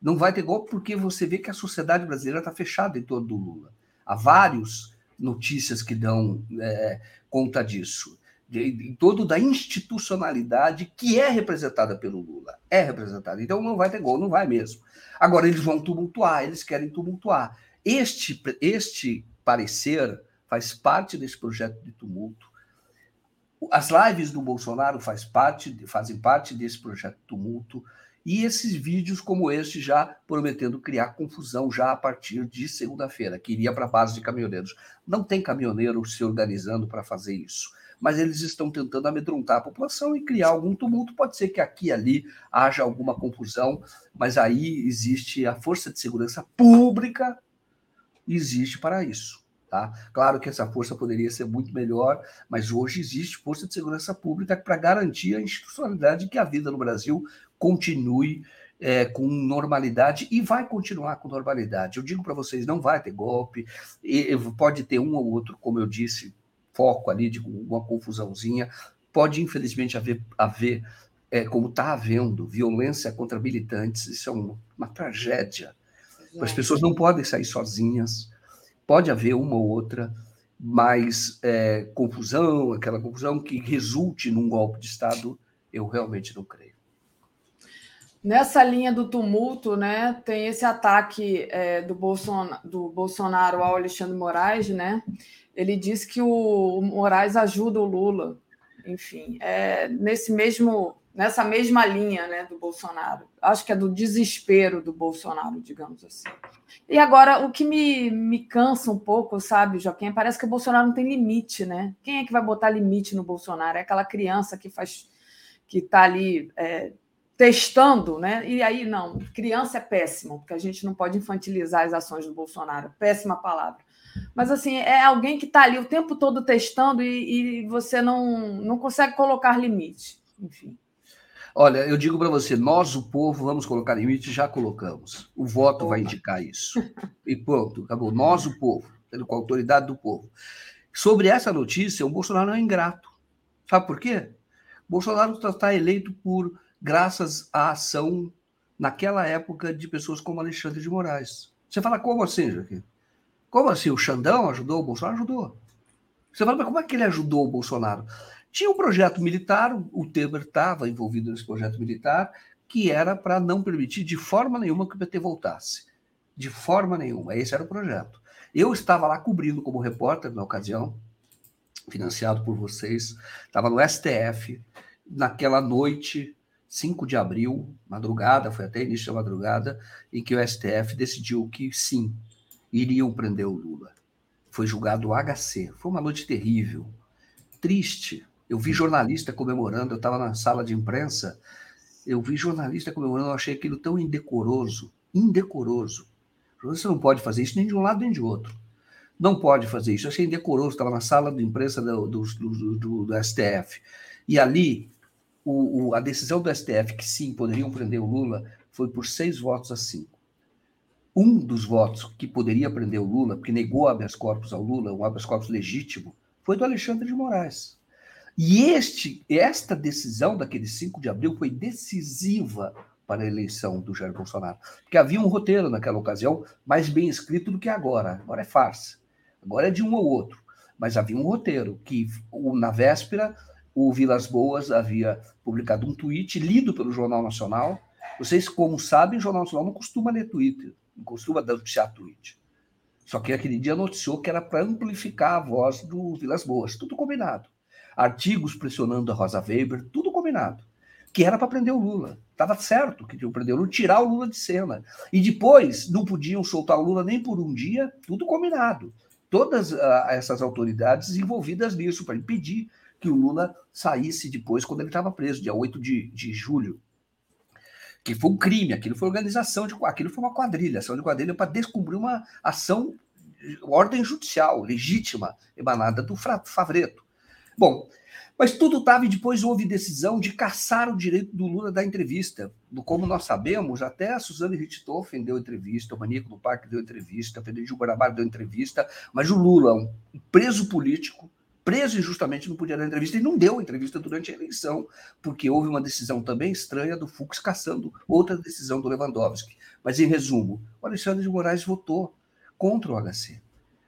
Não vai ter golpe porque você vê que a sociedade brasileira está fechada em torno do Lula. Há várias notícias que dão é, conta disso. De, todo da institucionalidade que é representada pelo Lula. É representada. Então não vai ter gol, não vai mesmo. Agora, eles vão tumultuar, eles querem tumultuar. Este, este parecer faz parte desse projeto de tumulto. As lives do Bolsonaro faz parte, fazem parte desse projeto de tumulto. E esses vídeos como este já prometendo criar confusão já a partir de segunda-feira, que iria para a base de caminhoneiros. Não tem caminhoneiro se organizando para fazer isso mas eles estão tentando amedrontar a população e criar algum tumulto. Pode ser que aqui e ali haja alguma confusão, mas aí existe a força de segurança pública, existe para isso. Tá? Claro que essa força poderia ser muito melhor, mas hoje existe força de segurança pública para garantir a institucionalidade que a vida no Brasil continue é, com normalidade e vai continuar com normalidade. Eu digo para vocês, não vai ter golpe, pode ter um ou outro, como eu disse, foco ali de uma confusãozinha. Pode, infelizmente, haver, haver é, como está havendo, violência contra militantes. Isso é uma, uma tragédia. É. As pessoas não podem sair sozinhas. Pode haver uma ou outra, mas é, confusão, aquela confusão que resulte num golpe de Estado, eu realmente não creio. Nessa linha do tumulto, né, tem esse ataque é, do, Bolson, do Bolsonaro ao Alexandre Moraes, né? Ele disse que o Moraes ajuda o Lula. Enfim, é nesse mesmo, nessa mesma linha né, do Bolsonaro. Acho que é do desespero do Bolsonaro, digamos assim. E agora, o que me, me cansa um pouco, sabe, Joaquim? Parece que o Bolsonaro não tem limite, né? Quem é que vai botar limite no Bolsonaro? É aquela criança que faz que está ali é, testando, né? E aí, não, criança é péssimo, porque a gente não pode infantilizar as ações do Bolsonaro. Péssima palavra. Mas assim, é alguém que está ali o tempo todo testando e, e, você não, não consegue colocar limite. Enfim. Olha, eu digo para você, nós, o povo, vamos colocar limite, já colocamos. O voto Opa. vai indicar isso. E pronto, acabou. Nós, o povo, com a autoridade do povo. Sobre essa notícia, o Bolsonaro é ingrato. Sabe por quê? O Bolsonaro está tá eleito por graças à ação naquela época de pessoas como Alexandre de Moraes. Você fala como assim, Joaquim? Como assim? O Xandão ajudou o Bolsonaro? Ajudou. Você fala, mas como é que ele ajudou o Bolsonaro? Tinha um projeto militar, o Temer estava envolvido nesse projeto militar, que era para não permitir de forma nenhuma que o PT voltasse. De forma nenhuma. Esse era o projeto. Eu estava lá cobrindo como repórter na ocasião, financiado por vocês, estava no STF, naquela noite, 5 de abril, madrugada, foi até início da madrugada, em que o STF decidiu que sim, iriam prender o Lula. Foi julgado o HC. Foi uma noite terrível, triste. Eu vi jornalista comemorando, eu estava na sala de imprensa, eu vi jornalista comemorando, eu achei aquilo tão indecoroso, indecoroso. Você não pode fazer isso nem de um lado nem de outro. Não pode fazer isso. Eu achei indecoroso, estava na sala de imprensa do, do, do, do STF. E ali, o, o, a decisão do STF que sim, poderiam prender o Lula, foi por seis votos a cinco um dos votos que poderia prender o Lula, porque negou habeas corpus ao Lula, um habeas corpus legítimo, foi do Alexandre de Moraes. E este, esta decisão daquele 5 de abril foi decisiva para a eleição do Jair Bolsonaro. Porque havia um roteiro naquela ocasião mais bem escrito do que agora. Agora é farsa. Agora é de um ou outro. Mas havia um roteiro que, na véspera, o Vilas Boas havia publicado um tweet lido pelo Jornal Nacional. Vocês, como sabem, o Jornal Nacional não costuma ler Twitter, costuma noticiar tweet. Só que aquele dia noticiou que era para amplificar a voz do Vilas Boas, tudo combinado. Artigos pressionando a Rosa Weber, tudo combinado. Que era para prender o Lula. Estava certo que tinham que prender o Lula, tirar o Lula de cena. E depois não podiam soltar o Lula nem por um dia, tudo combinado. Todas uh, essas autoridades envolvidas nisso, para impedir que o Lula saísse depois, quando ele estava preso, dia 8 de, de julho. Que foi um crime, aquilo foi organização, de, aquilo foi uma quadrilha, ação de quadrilha para descobrir uma ação, ordem judicial, legítima, emanada do Favreto. Bom, mas tudo estava e depois houve decisão de caçar o direito do Lula da entrevista. Como nós sabemos, até a Suzane Richthofen deu entrevista, o Manico do Parque deu entrevista, o Federico Guanabara deu entrevista, mas o Lula, um preso político, preso injustamente, não podia dar entrevista, e não deu entrevista durante a eleição, porque houve uma decisão também estranha do Fux caçando outra decisão do Lewandowski. Mas, em resumo, o Alexandre de Moraes votou contra o HC.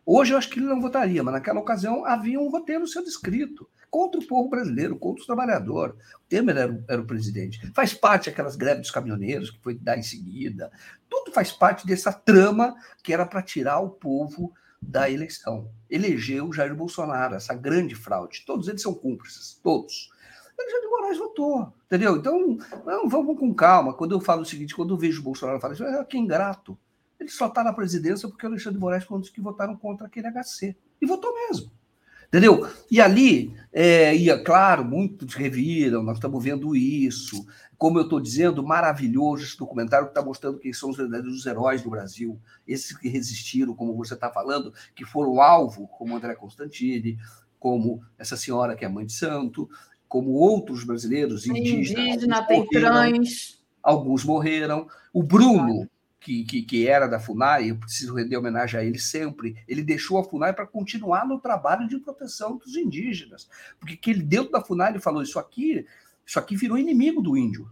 Hoje eu acho que ele não votaria, mas naquela ocasião havia um roteiro sendo escrito contra o povo brasileiro, contra os trabalhadores. O Temer era o, era o presidente. Faz parte aquelas greves dos caminhoneiros que foi dar em seguida. Tudo faz parte dessa trama que era para tirar o povo da eleição. Elegeu Jair Bolsonaro, essa grande fraude. Todos eles são cúmplices, todos. Alexandre de Moraes votou, entendeu? Então, não, vamos com calma. Quando eu falo o seguinte, quando eu vejo o Bolsonaro falar isso, é que ingrato. Ele só está na presidência porque o Alexandre Moraes foi um dos que votaram contra aquele HC. E votou mesmo. Entendeu? E ali, é, ia, claro, muitos reviram, nós estamos vendo isso. Como eu estou dizendo, maravilhoso esse documentário que está mostrando quem são os verdadeiros heróis do Brasil, esses que resistiram, como você está falando, que foram alvo, como André Constantini, como essa senhora que é mãe de santo, como outros brasileiros indígenas. Indígena, tem trans. Alguns morreram. O Bruno, que, que, que, era da FUNAI, eu preciso render homenagem a ele sempre, ele deixou a FUNAI para continuar no trabalho de proteção dos indígenas. Porque que ele, dentro da FUNAI, ele falou: isso aqui, isso aqui virou inimigo do índio.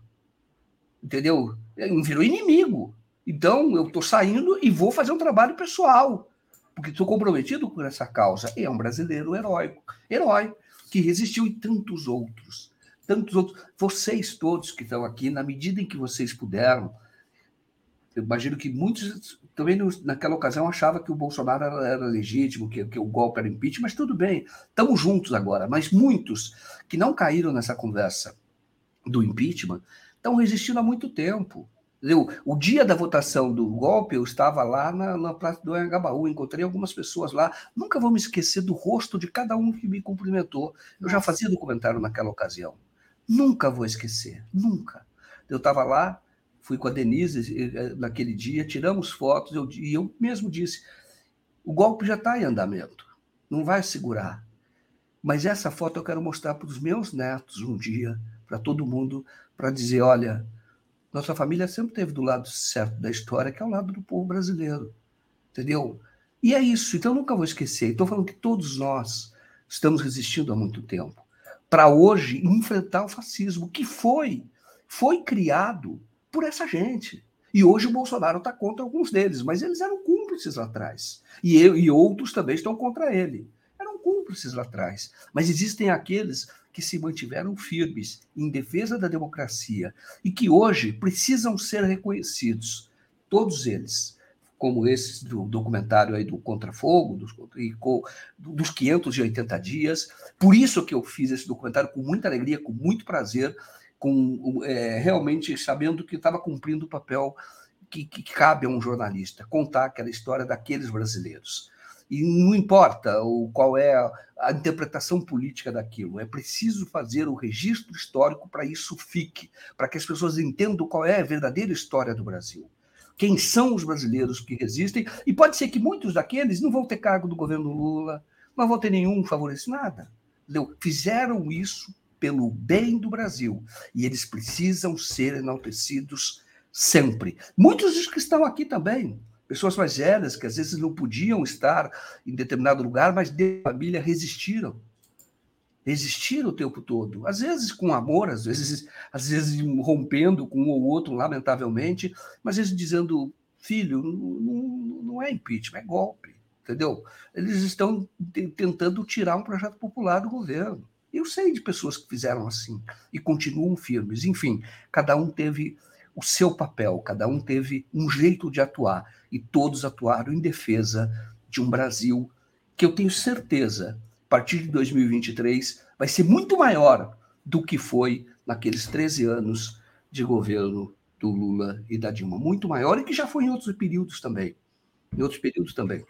Entendeu? Virou inimigo. Então, eu estou saindo e vou fazer um trabalho pessoal, porque estou comprometido com essa causa. E é um brasileiro heróico, herói, que resistiu e tantos outros. Tantos outros. Vocês todos que estão aqui, na medida em que vocês puderam, eu imagino que muitos também naquela ocasião achavam que o Bolsonaro era, era legítimo, que, que, o golpe era impeachment, mas tudo bem, estamos juntos agora. Mas muitos que não caíram nessa conversa do impeachment estão resistindo há muito tempo. Entendeu? O dia da votação do golpe, eu estava lá na, na Praça do Anhangabaú, encontrei algumas pessoas lá. Nunca vou me esquecer do rosto de cada um que me cumprimentou. Eu já fazia documentário naquela ocasião. Nunca vou esquecer, nunca. Eu estava lá, fui com a Denise eh, naquele dia, tiramos fotos, eu, e eu mesmo disse: o golpe já está em andamento, não vai segurar. Mas essa foto eu quero mostrar para os meus netos um dia, para todo mundo, para dizer: olha, nossa família sempre teve do lado certo da história, que é o lado do povo brasileiro. Entendeu? E é isso, então nunca vou esquecer. Estou falando que todos nós estamos resistindo há muito tempo para hoje enfrentar o fascismo, que foi, foi criado por essa gente. E hoje o Bolsonaro está contra alguns deles, mas eles eram cúmplices lá atrás. E, eu, e outros também estão contra ele. Eram cúmplices lá atrás. Mas existem aqueles que se mantiveram firmes em defesa da democracia e que hoje precisam ser reconhecidos. Todos eles. Como esse do documentário aí do Contrafogo, dos, dos 580 dias. Por isso que eu fiz esse documentário com muita alegria, com muito prazer com é, realmente sabendo que estava cumprindo o papel que, que, cabe a um jornalista, contar aquela história daqueles brasileiros. E não importa o, qual é a, interpretação política daquilo, é preciso fazer o registro histórico para isso fique, para que as pessoas entendam qual é a verdadeira história do Brasil. Quem são os brasileiros que resistem, e pode ser que muitos daqueles não vão ter cargo do governo Lula, não vão ter nenhum favorecimento, nada. Fizeram isso pelo bem do Brasil. E eles precisam ser enaltecidos sempre. Muitos dos que estão aqui também, pessoas mais velhas, que às vezes não podiam estar em determinado lugar, mas de família resistiram. Resistiram o tempo todo. Às vezes com amor, às vezes, às vezes rompendo com um ou outro, lamentavelmente, mas vezes dizendo: filho, não, não é impeachment, é golpe. Entendeu? Eles estão tentando tirar um projeto popular do governo. Eu sei de pessoas que fizeram assim e continuam firmes. Enfim, cada um teve o seu papel, cada um teve um jeito de atuar e todos atuaram em defesa de um Brasil que eu tenho certeza, a partir de 2023, vai ser muito maior do que foi naqueles 13 anos de governo do Lula e da Dilma. Muito maior e que já foi em outros períodos também. Em outros períodos também.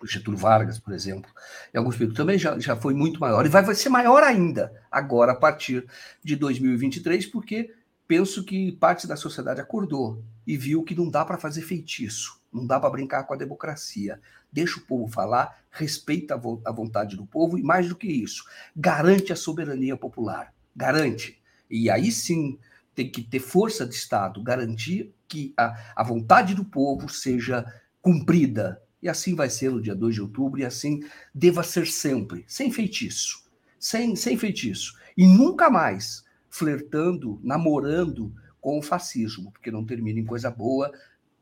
O Getúlio Vargas, por exemplo, em alguns períodos também já, já foi muito maior. E vai, vai ser maior ainda agora, a partir de 2023, porque penso que parte da sociedade acordou e viu que não dá para fazer feitiço, não dá para brincar com a democracia. Deixa o povo falar, respeita a vontade do povo e, mais do que isso, garante a soberania popular. Garante. E aí sim tem que ter força de Estado, garantir que a, a vontade do povo seja cumprida. E assim vai ser no dia 2 de outubro, e assim deva ser sempre, sem feitiço. Sem, sem feitiço. E nunca mais flertando, namorando com o fascismo, porque não termina em coisa boa.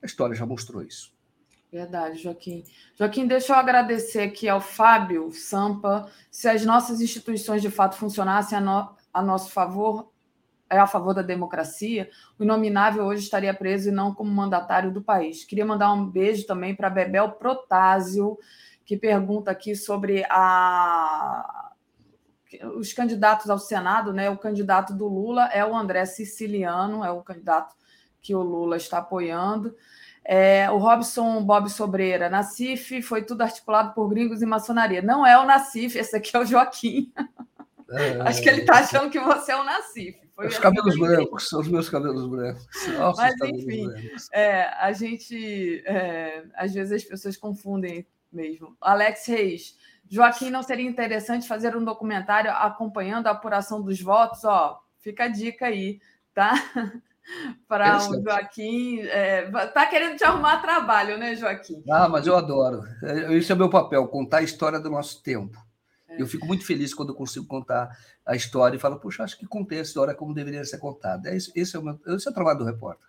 A história já mostrou isso. Verdade, Joaquim. Joaquim, deixa eu agradecer aqui ao Fábio Sampa. Se as nossas instituições de fato funcionassem a, no, a nosso favor, é a favor da democracia, o inominável hoje estaria preso e não como mandatário do país. Queria mandar um beijo também para Bebel Protásio, que pergunta aqui sobre a os candidatos ao Senado, né? O candidato do Lula é o André Siciliano, é o candidato que o Lula está apoiando. É, o Robson Bob Sobreira, Nacif, foi tudo articulado por gringos e maçonaria. Não é o Nacif, esse aqui é o Joaquim. É, Acho que ele está achando que você é o Nacif. Foi os cabelos brancos, são os meus cabelos brancos. Nossa, Mas, enfim, é, a gente. É, às vezes as pessoas confundem mesmo. Alex Reis, Joaquim, não seria interessante fazer um documentário acompanhando a apuração dos votos? Ó, fica a dica aí, tá? Para o Joaquim. É, tá querendo te arrumar trabalho, né, Joaquim? Ah, mas eu adoro. Esse é o meu papel, contar a história do nosso tempo. É. Eu fico muito feliz quando eu consigo contar a história e falo, puxa, acho que contei a história como deveria ser contada. Esse, esse, é, o meu, esse é o trabalho do repórter.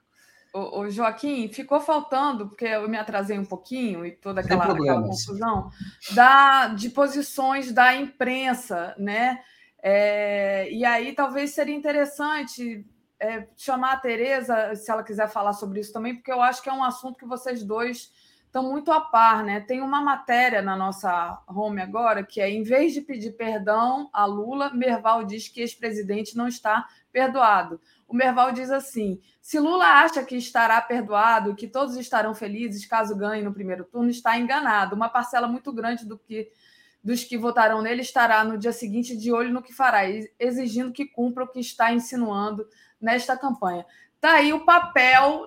O, Joaquim, ficou faltando, porque eu me atrasei um pouquinho e toda aquela, aquela confusão, da, de posições da imprensa, né? É, e aí talvez seria interessante é, chamar a Tereza, se ela quiser falar sobre isso também, porque eu acho que é um assunto que vocês dois estão muito a par, né? Tem uma matéria na nossa home agora que é, em vez de pedir perdão a Lula, Merval diz que ex-presidente não está perdoado. O Merval diz assim: se Lula acha que estará perdoado, que todos estarão felizes caso ganhe no primeiro turno, está enganado. Uma parcela muito grande do que dos que votarão nele estará no dia seguinte de olho no que fará, exigindo que cumpra o que está insinuando nesta campanha. Tá aí o papel.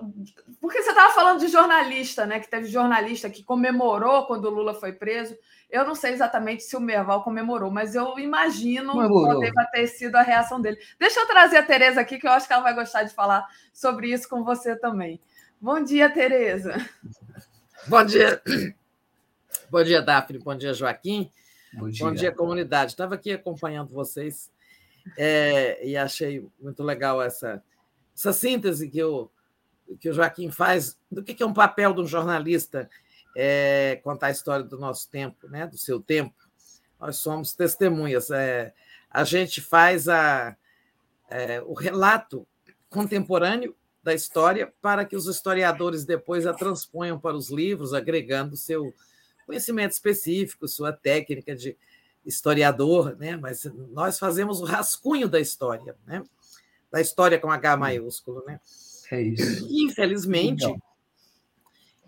Porque você estava falando de jornalista, né? Que teve jornalista que comemorou quando o Lula foi preso. Eu não sei exatamente se o Merval comemorou, mas eu imagino qual deva ter sido a reação dele. Deixa eu trazer a Tereza aqui, que eu acho que ela vai gostar de falar sobre isso com você também. Bom dia, Tereza. Bom dia. Bom dia, Daphne. Bom dia, Joaquim. Bom dia, Bom dia comunidade. Estava aqui acompanhando vocês é, e achei muito legal essa essa síntese que o, que o Joaquim faz do que é um papel de um jornalista é, contar a história do nosso tempo, né? do seu tempo. Nós somos testemunhas. É, a gente faz a, é, o relato contemporâneo da história para que os historiadores depois a transponham para os livros, agregando seu conhecimento específico, sua técnica de historiador, né? mas nós fazemos o rascunho da história. Né? da história com H maiúsculo, né? É isso. E, infelizmente,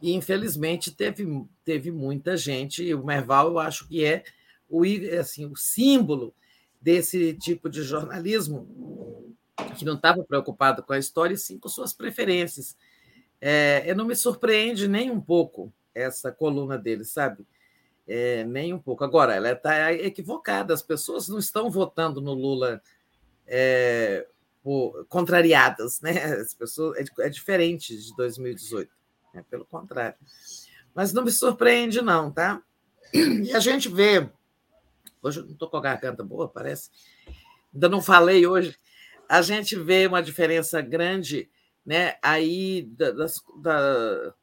e infelizmente teve, teve muita gente, o Merval eu acho que é o, assim, o símbolo desse tipo de jornalismo que não estava preocupado com a história, e sim com suas preferências. É, eu não me surpreende nem um pouco essa coluna dele, sabe? É, nem um pouco. Agora, ela está equivocada, as pessoas não estão votando no Lula é, Tipo, contrariadas, né? As pessoas é, é diferente de 2018, né? pelo contrário. Mas não me surpreende, não, tá? E a gente vê. Hoje eu não estou com a garganta boa, parece. Ainda não falei hoje. A gente vê uma diferença grande né, aí da, da,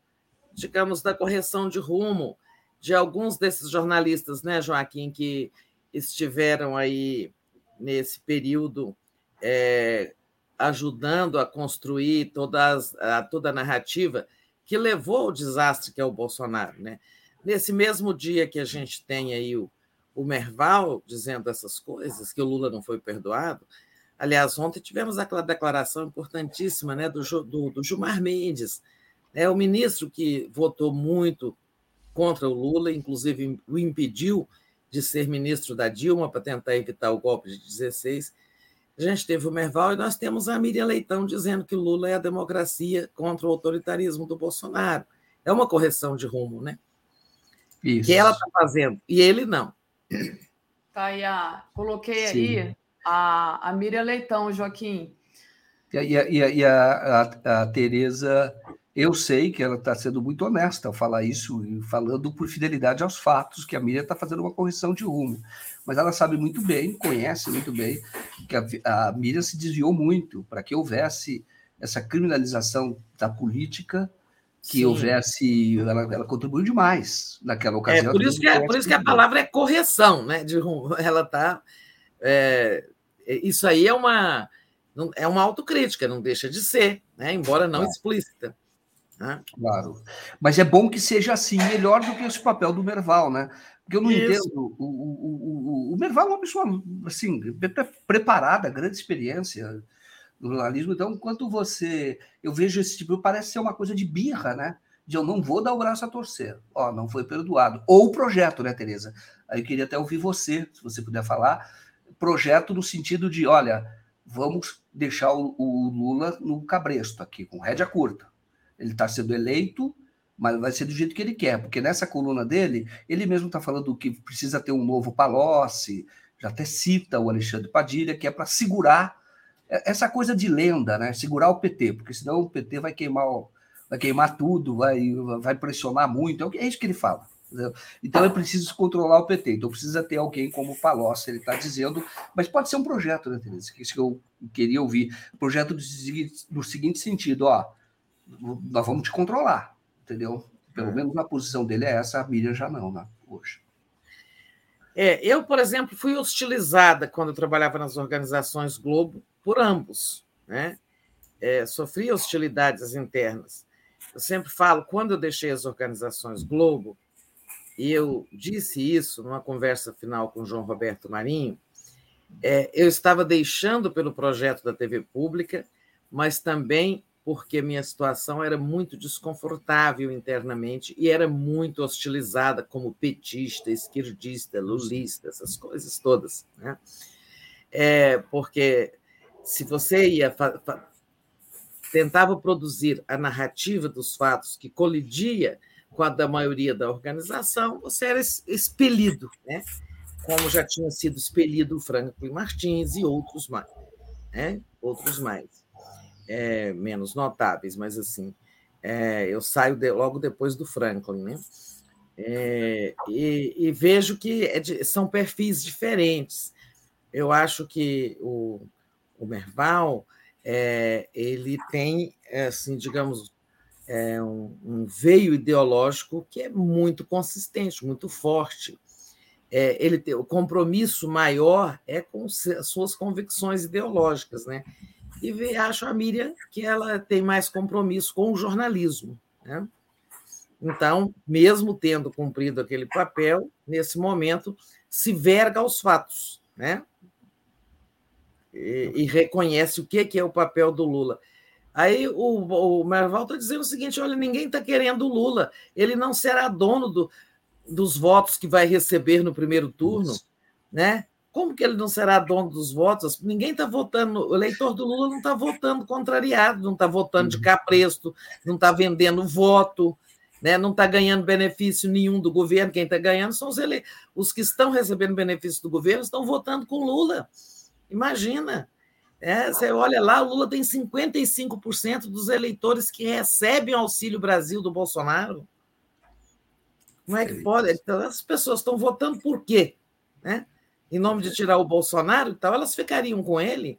digamos, da correção de rumo de alguns desses jornalistas, né, Joaquim, que estiveram aí nesse período, é, ajudando a construir todas, a, toda a narrativa que levou ao desastre que é o Bolsonaro. Né? Nesse mesmo dia que a gente tem aí o, o Merval dizendo essas coisas, que o Lula não foi perdoado, aliás, ontem tivemos aquela declaração importantíssima né, do, do, do Gilmar Mendes, é o ministro que votou muito contra o Lula, inclusive o impediu de ser ministro da Dilma para tentar evitar o golpe de 16. A gente teve o Merval e nós temos a Miriam Leitão dizendo que Lula é a democracia contra o autoritarismo do Bolsonaro. É uma correção de rumo, né? Isso. Que ela está fazendo, e ele não. Tá aí, a... coloquei Sim. aí a, a Miriam Leitão, Joaquim. E, a, e, a, e a, a, a Tereza eu sei que ela está sendo muito honesta ao falar isso e falando por fidelidade aos fatos, que a Miriam está fazendo uma correção de rumo. Mas ela sabe muito bem, conhece muito bem, que a, a Miriam se desviou muito para que houvesse essa criminalização da política, que Sim. houvesse. Ela, ela, contribuiu demais naquela ocasião. É, por isso, que, é, por isso que a palavra é correção, né? De. Ela está. É, isso aí é uma. É uma autocrítica, não deixa de ser, né? embora não é. explícita. Né? Claro. Mas é bom que seja assim, melhor do que esse papel do Merval, né? Porque eu não Isso. entendo. O, o, o, o Merval é uma pessoa assim, preparada, grande experiência no jornalismo. Então, enquanto você. Eu vejo esse tipo, parece ser uma coisa de birra, né? De eu não vou dar o braço a torcer. Ó, não foi perdoado. Ou o projeto, né, Tereza? Aí eu queria até ouvir você, se você puder falar. Projeto no sentido de, olha, vamos deixar o, o Lula no cabresto aqui, com rédea curta ele está sendo eleito, mas vai ser do jeito que ele quer, porque nessa coluna dele, ele mesmo está falando que precisa ter um novo Palocci, já até cita o Alexandre Padilha, que é para segurar essa coisa de lenda, né? Segurar o PT, porque senão o PT vai queimar, vai queimar tudo, vai, vai pressionar muito. É isso que ele fala. Então é preciso controlar o PT. Então precisa ter alguém como o Palocci, ele está dizendo, mas pode ser um projeto, né, Teresa? Que isso que eu queria ouvir. Projeto do, do seguinte sentido, ó nós vamos te controlar, entendeu? Pelo é. menos a posição dele é essa, a Miriam já não, né, hoje. É, eu, por exemplo, fui hostilizada quando trabalhava nas organizações Globo por ambos, né? É, sofri hostilidades internas. Eu sempre falo, quando eu deixei as organizações Globo, e eu disse isso numa conversa final com João Roberto Marinho, é, eu estava deixando pelo projeto da TV Pública, mas também porque minha situação era muito desconfortável internamente e era muito hostilizada como petista, esquerdista, lulista, essas coisas todas. Né? É, porque se você ia tentava produzir a narrativa dos fatos que colidia com a da maioria da organização, você era expelido, né? como já tinha sido expelido o Franco e Martins e outros mais. Né? Outros mais é, menos notáveis, mas assim, é, eu saio de, logo depois do Franklin, né? É, e, e, vejo que é de, são perfis diferentes. Eu acho que o, o Merval é, ele tem, assim, digamos, é, um, um, veio ideológico que é muito consistente, muito forte. É, ele tem, o compromisso maior é com suas convicções ideológicas, né? E acho a Miriam que ela tem mais compromisso com o jornalismo. Né? Então, mesmo tendo cumprido aquele papel, nesse momento, se verga aos fatos, né? E, e reconhece o que, que é o papel do Lula. Aí o, o Merval está dizendo o seguinte: olha, ninguém está querendo o Lula, ele não será dono do, dos votos que vai receber no primeiro turno, né? Como que ele não será dono dos votos? Ninguém está votando, o eleitor do Lula não está votando contrariado, não está votando de uhum. capresto, não está vendendo voto, né? não está ganhando benefício nenhum do governo. Quem está ganhando são os, ele... os que estão recebendo benefício do governo, estão votando com Lula. Imagina. É, você olha lá, o Lula tem 55% dos eleitores que recebem auxílio Brasil do Bolsonaro. Como é que pode? Então, as pessoas estão votando por quê? Né? Em nome de tirar o Bolsonaro e tal, elas ficariam com ele.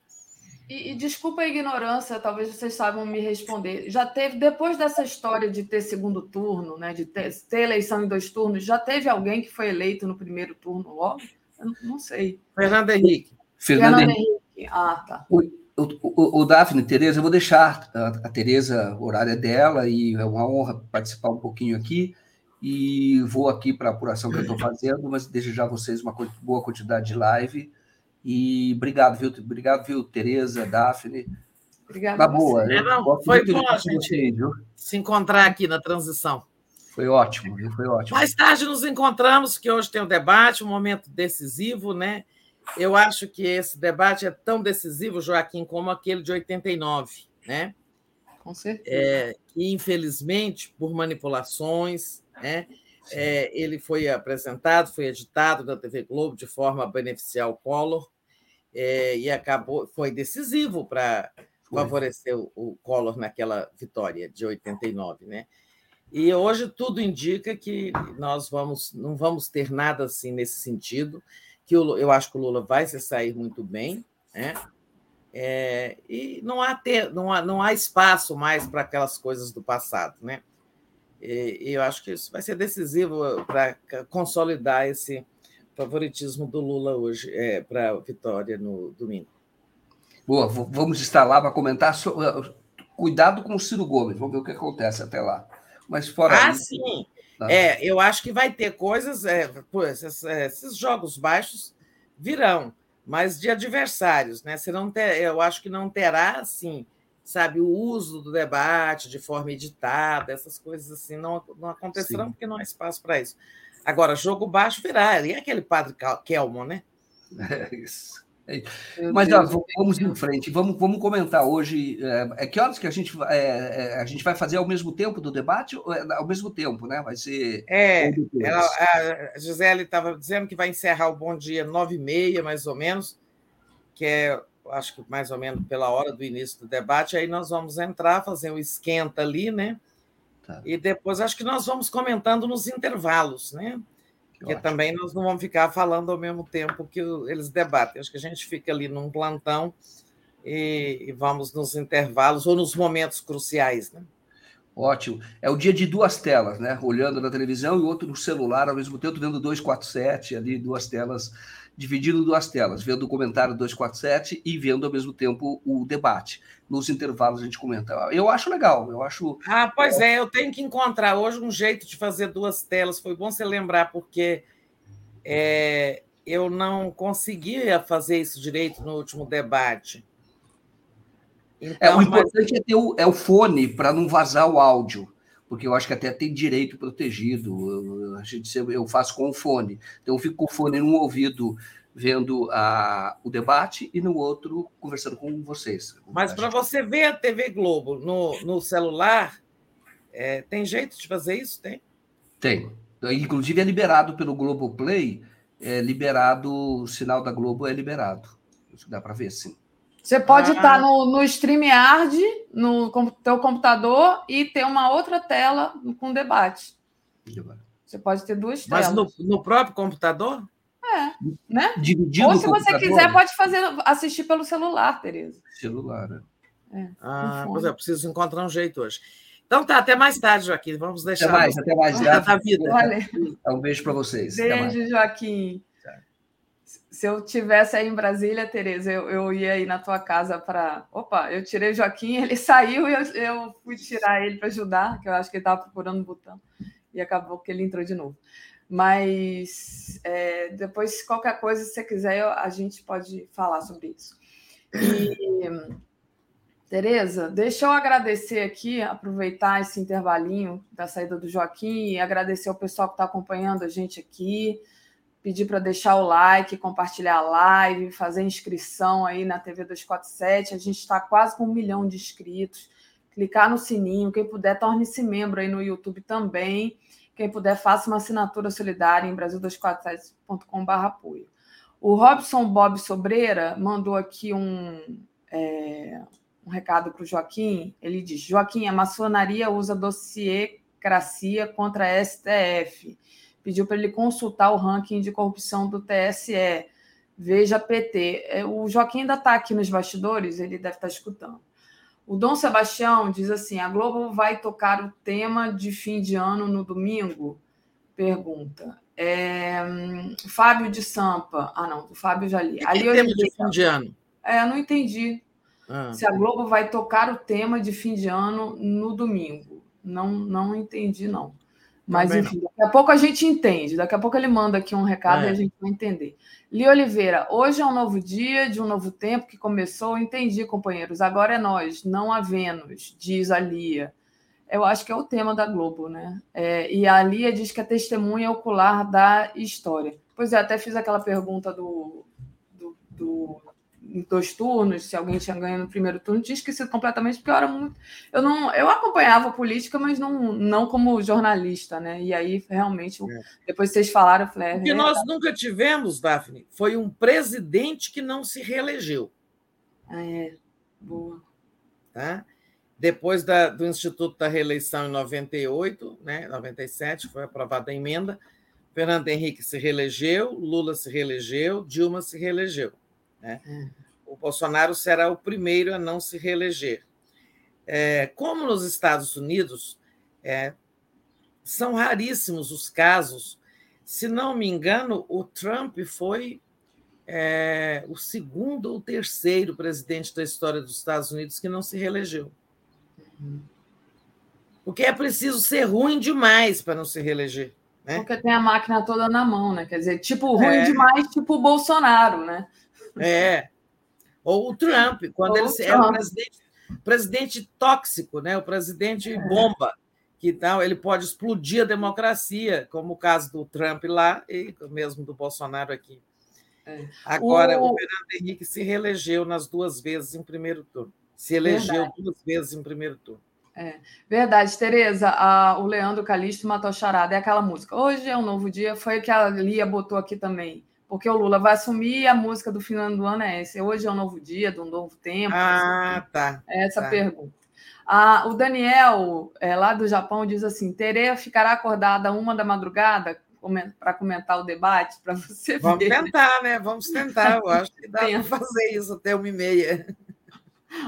E, e, desculpa a ignorância, talvez vocês saibam me responder. Já teve, depois dessa história de ter segundo turno, né, de ter, ter eleição em dois turnos, já teve alguém que foi eleito no primeiro turno logo? Eu não, não sei. Fernando Henrique. Fernando, Fernando Henrique. Ah, tá. O, o, o, Daphne, Tereza, eu vou deixar a, a Tereza, o horário é dela, e é uma honra participar um pouquinho aqui. E vou aqui para a apuração que eu estou fazendo, mas desejar a vocês uma boa quantidade de live. E obrigado, viu? Obrigado, viu, Tereza, Daphne. Obrigada. Tá boa. Não, foi bom a gente se encontrar aqui na transição. Foi ótimo, viu? Foi ótimo. Mais tarde nos encontramos, que hoje tem um debate, um momento decisivo, né? Eu acho que esse debate é tão decisivo, Joaquim, como aquele de 89, né? Com certeza. É, que, infelizmente, por manipulações, né? É, ele foi apresentado, foi editado na TV Globo de forma a beneficiar o Collor é, e acabou, foi decisivo para favorecer o, o Collor naquela vitória de 89, né? E hoje tudo indica que nós vamos, não vamos ter nada assim nesse sentido, que eu, eu acho que o Lula vai se sair muito bem, né? É, e não há, ter, não, há, não há espaço mais para aquelas coisas do passado, né? E, eu acho que isso vai ser decisivo para consolidar esse favoritismo do Lula hoje é, para a vitória no domingo. Boa, vamos estar lá para comentar. Cuidado com o Ciro Gomes, vamos ver o que acontece até lá. Mas fora ah, isso, sim. Tá. É, eu acho que vai ter coisas, é, pô, esses, é, esses, jogos baixos virão, mas de adversários, né? Você não ter, eu acho que não terá, assim, sabe, o uso do debate de forma editada, essas coisas assim não, não acontecerão sim. porque não há espaço para isso. Agora, jogo baixo virá, e é aquele padre Kelmo, né? É isso. Mas ó, vamos em frente, vamos, vamos comentar hoje. É, é, que horas que a gente, é, é, a gente vai fazer ao mesmo tempo do debate? É, ao mesmo tempo, né? Vai ser. É, ela, a Gisele estava dizendo que vai encerrar o bom dia nove e meia, mais ou menos, que é, acho que mais ou menos pela hora do início do debate. Aí nós vamos entrar, fazer um esquenta ali, né? Tá. E depois acho que nós vamos comentando nos intervalos, né? Porque também nós não vamos ficar falando ao mesmo tempo que eles debatem. Acho que a gente fica ali num plantão e, e vamos nos intervalos ou nos momentos cruciais, né? Ótimo. É o dia de duas telas, né? Olhando na televisão e outro no celular ao mesmo tempo, vendo 247 ali, duas telas dividindo duas telas, vendo o comentário 247 e vendo ao mesmo tempo o debate. Nos intervalos a gente comenta. Eu acho legal, eu acho. Ah, pois é, eu tenho que encontrar hoje um jeito de fazer duas telas. Foi bom você lembrar, porque é, eu não conseguia fazer isso direito no último debate. Então, é, o importante mas... é ter o, é o fone para não vazar o áudio porque eu acho que até tem direito protegido. Eu, a gente, eu faço com o fone. Então, eu fico com o fone num ouvido vendo a, o debate e no outro conversando com vocês. Mas para você ver a TV Globo no, no celular, é, tem jeito de fazer isso? Tem? Tem. Inclusive é liberado pelo Globoplay, é liberado, o sinal da Globo é liberado. Isso dá para ver, sim. Você pode ah. estar no, no StreamYard, no teu computador, e ter uma outra tela com debate. Você pode ter duas Mas telas. Mas no, no, próprio computador? É, né? Dividido Ou se você quiser, pode fazer, assistir pelo celular, Tereza. Celular, né? É, ah, pois é, preciso encontrar um jeito hoje. Então tá, até mais tarde, Joaquim. Vamos deixar. Até mais, até mais. Até vida. Um beijo para vocês. Beijo, Joaquim se eu tivesse aí em Brasília, Tereza, eu, eu ia aí na tua casa para. Opa, eu tirei o Joaquim, ele saiu e eu, eu fui tirar ele para ajudar, que eu acho que ele estava procurando o botão, e acabou que ele entrou de novo. Mas é, depois, qualquer coisa, se você quiser, eu, a gente pode falar sobre isso. E, Tereza, deixa eu agradecer aqui, aproveitar esse intervalinho da saída do Joaquim e agradecer ao pessoal que está acompanhando a gente aqui pedir para deixar o like, compartilhar a live, fazer inscrição aí na TV 247. A gente está quase com um milhão de inscritos. Clicar no sininho. Quem puder, torne-se membro aí no YouTube também. Quem puder, faça uma assinatura solidária em brasil247.com.br apoio. O Robson Bob Sobreira mandou aqui um, é, um recado para o Joaquim. Ele diz: Joaquim, a maçonaria usa dossiê cracia contra a STF pediu para ele consultar o ranking de corrupção do TSE. Veja PT. É, o Joaquim ainda está aqui nos bastidores, ele deve estar tá escutando. O Dom Sebastião diz assim: a Globo vai tocar o tema de fim de ano no domingo. pergunta. É, Fábio de Sampa. Ah, não, o Fábio já li. Ali eu tema de fim de ano. É, eu não entendi. Ah. Se a Globo vai tocar o tema de fim de ano no domingo. Não, não entendi, não. Mas, Também enfim, não. daqui a pouco a gente entende. Daqui a pouco ele manda aqui um recado é. e a gente vai entender. Li Oliveira, hoje é um novo dia, de um novo tempo que começou. Entendi, companheiros. Agora é nós, não a Vênus, diz a Lia eu acho que é o tema da Globo, né? É, e a Lia diz que é testemunha ocular da história. Pois é, até fiz aquela pergunta do, do, do em dois turnos, se alguém tinha ganho no primeiro turno, tinha esquecido completamente, porque eu era muito. Eu não, eu acompanhava política, mas não, não como jornalista, né? E aí, realmente, é. depois vocês falaram, eu falei. É, o que nós nunca tivemos, Daphne, foi um presidente que não se reelegeu. Ah, é. Boa. Tá? Depois da, do Instituto da Reeleição em 98, né, 97, foi aprovada a emenda, Fernando Henrique se reelegeu, Lula se reelegeu, Dilma se reelegeu. Né? Uhum. O Bolsonaro será o primeiro a não se reeleger. É, como nos Estados Unidos, é, são raríssimos os casos. Se não me engano, o Trump foi é, o segundo ou terceiro presidente da história dos Estados Unidos que não se reelegeu. Porque é preciso ser ruim demais para não se reeleger. Né? Porque tem a máquina toda na mão, né? Quer dizer, tipo, ruim é. demais, tipo o Bolsonaro, né? É. Ou o Trump, quando Ou ele Trump. é o presidente, presidente tóxico, né? O presidente é. bomba, que tal, ele pode explodir a democracia, como o caso do Trump lá e mesmo do Bolsonaro aqui. É. Agora, o... o Fernando Henrique se reelegeu nas duas vezes em primeiro turno. Se elegeu Verdade. duas vezes em primeiro turno. É. Verdade, Tereza. o Leandro Calixto matou a charada. É aquela música. Hoje é um novo dia. Foi o que a Lia botou aqui também. Porque o Lula vai assumir e a música do final do ano é essa. Hoje é um novo dia, de um novo tempo. Ah, tá. É essa tá. pergunta. Ah, o Daniel, é, lá do Japão, diz assim: Tereia ficará acordada uma da madrugada para comentar o debate, para você Vamos ver. Vamos tentar, né? Vamos tentar. Eu acho que dá para fazer isso até uma e meia.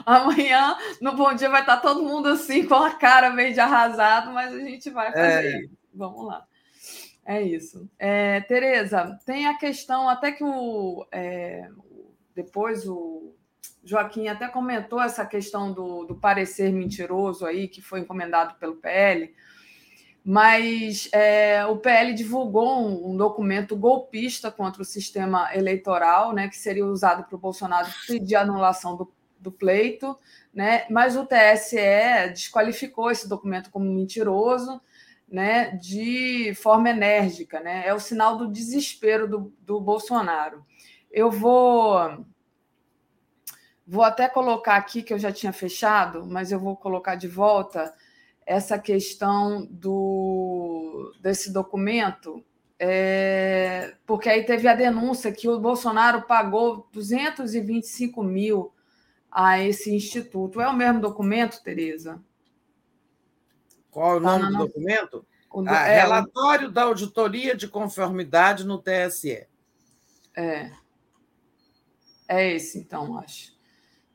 Amanhã, no Bom Dia, vai estar todo mundo assim, com a cara meio de arrasado, mas a gente vai fazer. É. Vamos lá. É isso. É, Tereza, tem a questão, até que o. É, depois o Joaquim até comentou essa questão do, do parecer mentiroso aí, que foi encomendado pelo PL, mas é, o PL divulgou um, um, documento golpista contra o sistema eleitoral, né, que seria usado para o Bolsonaro pedir anulação do do pleito, né? mas o TSE desqualificou esse documento como mentiroso né? de forma enérgica. Né? É o sinal do desespero do, do Bolsonaro. Eu vou. Vou até colocar aqui que eu já tinha fechado, mas eu vou colocar de volta essa questão do desse documento, é, porque aí teve a denúncia que o Bolsonaro pagou 225 mil a esse instituto. É o mesmo documento, Tereza? Qual é o nome do documento? Do, ah, é, relatório da auditoria de conformidade no TSE. É. É esse, então, acho.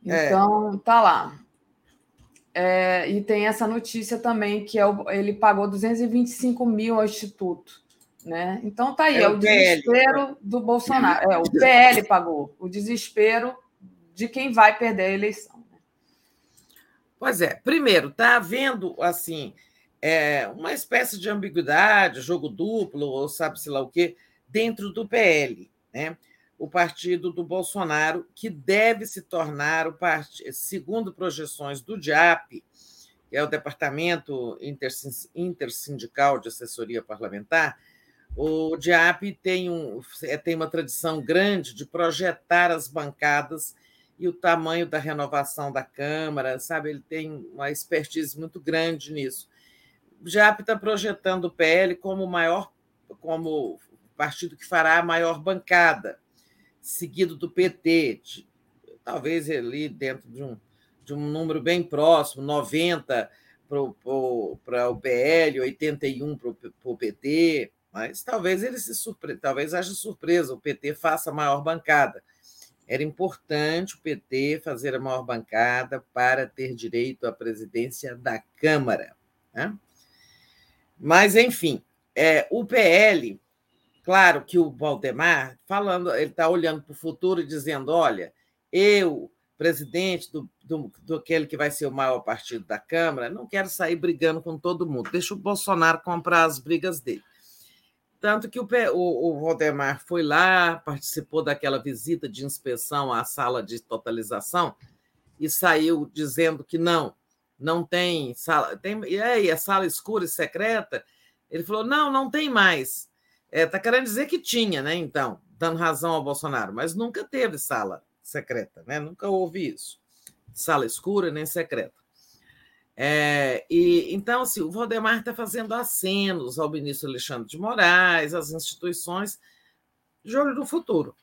É. Então, é. tá lá. É, e tem essa notícia também, que é o, ele pagou 225 mil ao Instituto. Né? Então tá aí, é, é o, o desespero do Bolsonaro. É, o PL pagou. O desespero de quem vai perder a eleição. Né? Pois é. Primeiro, está havendo assim é, uma espécie de ambiguidade, jogo duplo, ou sabe-se lá o quê, dentro do PL, né? o partido do Bolsonaro, que deve se tornar o partido, segundo projeções do DIAP, que é o Departamento Intersindical de Assessoria Parlamentar, o DIAP tem, um, é, tem uma tradição grande de projetar as bancadas e o tamanho da renovação da Câmara, sabe? Ele tem uma expertise muito grande nisso. JAP está projetando o PL como maior, como partido que fará a maior bancada, seguido do PT, de, talvez ali dentro de um, de um número bem próximo, 90 para o PL, 81 para o PT, mas talvez ele se surpre... talvez haja surpresa, o PT faça a maior bancada. Era importante o PT fazer a maior bancada para ter direito à presidência da Câmara. Né? Mas, enfim, é, o PL, claro que o Valdemar, falando, ele está olhando para o futuro e dizendo: olha, eu, presidente do, do, do aquele que vai ser o maior partido da Câmara, não quero sair brigando com todo mundo, deixa o Bolsonaro comprar as brigas dele. Tanto que o, o, o Valdemar foi lá, participou daquela visita de inspeção à sala de totalização e saiu dizendo que não, não tem sala. Tem, e aí, a sala escura e secreta? Ele falou: não, não tem mais. Está é, tá querendo dizer que tinha, né? Então, dando razão ao Bolsonaro, mas nunca teve sala secreta, né? Nunca houve isso. Sala escura nem secreta. É, e então, assim, o Valdemar está fazendo acenos ao ministro Alexandre de Moraes, às instituições, de olho no futuro.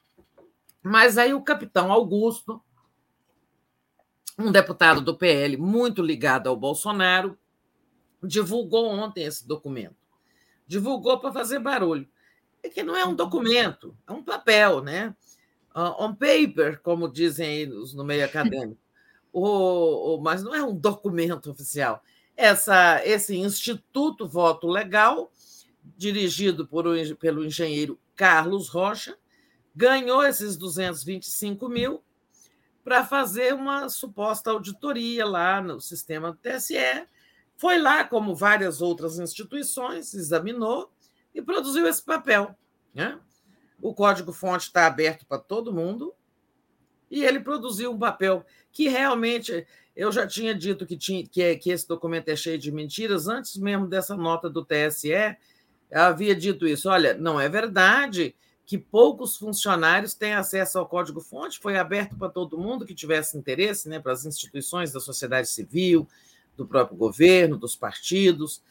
Mas aí o capitão Augusto, um deputado do PL muito ligado ao Bolsonaro, divulgou ontem esse documento. Divulgou para fazer barulho. É que não é um documento, é um papel, né? Uh, on paper, como dizem aí no meio acadêmico o, o, mas não é um documento oficial. Essa, esse Instituto Voto Legal, dirigido por, pelo engenheiro Carlos Rocha, ganhou esses 225 mil para fazer uma suposta auditoria lá no sistema do TSE. Foi lá, como várias outras instituições, examinou e produziu esse papel. Né? O código-fonte está aberto para todo mundo e ele produziu um papel que realmente eu já tinha dito que, tinha, que, é, que esse documento é cheio de mentiras, antes mesmo dessa nota do TSE, havia dito isso. Olha, não é verdade que poucos funcionários têm acesso ao código-fonte, foi aberto para todo mundo que tivesse interesse, né, para as instituições da sociedade civil, do próprio governo, dos partidos,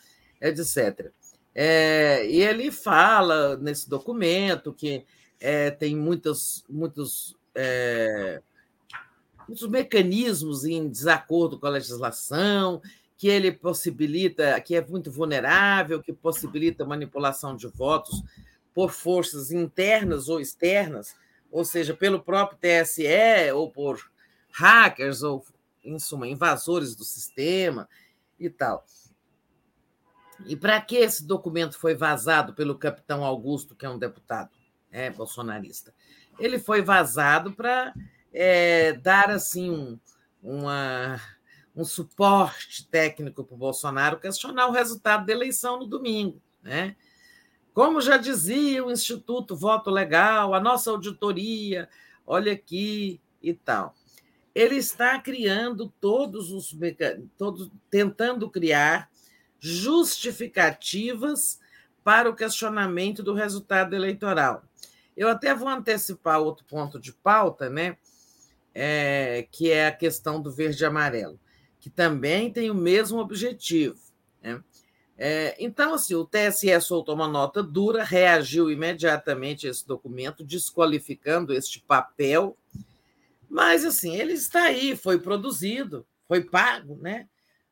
etc. É, e ele fala nesse documento que é, tem muitos, muitos é, muitos mecanismos em desacordo com a legislação, que ele possibilita, que é muito vulnerável, que possibilita manipulação de votos por forças internas ou externas, ou seja, pelo próprio TSE ou por hackers ou, em suma, invasores do sistema e tal. E para que esse documento foi vazado pelo capitão Augusto, que é um deputado é, bolsonarista? Ele foi vazado para é, dar assim um, uma, um suporte técnico para o Bolsonaro questionar o resultado da eleição no domingo. Né? Como já dizia o Instituto Voto Legal, a nossa auditoria, olha aqui e tal. Ele está criando todos os todos tentando criar justificativas para o questionamento do resultado eleitoral. Eu até vou antecipar outro ponto de pauta, né? é, que é a questão do verde e amarelo, que também tem o mesmo objetivo. Né? É, então, assim, o TSE soltou uma nota dura, reagiu imediatamente a esse documento, desqualificando este papel, mas, assim, ele está aí, foi produzido, foi pago, né?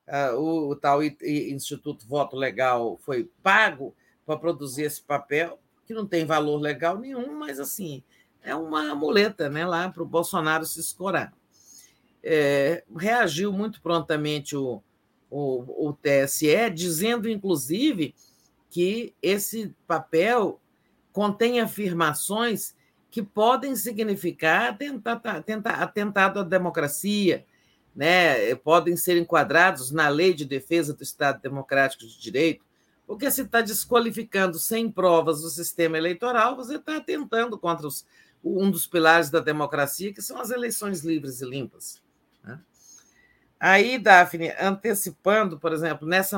Ah, o, o tal Instituto Voto Legal foi pago para produzir esse papel, que não tem valor legal nenhum, mas, assim, é uma muleta né, lá para o Bolsonaro se escorar. É, reagiu muito prontamente o, o, o TSE, dizendo, inclusive, que esse papel contém afirmações que podem significar atentado à democracia, né? podem ser enquadrados na Lei de Defesa do Estado Democrático de Direito, porque se está desqualificando sem provas o sistema eleitoral, você está atentando contra os, um dos pilares da democracia, que são as eleições livres e limpas. Aí, Daphne, antecipando, por exemplo, nessa,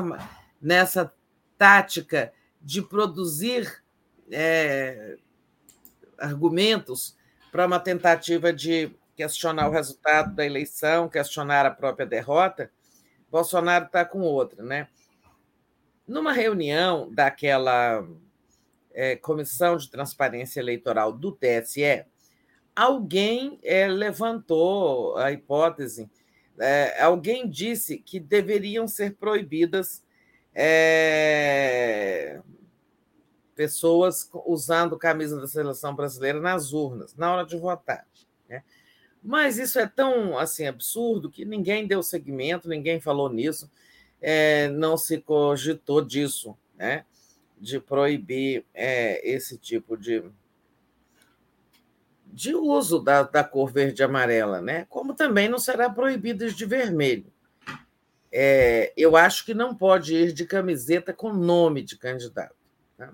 nessa tática de produzir é, argumentos para uma tentativa de questionar o resultado da eleição, questionar a própria derrota, Bolsonaro está com outra, né? Numa reunião daquela é, Comissão de Transparência Eleitoral do TSE, alguém é, levantou a hipótese, é, alguém disse que deveriam ser proibidas é, pessoas usando camisa da seleção brasileira nas urnas, na hora de votar. Né? Mas isso é tão assim absurdo que ninguém deu seguimento, ninguém falou nisso, é, não se cogitou disso. Né? de proibir é, esse tipo de, de uso da, da cor verde e amarela, né? como também não será proibido de vermelho. É, eu acho que não pode ir de camiseta com nome de candidato. Tá?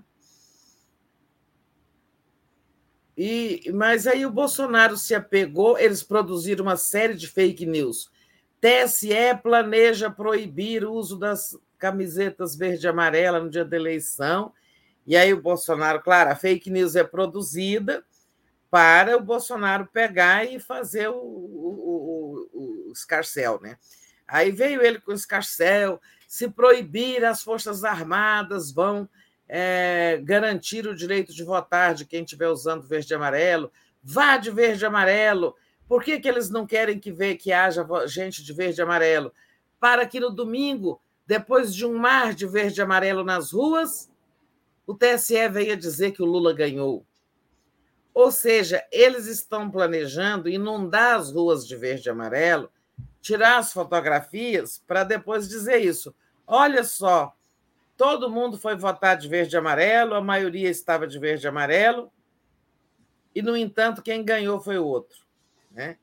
E, mas aí o Bolsonaro se apegou, eles produziram uma série de fake news. TSE planeja proibir o uso das camisetas verde e amarela no dia da eleição. E aí o Bolsonaro, claro, a fake news é produzida para o Bolsonaro pegar e fazer o, o, o, o escarcel, né? Aí veio ele com o escarcel, se proibir as Forças Armadas vão é, garantir o direito de votar de quem estiver usando verde e amarelo, vá de verde e amarelo. Por que, que eles não querem que, vê, que haja gente de verde e amarelo? Para que no domingo, depois de um mar de verde e amarelo nas ruas, o TSE venha dizer que o Lula ganhou. Ou seja, eles estão planejando inundar as ruas de verde e amarelo, tirar as fotografias para depois dizer isso. Olha só, todo mundo foi votar de verde e amarelo, a maioria estava de verde e amarelo, e, no entanto, quem ganhou foi o outro. Né?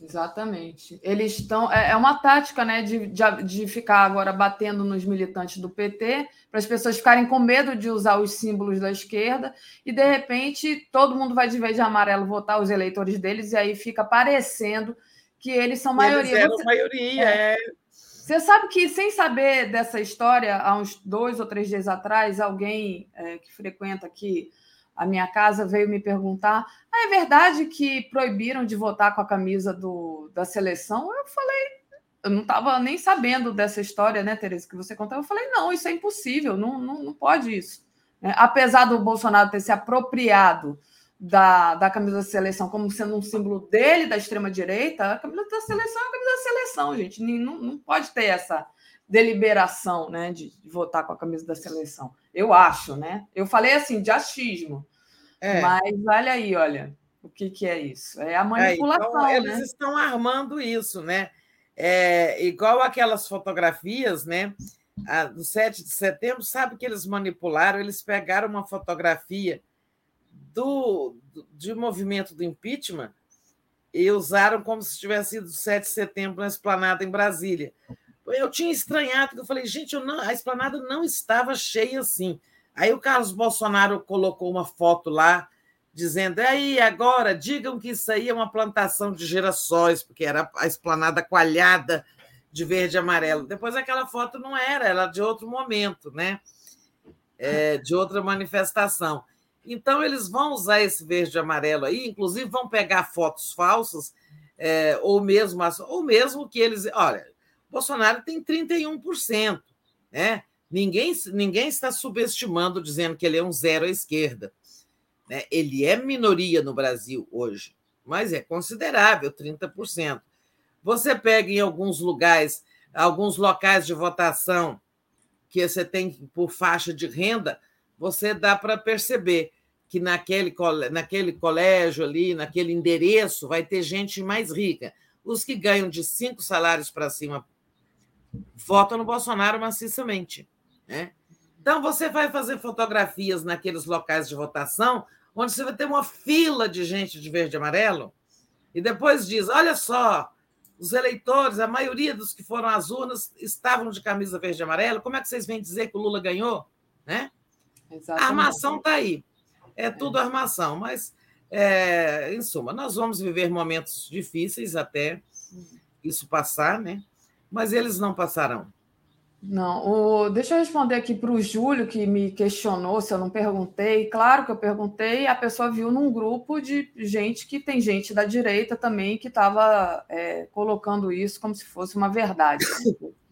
Exatamente. Eles estão. É, é uma tática né, de, de, de, ficar agora batendo nos militantes do PT, para as pessoas ficarem com medo de usar os símbolos da esquerda, e de repente todo mundo vai de verde e amarelo votar os eleitores deles, e aí fica parecendo que eles são maioria. Eles Você, maioria, é. é. Você sabe que, sem saber dessa história, há uns dois ou três dias atrás, alguém é, que frequenta aqui a minha casa veio me perguntar: ah, é verdade que proibiram de votar com a camisa do, da seleção? Eu falei, eu não estava nem sabendo dessa história, né, Tereza, que você contou. Eu falei, não, isso é impossível, não, não, não pode isso. É, apesar do Bolsonaro ter se apropriado da, da camisa da seleção como sendo um símbolo dele, da extrema-direita, a camisa da seleção é a camisa da seleção, gente. Não, não pode ter essa deliberação né, de, de, votar com a camisa da seleção. Eu acho, né? Eu falei assim, de achismo. É. Mas olha aí, olha, o que, que é isso? É a manipulação. É, então, eles né? estão armando isso, né? É, igual aquelas fotografias, né? A, do 7 de setembro, sabe que eles manipularam? Eles pegaram uma fotografia do, do, de movimento do impeachment e usaram como se tivesse sido 7 de setembro na esplanada em Brasília. Eu tinha estranhado, porque eu falei, gente, eu não, a esplanada não estava cheia assim. Aí o Carlos Bolsonaro colocou uma foto lá, dizendo: aí, agora, digam que isso aí é uma plantação de girassóis, porque era a esplanada coalhada de verde e amarelo. Depois aquela foto não era, era de outro momento, né? É, de outra manifestação. Então, eles vão usar esse verde e amarelo aí, inclusive vão pegar fotos falsas, é, ou, mesmo, ou mesmo que eles. Olha, Bolsonaro tem 31%. Né? Ninguém, ninguém está subestimando, dizendo que ele é um zero à esquerda. Né? Ele é minoria no Brasil hoje, mas é considerável, 30%. Você pega em alguns lugares, alguns locais de votação que você tem por faixa de renda, você dá para perceber que naquele, naquele colégio ali, naquele endereço, vai ter gente mais rica. Os que ganham de cinco salários para cima votam no Bolsonaro maciçamente. Né? Então, você vai fazer fotografias naqueles locais de votação, onde você vai ter uma fila de gente de verde e amarelo, e depois diz: olha só, os eleitores, a maioria dos que foram às urnas estavam de camisa verde e amarelo, como é que vocês vêm dizer que o Lula ganhou? Né? A armação está aí. É tudo armação, mas, é, em suma, nós vamos viver momentos difíceis até isso passar, né? Mas eles não passarão. Não, o... deixa eu responder aqui para o Júlio, que me questionou se eu não perguntei. Claro que eu perguntei, a pessoa viu num grupo de gente que tem gente da direita também que estava é, colocando isso como se fosse uma verdade.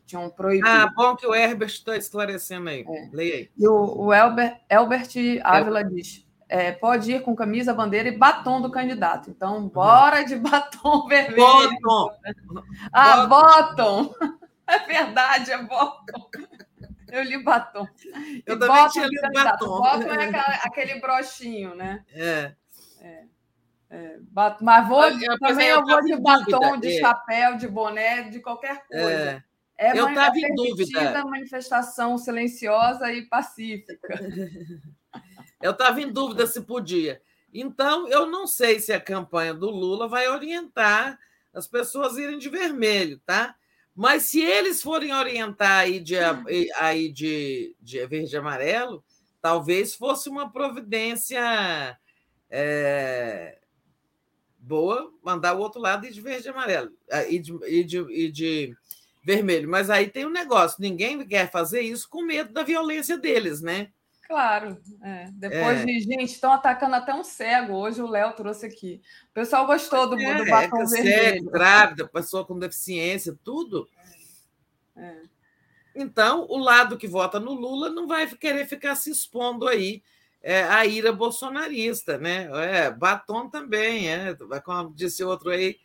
Tinham proibido. Ah, bom que o Herbert está esclarecendo aí. É. Leia aí. E o, o Elbert, Elbert Ávila diz: é, pode ir com camisa, bandeira e batom do candidato. Então, bora de batom vermelho. Bottom. Ah, bottom. É verdade, é bottom. Eu li batom. Eu e também tinha lido batom. Bottom é aquela, aquele brochinho, né? É. é. É, mas vou, eu também eu vou de batom, de é. chapéu, de boné, de qualquer coisa. É. É eu estava em dúvida. manifestação silenciosa e pacífica. Eu estava em dúvida se podia. Então, eu não sei se a campanha do Lula vai orientar as pessoas a irem de vermelho, tá? Mas se eles forem orientar aí de, aí de, de verde e amarelo, talvez fosse uma providência é, boa mandar o outro lado ir de verde e amarelo, ah, e de, e de, e de vermelho. Mas aí tem um negócio: ninguém quer fazer isso com medo da violência deles, né? Claro. É. Depois é. de, gente, estão atacando até um cego. Hoje o Léo trouxe aqui. O pessoal gostou do, é, do batom é, vermelho. Cego, grávida, pessoa com deficiência, tudo. É. Então, o lado que vota no Lula não vai querer ficar se expondo aí é, a ira bolsonarista, né? É, batom também, é, como disse outro aí,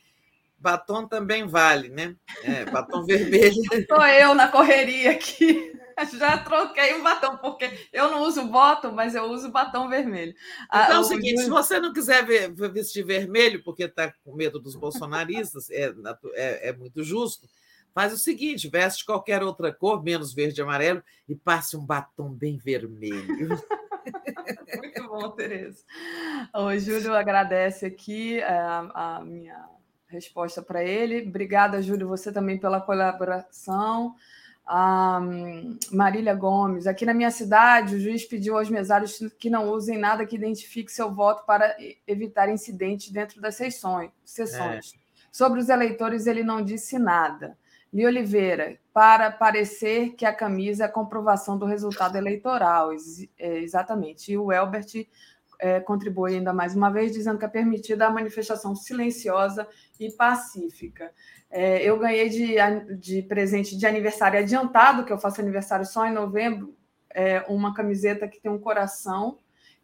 batom também vale, né? É, batom vermelho. Estou eu na correria aqui. Já troquei um batom, porque eu não uso bottom, mas eu uso batom vermelho. Ah, então é o seguinte: se você não quiser ver, vestir vermelho, porque está com medo dos bolsonaristas, é, é, é, muito justo, faz o seguinte: veste qualquer outra cor, menos verde e amarelo, e passe um batom bem vermelho. muito bom, Tereza. O Júlio agradece aqui a, a minha resposta para ele. Obrigada, Júlio, você também pela colaboração. Um, Marília Gomes, aqui na minha cidade, o juiz pediu aos mesários que não usem nada que identifique seu voto para evitar incidentes dentro das sessões. sessões. É. Sobre os eleitores, ele não disse nada. Li Oliveira, para parecer que a camisa é a comprovação do resultado eleitoral, é, exatamente. E o Elbert é, contribui ainda mais uma vez, dizendo que é permitida a manifestação silenciosa e pacífica. É, eu ganhei de, de presente de aniversário adiantado, que eu faço aniversário só em novembro, é, uma camiseta que tem um coração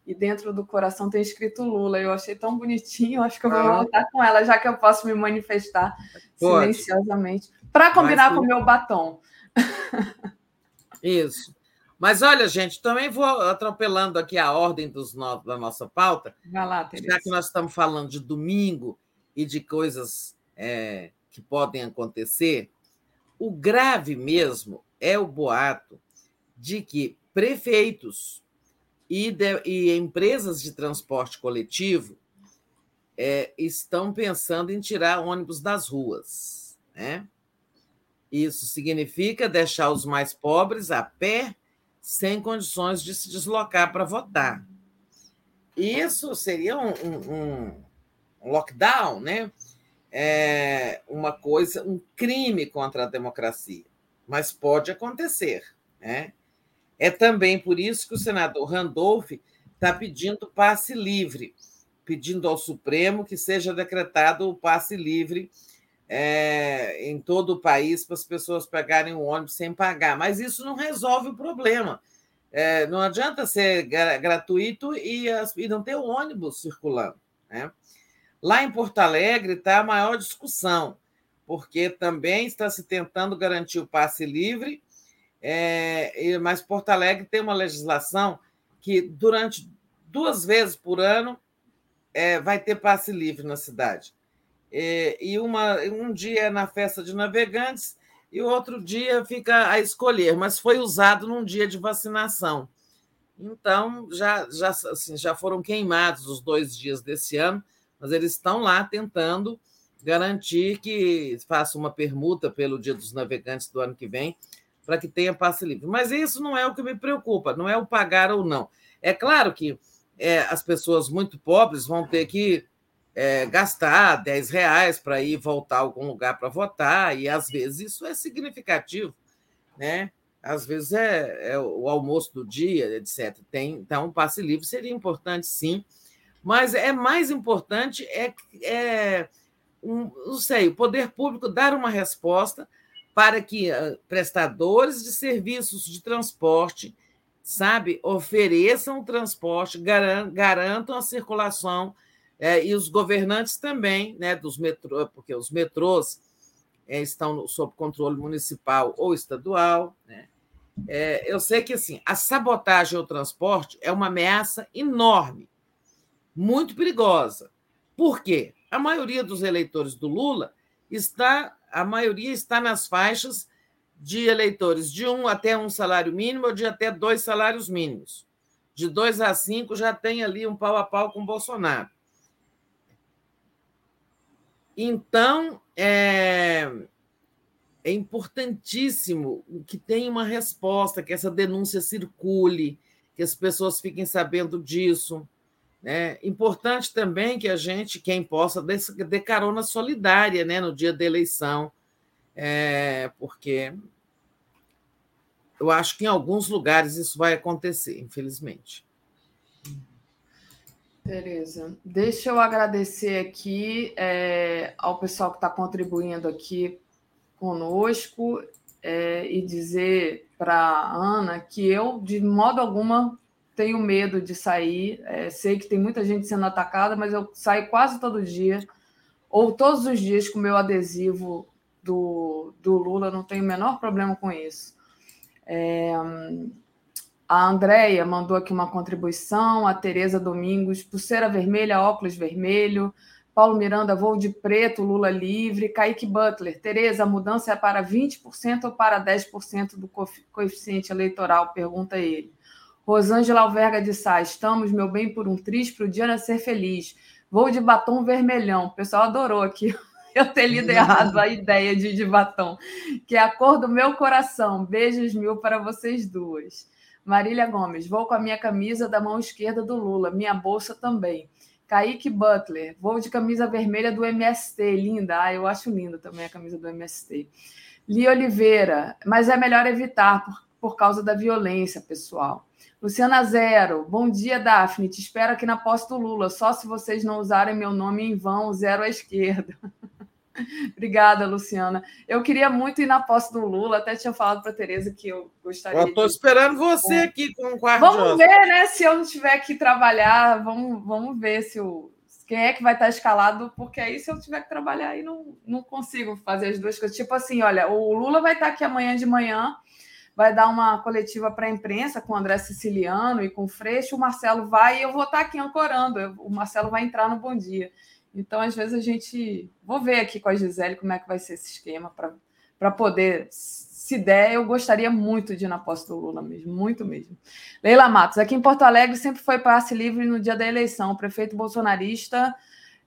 e dentro do coração tem escrito Lula. Eu achei tão bonitinho, acho que eu vou ah. voltar com ela, já que eu posso me manifestar Pode. silenciosamente, para combinar Mas, com o meu batom. Isso. Mas olha, gente, também vou atropelando aqui a ordem dos no... da nossa pauta. Vai lá, Teresa. Já que nós estamos falando de domingo e de coisas é, que podem acontecer, o grave mesmo é o boato de que prefeitos e, de, e empresas de transporte coletivo é, estão pensando em tirar ônibus das ruas. Né? Isso significa deixar os mais pobres a pé, sem condições de se deslocar para votar. Isso seria um, um, um lockdown, né? é uma coisa, um crime contra a democracia, mas pode acontecer. Né? É também por isso que o senador Randolph está pedindo passe livre, pedindo ao Supremo que seja decretado o passe livre é, em todo o país para as pessoas pegarem o ônibus sem pagar. Mas isso não resolve o problema. É, não adianta ser gratuito e, e não ter ônibus circulando. Né? Lá em Porto Alegre está a maior discussão, porque também está se tentando garantir o passe livre, é, mas Porto Alegre tem uma legislação que, durante duas vezes por ano, é, vai ter passe livre na cidade. É, e uma, um dia é na festa de navegantes e outro dia fica a escolher, mas foi usado num dia de vacinação. Então, já, já, assim, já foram queimados os dois dias desse ano mas eles estão lá tentando garantir que faça uma permuta pelo Dia dos Navegantes do ano que vem, para que tenha passe livre. Mas isso não é o que me preocupa, não é o pagar ou não. É claro que é, as pessoas muito pobres vão ter que é, gastar 10 reais para ir voltar a algum lugar para votar, e às vezes isso é significativo, né? Às vezes é, é o almoço do dia, etc. Tem, então, o passe livre seria importante, sim, mas é mais importante é, é um, não sei, o poder público dar uma resposta para que uh, prestadores de serviços de transporte, sabe, ofereçam transporte, garantam a circulação é, e os governantes também, né, dos metrôs, porque os metrôs é, estão sob controle municipal ou estadual, né? É, eu sei que assim a sabotagem ao transporte é uma ameaça enorme muito perigosa. Por quê? A maioria dos eleitores do Lula está, a maioria está nas faixas de eleitores de um até um salário mínimo ou de até dois salários mínimos. De dois a cinco já tem ali um pau a pau com Bolsonaro. Então, é, é importantíssimo que tenha uma resposta, que essa denúncia circule, que as pessoas fiquem sabendo disso. É importante também que a gente, quem possa, dê carona solidária né, no dia da eleição, é, porque eu acho que em alguns lugares isso vai acontecer, infelizmente. Tereza, deixa eu agradecer aqui é, ao pessoal que está contribuindo aqui conosco é, e dizer para Ana que eu, de modo alguma, tenho medo de sair. É, sei que tem muita gente sendo atacada, mas eu saio quase todo dia, ou todos os dias com o meu adesivo do, do Lula, não tenho o menor problema com isso. É, a Andréia mandou aqui uma contribuição, a Tereza Domingos, pulseira vermelha, óculos vermelho, Paulo Miranda, voo de preto, Lula livre, Kaique Butler, Tereza, a mudança é para 20% ou para 10% do coeficiente eleitoral? Pergunta ele. Rosângela Alverga de Sá, estamos, meu bem, por um triz para o dia ser feliz. Vou de batom vermelhão. O pessoal adorou aqui eu ter lido errado a ideia de, de batom. Que é a cor do meu coração. Beijos mil para vocês duas. Marília Gomes, vou com a minha camisa da mão esquerda do Lula, minha bolsa também. Kaique Butler, vou de camisa vermelha do MST, linda. Ah, eu acho linda também a camisa do MST. Li Oliveira, mas é melhor evitar por, por causa da violência, pessoal. Luciana Zero, bom dia, Daphne. Te espero aqui na posse do Lula, só se vocês não usarem meu nome em vão, zero à esquerda. Obrigada, Luciana. Eu queria muito ir na posse do Lula, até tinha falado para a Tereza que eu gostaria. Eu estou de... esperando você é. aqui com um quarto Vamos ver, né? Se eu não tiver que trabalhar, vamos, vamos ver se o. Quem é que vai estar escalado? Porque aí, se eu tiver que trabalhar, aí não, não consigo fazer as duas coisas. Tipo assim, olha, o Lula vai estar aqui amanhã de manhã, vai dar uma coletiva para a imprensa com o André Siciliano e com o Freixo, o Marcelo vai e eu vou estar aqui ancorando. O Marcelo vai entrar no Bom Dia. Então, às vezes, a gente. Vou ver aqui com a Gisele como é que vai ser esse esquema para poder. Se der, eu gostaria muito de ir na posse do Lula mesmo, muito mesmo. Leila Matos, aqui em Porto Alegre sempre foi passe livre no dia da eleição. O prefeito bolsonarista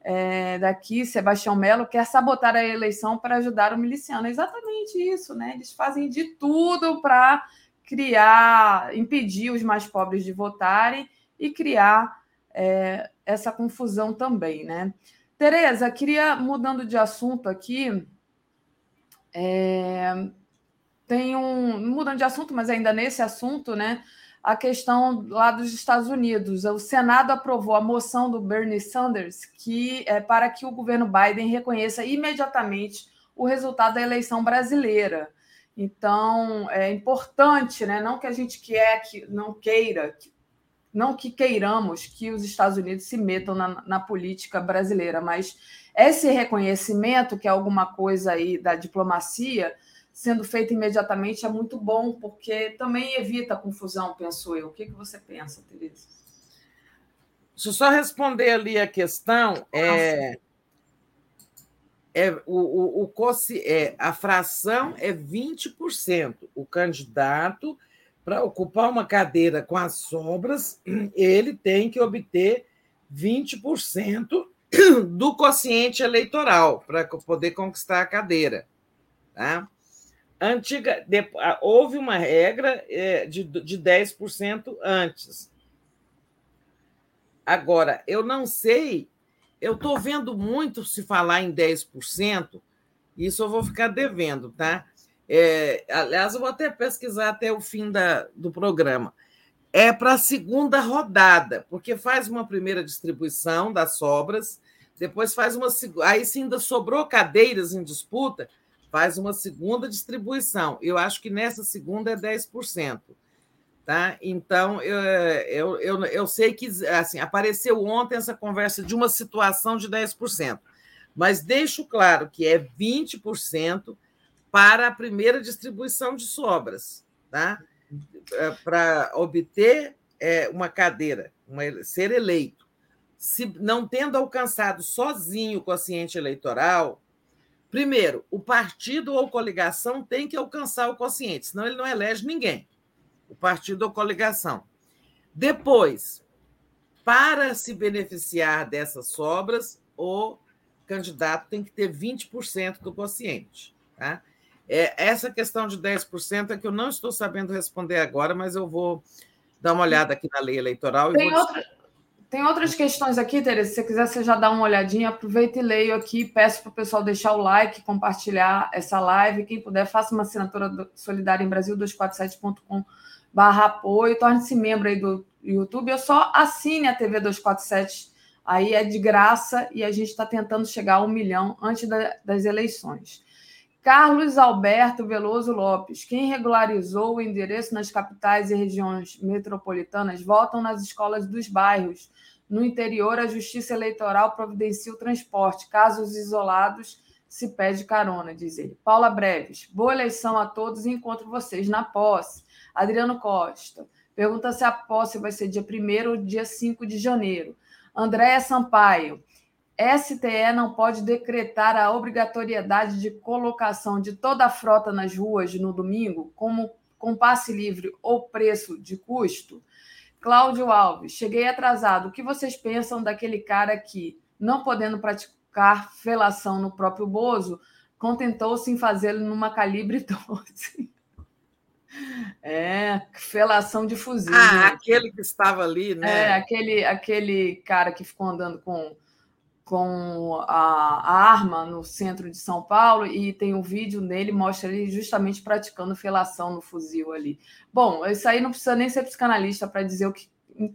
é, daqui, Sebastião Melo, quer sabotar a eleição para ajudar o miliciano. É exatamente isso, né? Eles fazem de tudo para criar, impedir os mais pobres de votarem e criar é, essa confusão também, né? Tereza, queria, mudando de assunto aqui, é, tem um. Mudando de assunto, mas ainda nesse assunto, né? a questão lá dos Estados Unidos. O Senado aprovou a moção do Bernie Sanders que é para que o governo Biden reconheça imediatamente o resultado da eleição brasileira. Então, é importante, né? não que a gente quer que não queira, não que queiramos que os Estados Unidos se metam na, na política brasileira, mas esse reconhecimento, que é alguma coisa aí da diplomacia, sendo feito imediatamente é muito bom, porque também evita confusão, penso eu. O que, que você pensa, Teresa? Deixa eu só responder ali a questão. É, é, o, o, o, é, a fração é 20%. O candidato, para ocupar uma cadeira com as sobras, ele tem que obter 20% do quociente eleitoral para poder conquistar a cadeira. Tá? Antiga, de, houve uma regra é, de, de 10% antes. Agora, eu não sei, eu estou vendo muito se falar em 10%, isso eu vou ficar devendo, tá? É, aliás, eu vou até pesquisar até o fim da, do programa. É para a segunda rodada, porque faz uma primeira distribuição das sobras, depois faz uma. Aí, se ainda sobrou cadeiras em disputa, faz uma segunda distribuição. Eu acho que nessa segunda é 10%. Tá? Então, eu, eu, eu, eu sei que assim, apareceu ontem essa conversa de uma situação de 10%, mas deixo claro que é 20% para a primeira distribuição de sobras, tá? É, para obter é, uma cadeira, uma, ser eleito. Se não tendo alcançado sozinho o quociente eleitoral, Primeiro, o partido ou coligação tem que alcançar o quociente, senão ele não elege ninguém. O partido ou coligação. Depois, para se beneficiar dessas sobras, o candidato tem que ter 20% do quociente. Tá? É, essa questão de 10% é que eu não estou sabendo responder agora, mas eu vou dar uma olhada aqui na lei eleitoral. Tem, outra, tem outras questões aqui, Tereza. Se você quiser, você já dá uma olhadinha, aproveita e leio aqui. Peço para o pessoal deixar o like, compartilhar essa live. Quem puder, faça uma assinatura solidária em Brasil247.com barra apoio, torne-se membro aí do YouTube, ou só assine a TV 247, aí é de graça e a gente está tentando chegar a um milhão antes da, das eleições. Carlos Alberto Veloso Lopes. Quem regularizou o endereço nas capitais e regiões metropolitanas votam nas escolas dos bairros. No interior, a Justiça Eleitoral providencia o transporte. Casos isolados, se pede carona, diz ele. Paula Breves. Boa eleição a todos e encontro vocês na posse. Adriano Costa. Pergunta se a posse vai ser dia 1 ou dia 5 de janeiro. Andréia Sampaio. STE não pode decretar a obrigatoriedade de colocação de toda a frota nas ruas no domingo, como com passe livre ou preço de custo? Cláudio Alves, cheguei atrasado. O que vocês pensam daquele cara que, não podendo praticar felação no próprio Bozo, contentou-se em fazê-lo numa calibre 12? É, felação de fuzil. Ah, gente. aquele que estava ali, né? É, aquele, aquele cara que ficou andando com com a, a, arma no centro de São Paulo e tem um vídeo nele, mostra ele justamente praticando felação no fuzil ali. Bom, isso aí não precisa nem ser psicanalista para dizer o que,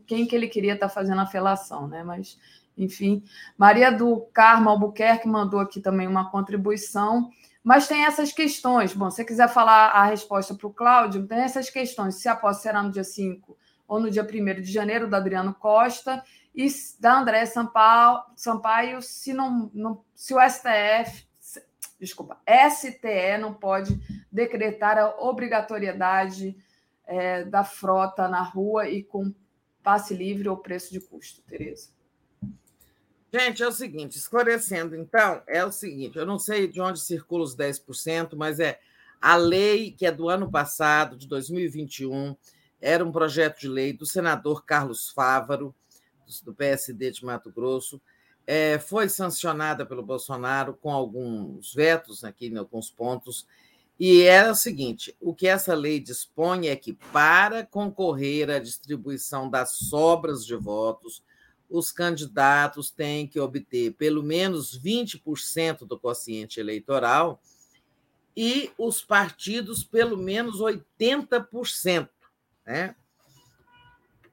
quem que ele queria estar tá fazendo a felação, né? Mas, enfim. Maria do Carmo Albuquerque mandou aqui também uma contribuição. Mas tem essas questões. Bom, se você quiser falar a resposta para o Cláudio, tem essas questões. Se a posse será no dia 5 ou no dia 1 de janeiro, do Adriano Costa e da André Sampaio, Sampaio se, não, não, se o STF, desculpa, STE não pode decretar a obrigatoriedade é, da frota na rua e com passe livre ou preço de custo, Tereza. Gente, é o seguinte, esclarecendo, então, é o seguinte, eu não sei de onde circula os 10%, mas é a lei que é do ano passado, de 2021, era um projeto de lei do senador Carlos Fávaro, do PSD de Mato Grosso, é, foi sancionada pelo Bolsonaro com alguns vetos aqui em alguns pontos, e era o seguinte: o que essa lei dispõe é que, para concorrer à distribuição das sobras de votos, os candidatos têm que obter pelo menos 20% do quociente eleitoral e os partidos pelo menos 80%. Né?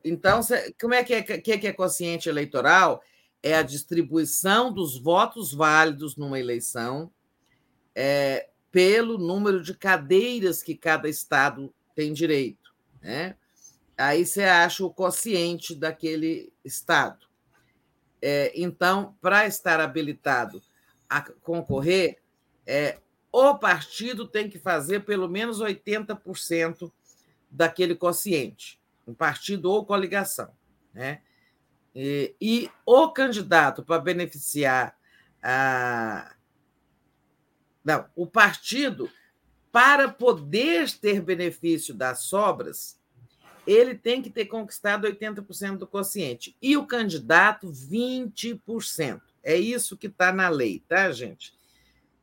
Então, como é que é, que é consciente eleitoral? É a distribuição dos votos válidos numa eleição é, pelo número de cadeiras que cada estado tem direito. Né? Aí você acha o quociente daquele estado. É, então, para estar habilitado a concorrer, é, o partido tem que fazer pelo menos 80% daquele quociente um partido ou coligação. Né? E, e o candidato para beneficiar a. Não, o partido, para poder ter benefício das sobras, ele tem que ter conquistado 80% do quociente. E o candidato, 20%. É isso que está na lei, tá, gente?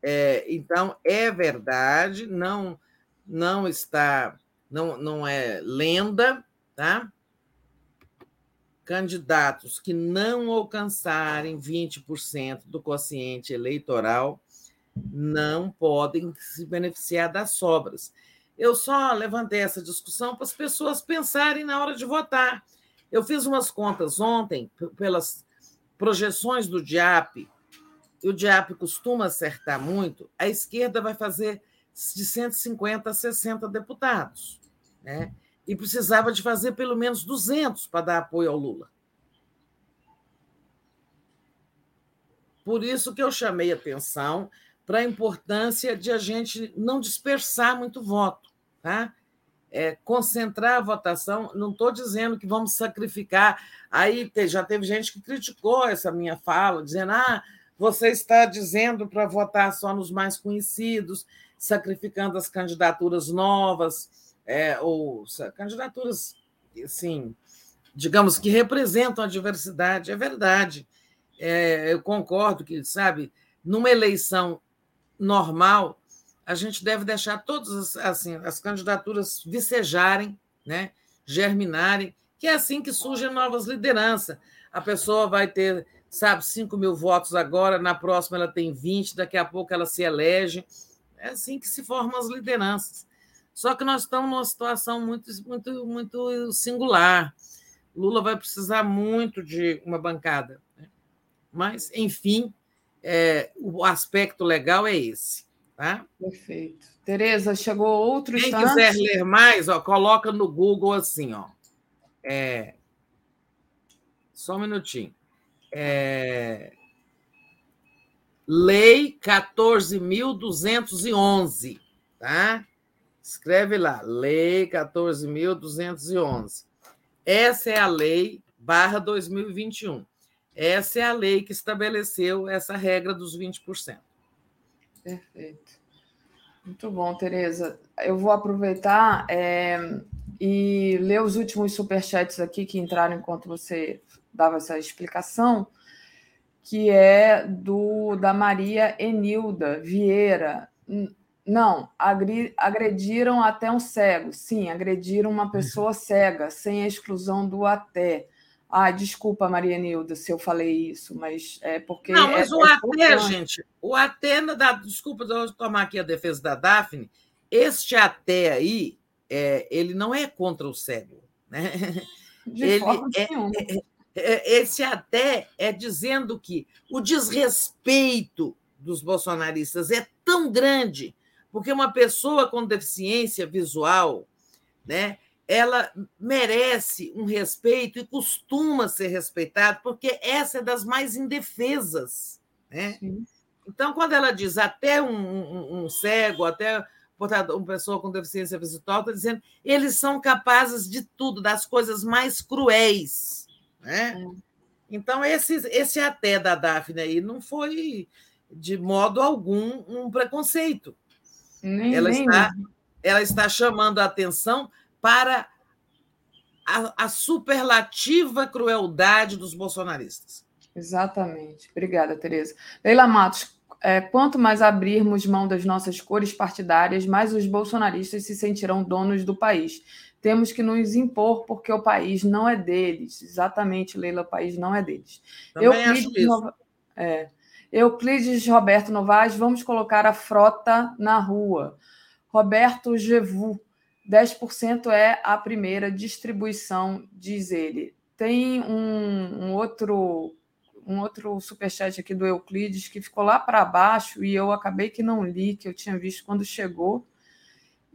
É, então, é verdade, não, não está, não, não é lenda, tá? Candidatos que não alcançarem 20% do quociente eleitoral não podem se beneficiar das sobras. Eu só levantei essa discussão para as pessoas pensarem na hora de votar. Eu fiz umas contas ontem pelas projeções do DIAP, e o DIAP costuma acertar muito, a esquerda vai fazer de 150 a 60 deputados. Né? E precisava de fazer pelo menos 200 para dar apoio ao Lula. Por isso que eu chamei atenção para a importância de a gente não dispersar muito voto, tá? É, concentrar a votação. Não estou dizendo que vamos sacrificar. Aí já teve gente que criticou essa minha fala, dizendo: ah, você está dizendo para votar só nos mais conhecidos, sacrificando as candidaturas novas, é, ou candidaturas, assim, digamos, que representam a diversidade. É verdade. É, eu concordo que, sabe, numa eleição normal, a gente deve deixar todas assim, as candidaturas vicejarem, né, germinarem, que é assim que surgem novas lideranças. A pessoa vai ter sabe, 5 mil votos agora, na próxima ela tem 20, daqui a pouco ela se elege. É assim que se formam as lideranças. Só que nós estamos numa situação muito, muito, muito singular. Lula vai precisar muito de uma bancada. Né? Mas, enfim, é, o aspecto legal é esse. Tá? Perfeito. Tereza, chegou outro Quem instante. quiser ler mais, ó, coloca no Google assim, ó. É... Só um minutinho é, Lei 14.211, tá? Escreve lá, Lei 14.211. Essa é a lei barra 2021. Essa é a lei que estabeleceu essa regra dos 20%. Perfeito. Muito bom, Tereza. Eu vou aproveitar é, e ler os últimos superchats aqui que entraram enquanto você dava essa explicação, que é do da Maria Enilda Vieira. Não, agrediram até um cego. Sim, agrediram uma pessoa cega, sem a exclusão do até. Ah, desculpa, Maria Enilda, se eu falei isso, mas é porque. Não, mas é, o é até, gente, o até, da, desculpa, eu tomar aqui a defesa da Daphne, este até aí, é, ele não é contra o cego. Né? De ele forma é, é, é, esse até é dizendo que o desrespeito dos bolsonaristas é tão grande, porque uma pessoa com deficiência visual, né, ela merece um respeito e costuma ser respeitada, porque essa é das mais indefesas. Né? Então, quando ela diz até um, um, um cego, até uma pessoa com deficiência visual, está dizendo eles são capazes de tudo, das coisas mais cruéis. Né? É. Então, esse, esse até da Daphne aí não foi, de modo algum, um preconceito. Nem, ela, nem está, ela está chamando a atenção para a, a superlativa crueldade dos bolsonaristas. Exatamente. Obrigada, Tereza. Leila Matos, é, quanto mais abrirmos mão das nossas cores partidárias, mais os bolsonaristas se sentirão donos do país temos que nos impor porque o país não é deles. Exatamente, Leila, o país não é deles. Também Euclides, acho isso. Nova... é. Euclides Roberto Novaes, vamos colocar a frota na rua. Roberto Gevu, 10% é a primeira distribuição, diz ele. Tem um, um outro um outro superchat aqui do Euclides que ficou lá para baixo e eu acabei que não li, que eu tinha visto quando chegou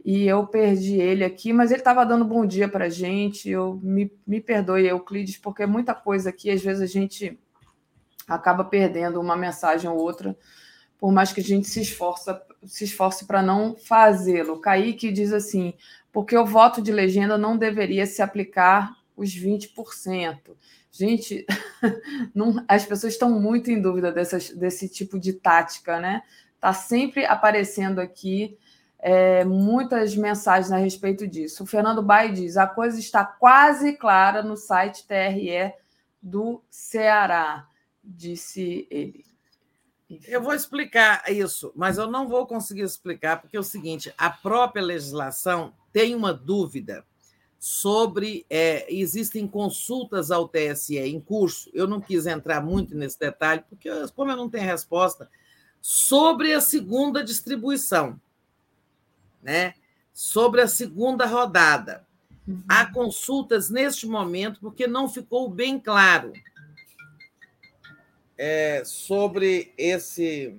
e eu perdi ele aqui, mas ele estava dando bom dia para a gente. Eu me, me perdoe, Euclides, porque muita coisa aqui, às vezes a gente acaba perdendo uma mensagem ou outra, por mais que a gente se esforça, se esforce para não fazê-lo. Kaique diz assim: porque o voto de legenda não deveria se aplicar os 20%. Gente, não, as pessoas estão muito em dúvida dessas, desse tipo de tática, né? Está sempre aparecendo aqui é, muitas mensagens a respeito disso. O Fernando Bai diz: a coisa está quase clara no site TRE do Ceará, disse ele. Enfim. Eu vou explicar isso, mas eu não vou conseguir explicar, porque é o seguinte: a própria legislação tem uma dúvida sobre. É, existem consultas ao TSE em curso, eu não quis entrar muito nesse detalhe, porque, como eu não tenho resposta, sobre a segunda distribuição né, sobre a segunda rodada. Uhum. Há consultas neste momento, porque não ficou bem claro é, sobre esse.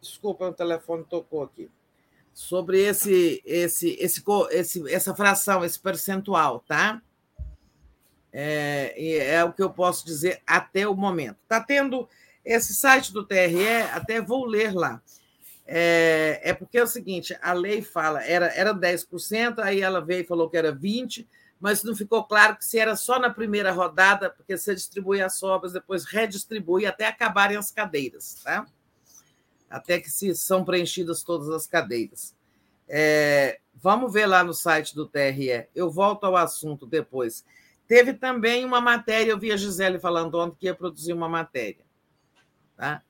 Desculpa, o telefone tocou aqui. Sobre esse, esse, esse, esse, essa fração, esse percentual, tá? É, é o que eu posso dizer até o momento. Está tendo esse site do TRE, até vou ler lá. É, é porque é o seguinte: a lei fala, era, era 10%, aí ela veio e falou que era 20%, mas não ficou claro que se era só na primeira rodada, porque você distribui as sobras, depois redistribui até acabarem as cadeiras, tá? Até que se são preenchidas todas as cadeiras. É, vamos ver lá no site do TRE. Eu volto ao assunto depois. Teve também uma matéria, eu vi a Gisele falando ontem que ia produzir uma matéria. Tá?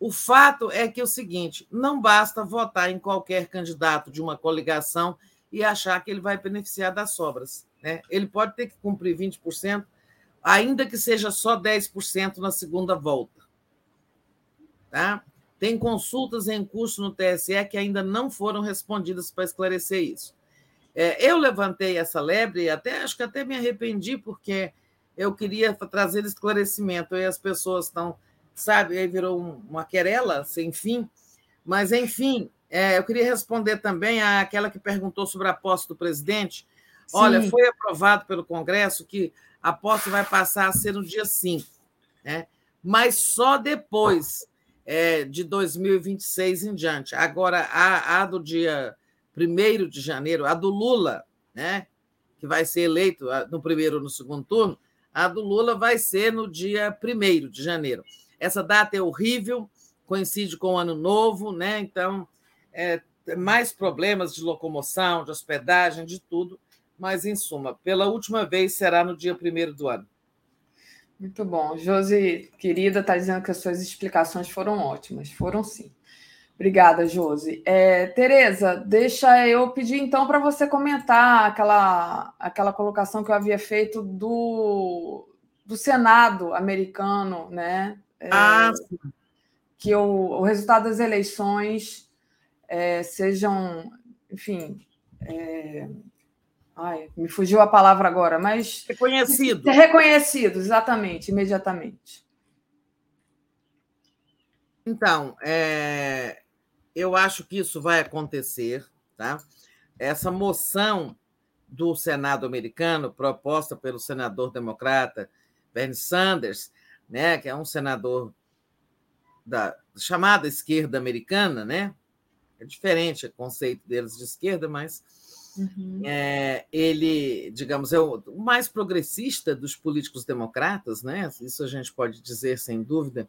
O fato é que é o seguinte: não basta votar em qualquer candidato de uma coligação e achar que ele vai beneficiar das sobras. Né? Ele pode ter que cumprir 20%, ainda que seja só 10% na segunda volta. Tá? Tem consultas em curso no TSE que ainda não foram respondidas para esclarecer isso. É, eu levantei essa lebre até acho que até me arrependi, porque eu queria trazer esclarecimento, e as pessoas estão, sabe, aí virou uma querela sem fim. Mas, enfim, é, eu queria responder também àquela que perguntou sobre a posse do presidente. Sim. Olha, foi aprovado pelo Congresso que a posse vai passar a ser no dia 5, né? mas só depois é, de 2026 em diante. Agora, a, a do dia 1 de janeiro, a do Lula, né, que vai ser eleito no primeiro ou no segundo turno, a do Lula vai ser no dia 1 de janeiro. Essa data é horrível, coincide com o ano novo, né? então é, mais problemas de locomoção, de hospedagem, de tudo, mas em suma, pela última vez será no dia 1 do ano. Muito bom. Josi, querida, está dizendo que as suas explicações foram ótimas. Foram sim. Obrigada, Josi. É, Tereza, deixa eu pedir então para você comentar aquela, aquela colocação que eu havia feito do, do Senado americano, né? É, ah, que o, o resultado das eleições é, sejam, enfim, é, ai, me fugiu a palavra agora, mas reconhecido, reconhecido, exatamente, imediatamente. Então, é, eu acho que isso vai acontecer, tá? Essa moção do Senado americano, proposta pelo senador democrata Bernie Sanders, né, que é um senador da chamada esquerda americana, né? É diferente o conceito deles de esquerda, mas uhum. é, ele, digamos, é o mais progressista dos políticos democratas, né? Isso a gente pode dizer sem dúvida.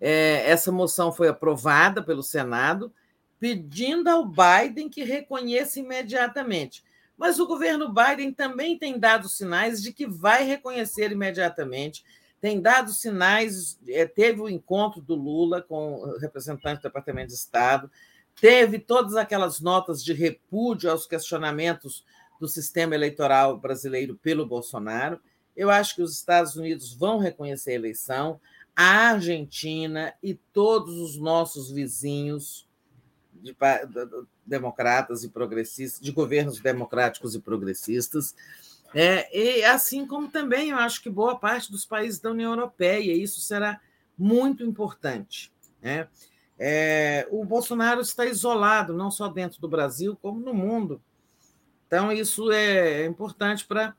É, essa moção foi aprovada pelo Senado, pedindo ao Biden que reconheça imediatamente. Mas o governo Biden também tem dado sinais de que vai reconhecer imediatamente, tem dado sinais. É, teve o encontro do Lula com o representante do Departamento de Estado, teve todas aquelas notas de repúdio aos questionamentos do sistema eleitoral brasileiro pelo Bolsonaro. Eu acho que os Estados Unidos vão reconhecer a eleição a Argentina e todos os nossos vizinhos de, democratas e progressistas, de governos democráticos e progressistas, é, e assim como também eu acho que boa parte dos países da União Europeia, isso será muito importante. Né? É, o Bolsonaro está isolado, não só dentro do Brasil, como no mundo. Então, isso é importante para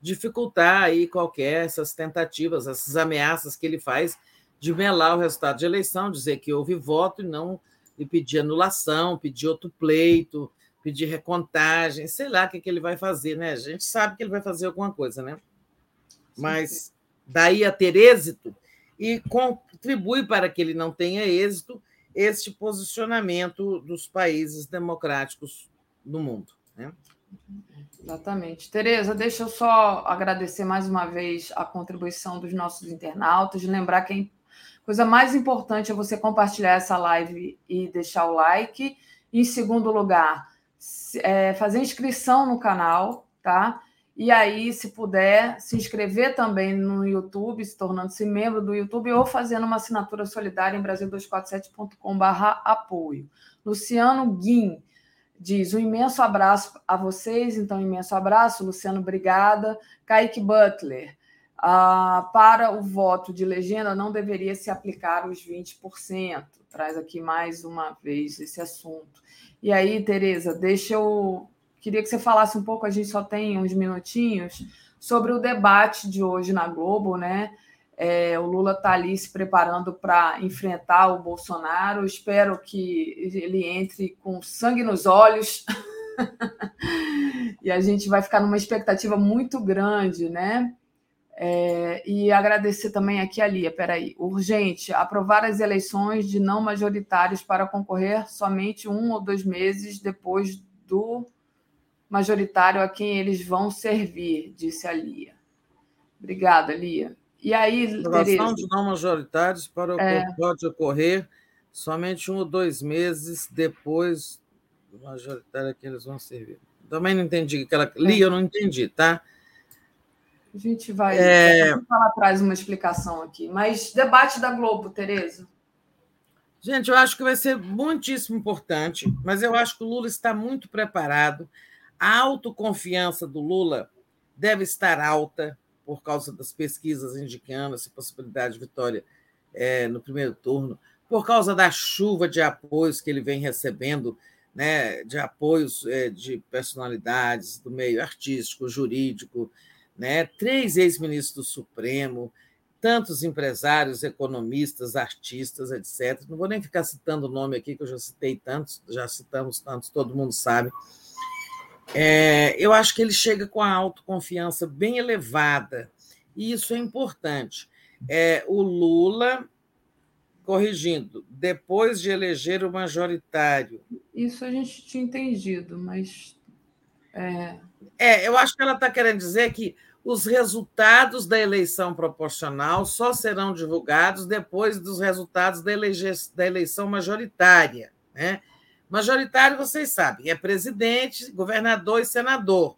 dificultar aí qualquer essas tentativas, essas ameaças que ele faz de melar o resultado de eleição, dizer que houve voto e não e pedir anulação, pedir outro pleito, pedir recontagem, sei lá o que, que ele vai fazer, né? A gente sabe que ele vai fazer alguma coisa, né? Mas daí a ter êxito e contribui para que ele não tenha êxito este posicionamento dos países democráticos no mundo. Né? Exatamente. Tereza, deixa eu só agradecer mais uma vez a contribuição dos nossos internautas, lembrar que a coisa mais importante é você compartilhar essa live e deixar o like. Em segundo lugar, é, fazer inscrição no canal, tá? E aí, se puder, se inscrever também no YouTube, se tornando-se membro do YouTube ou fazendo uma assinatura solidária em brasil247.com/apoio. Luciano Guim diz um imenso abraço a vocês, então, um imenso abraço, Luciano, obrigada. Kaique Butler, ah, para o voto de legenda não deveria se aplicar os 20%. Traz aqui mais uma vez esse assunto. E aí, Tereza, deixa eu. Queria que você falasse um pouco, a gente só tem uns minutinhos, sobre o debate de hoje na Globo, né? É, o Lula está ali se preparando para enfrentar o Bolsonaro. Espero que ele entre com sangue nos olhos e a gente vai ficar numa expectativa muito grande, né? É, e agradecer também aqui a Lia, peraí, urgente, aprovar as eleições de não majoritários para concorrer somente um ou dois meses depois do majoritário a quem eles vão servir, disse a Lia. Obrigada, Lia. E aí, Aprovação de não majoritários para o é... pode ocorrer somente um ou dois meses depois do majoritário a quem eles vão servir. Também não entendi aquela. É. Lia, eu não entendi, tá? A gente vai é... falar atrás uma explicação aqui. Mas debate da Globo, Tereza. Gente, eu acho que vai ser muitíssimo importante, mas eu acho que o Lula está muito preparado. A autoconfiança do Lula deve estar alta por causa das pesquisas indicando essa possibilidade de vitória é, no primeiro turno, por causa da chuva de apoios que ele vem recebendo, né, de apoios é, de personalidades do meio artístico, jurídico, né? três ex-ministros do Supremo, tantos empresários, economistas, artistas, etc. Não vou nem ficar citando o nome aqui, que eu já citei tantos, já citamos tantos, todo mundo sabe. É, eu acho que ele chega com a autoconfiança bem elevada, e isso é importante. É, o Lula, corrigindo, depois de eleger o majoritário. Isso a gente tinha entendido, mas é, é eu acho que ela está querendo dizer que os resultados da eleição proporcional só serão divulgados depois dos resultados da, da eleição majoritária. Né? Majoritário, vocês sabem, é presidente, governador e senador.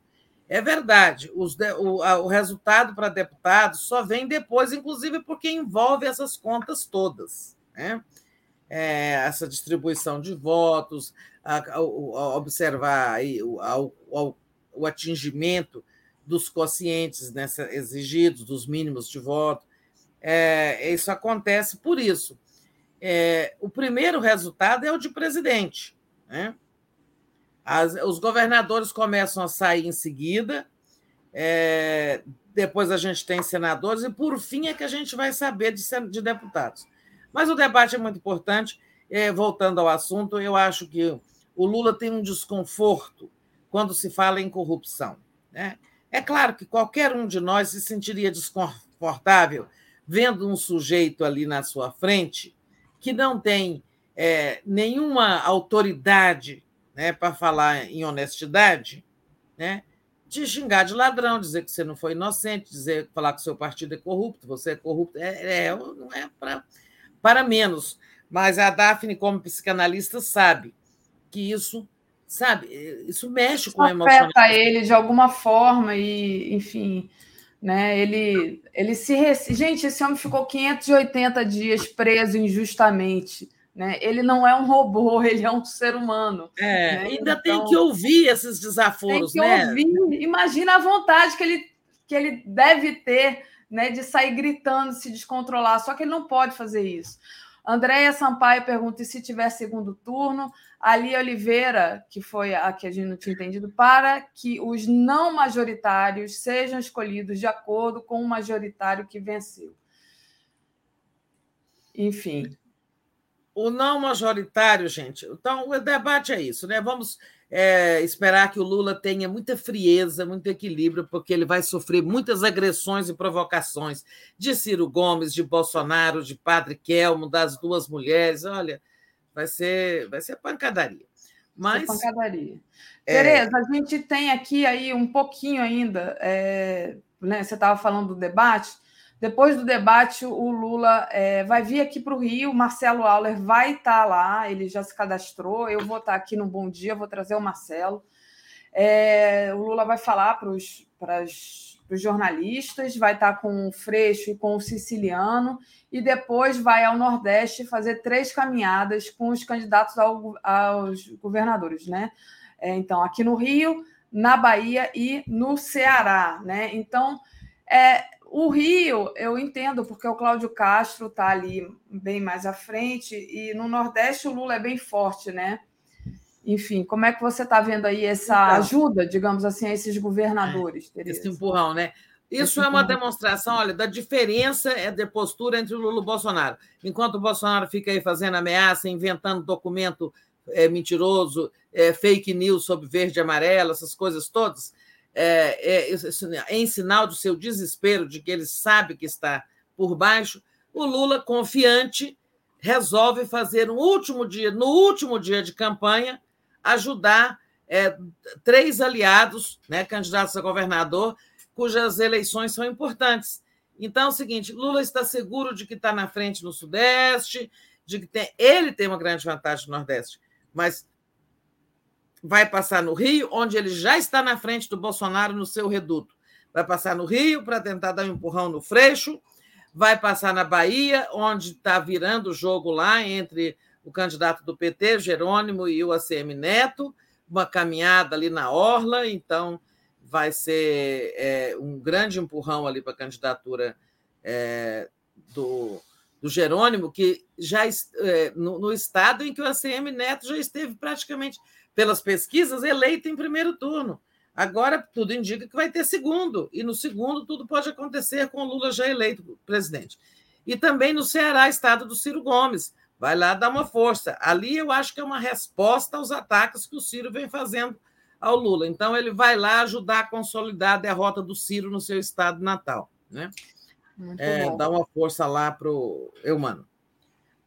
É verdade, os, o, a, o resultado para deputados só vem depois, inclusive porque envolve essas contas todas. Né? É, essa distribuição de votos, a, a, a observar aí, o, o, o atingimento dos quocientes nessa, exigidos, dos mínimos de voto. É, isso acontece por isso. É, o primeiro resultado é o de presidente. Né? As, os governadores começam a sair em seguida, é, depois a gente tem senadores, e por fim é que a gente vai saber de, de deputados. Mas o debate é muito importante. É, voltando ao assunto, eu acho que o Lula tem um desconforto quando se fala em corrupção. Né? É claro que qualquer um de nós se sentiria desconfortável vendo um sujeito ali na sua frente que não tem é, nenhuma autoridade né, para falar em honestidade, né, de xingar de ladrão, dizer que você não foi inocente, dizer falar que o seu partido é corrupto, você é corrupto, é, é não é pra, para menos. Mas a Daphne, como psicanalista, sabe que isso sabe? Isso mexe com o emocional. Afeta ele de alguma forma e, enfim, né? Ele, ele se gente, esse homem ficou 580 dias preso injustamente. Né? Ele não é um robô, ele é um ser humano. É, né? Ainda então, tem que ouvir esses desaforos, tem que né? Ouvir. Imagina a vontade que ele, que ele deve ter né, de sair gritando, se descontrolar, só que ele não pode fazer isso. Andréia Sampaio pergunta e se tiver segundo turno. Ali Oliveira, que foi a que a gente não tinha entendido, para que os não majoritários sejam escolhidos de acordo com o majoritário que venceu. Enfim. O não majoritário, gente. Então, o debate é isso, né? Vamos é, esperar que o Lula tenha muita frieza, muito equilíbrio, porque ele vai sofrer muitas agressões e provocações de Ciro Gomes, de Bolsonaro, de Padre Kelmo, das duas mulheres. Olha, vai ser, vai ser pancadaria. Mas, pancadaria. É... Tereza, a gente tem aqui aí um pouquinho ainda, é, né, você estava falando do debate, depois do debate, o Lula é, vai vir aqui para o Rio, Marcelo Auler vai estar tá lá, ele já se cadastrou. Eu vou estar tá aqui no Bom Dia, vou trazer o Marcelo. É, o Lula vai falar para os jornalistas, vai estar tá com o Freixo e com o Siciliano, e depois vai ao Nordeste fazer três caminhadas com os candidatos ao, aos governadores, né? É, então, aqui no Rio, na Bahia e no Ceará, né? Então, é, o Rio, eu entendo, porque o Cláudio Castro está ali bem mais à frente, e no Nordeste o Lula é bem forte, né? Enfim, como é que você está vendo aí essa então, ajuda, digamos assim, a esses governadores? É, esse empurrão, né? Isso é uma demonstração, olha, da diferença é de postura entre o Lula e o Bolsonaro. Enquanto o Bolsonaro fica aí fazendo ameaça, inventando documento é mentiroso, é, fake news sobre verde e amarelo, essas coisas todas, é, é, é, em sinal do seu desespero, de que ele sabe que está por baixo, o Lula, confiante, resolve fazer um último dia, no último dia de campanha, ajudar é, três aliados, né, candidatos a governador, cujas eleições são importantes. Então é o seguinte: Lula está seguro de que está na frente no Sudeste, de que tem, ele tem uma grande vantagem no Nordeste, mas vai passar no Rio, onde ele já está na frente do Bolsonaro no seu reduto. Vai passar no Rio para tentar dar um empurrão no Freixo, vai passar na Bahia, onde está virando o jogo lá entre o candidato do PT, Jerônimo, e o ACM Neto, uma caminhada ali na Orla, então vai ser é, um grande empurrão ali para a candidatura é, do, do Jerônimo, que já é, no, no, estado em que o ACM Neto já esteve praticamente, pelas pesquisas, eleito em primeiro turno. Agora tudo indica que vai ter segundo, e no segundo tudo pode acontecer com o Lula já eleito presidente. E também no Ceará, estado do Ciro Gomes. Vai lá dar uma força. Ali eu acho que é uma resposta aos ataques que o Ciro vem fazendo ao Lula. Então, ele vai lá ajudar a consolidar a derrota do Ciro no seu estado natal. Né? É, dar uma força lá para o Eumano.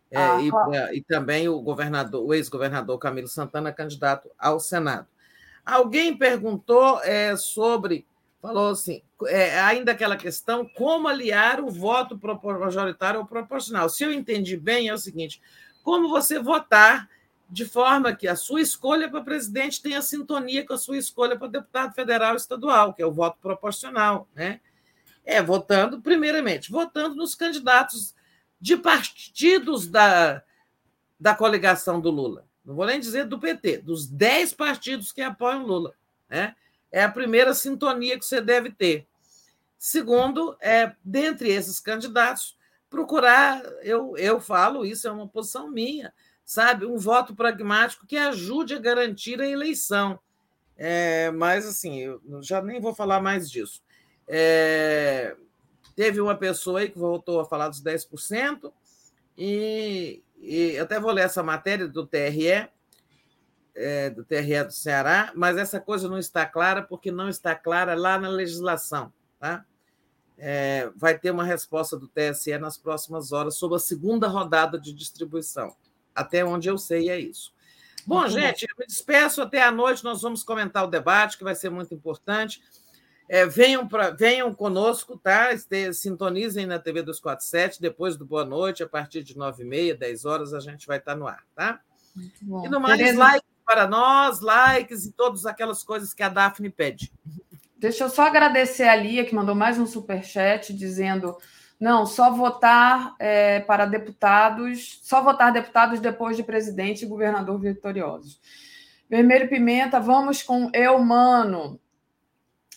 É, ah, e, pra, e, também o governador, o ex-governador Camilo Santana, candidato ao Senado. Alguém perguntou é, sobre, falou assim, é, ainda aquela questão, como aliar o voto majoritário ao proporcional. Se eu entendi bem, é o seguinte: como você votar de forma que a sua escolha para presidente tenha sintonia com a sua escolha para deputado federal e estadual, que é o voto proporcional, né? É votando, primeiramente, votando nos candidatos de partidos da, da coligação do Lula. Não vou nem dizer do PT, dos 10 partidos que apoiam Lula, né? É a primeira sintonia que você deve ter. Segundo, é dentre esses candidatos, procurar, eu, eu falo, isso é uma posição minha, sabe? Um voto pragmático que ajude a garantir a eleição. É, mas, assim, eu já nem vou falar mais disso. É, teve uma pessoa aí que voltou a falar dos 10%, e, e até vou ler essa matéria do TRE, é, do TRE do Ceará, mas essa coisa não está clara porque não está clara lá na legislação. Tá? É, vai ter uma resposta do TSE nas próximas horas sobre a segunda rodada de distribuição. Até onde eu sei é isso. Bom, muito gente, bom. eu me despeço até a noite. Nós vamos comentar o debate, que vai ser muito importante. É, venham, pra, venham conosco, tá? Este, sintonizem na TV 247, depois do Boa Noite, a partir de 9h30, 10 horas, a gente vai estar no ar, tá? E no mais, Tereza... likes para nós, likes e todas aquelas coisas que a Daphne pede. Deixa eu só agradecer a Lia, que mandou mais um superchat, dizendo não, só votar é, para deputados, só votar deputados depois de presidente e governador vitoriosos. Vermelho Pimenta, vamos com Eu Mano.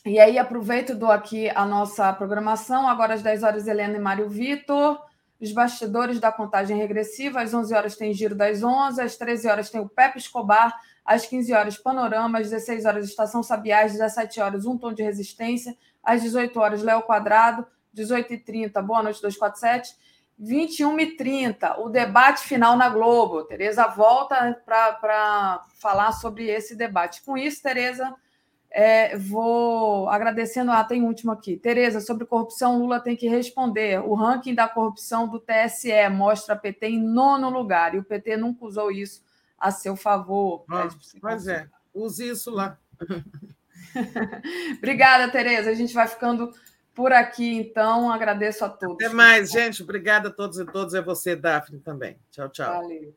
E aí, aproveito e dou aqui a nossa programação. Agora, às 10 horas, Helena e Mário Vitor. Os bastidores da contagem regressiva. Às 11 horas tem Giro das 11. Às 13 horas tem o Pepe Escobar. Às 15 horas, Panorama. Às 16 horas, Estação Sabiá. Às 17 horas, Um Tom de Resistência. Às 18 horas, Léo Quadrado. 18h30, boa noite, 247. 21h30, o debate final na Globo. Tereza volta para falar sobre esse debate. Com isso, Tereza, é, vou agradecendo. Ah, tem último aqui. Tereza, sobre corrupção, Lula tem que responder. O ranking da corrupção do TSE mostra a PT em nono lugar, e o PT nunca usou isso a seu favor. Ah, pois é, use isso lá. Obrigada, Tereza. A gente vai ficando por aqui, então. Agradeço a todos. Até mais, gente. Obrigada a todos e todas. E a você, Daphne, também. Tchau, tchau. Valeu.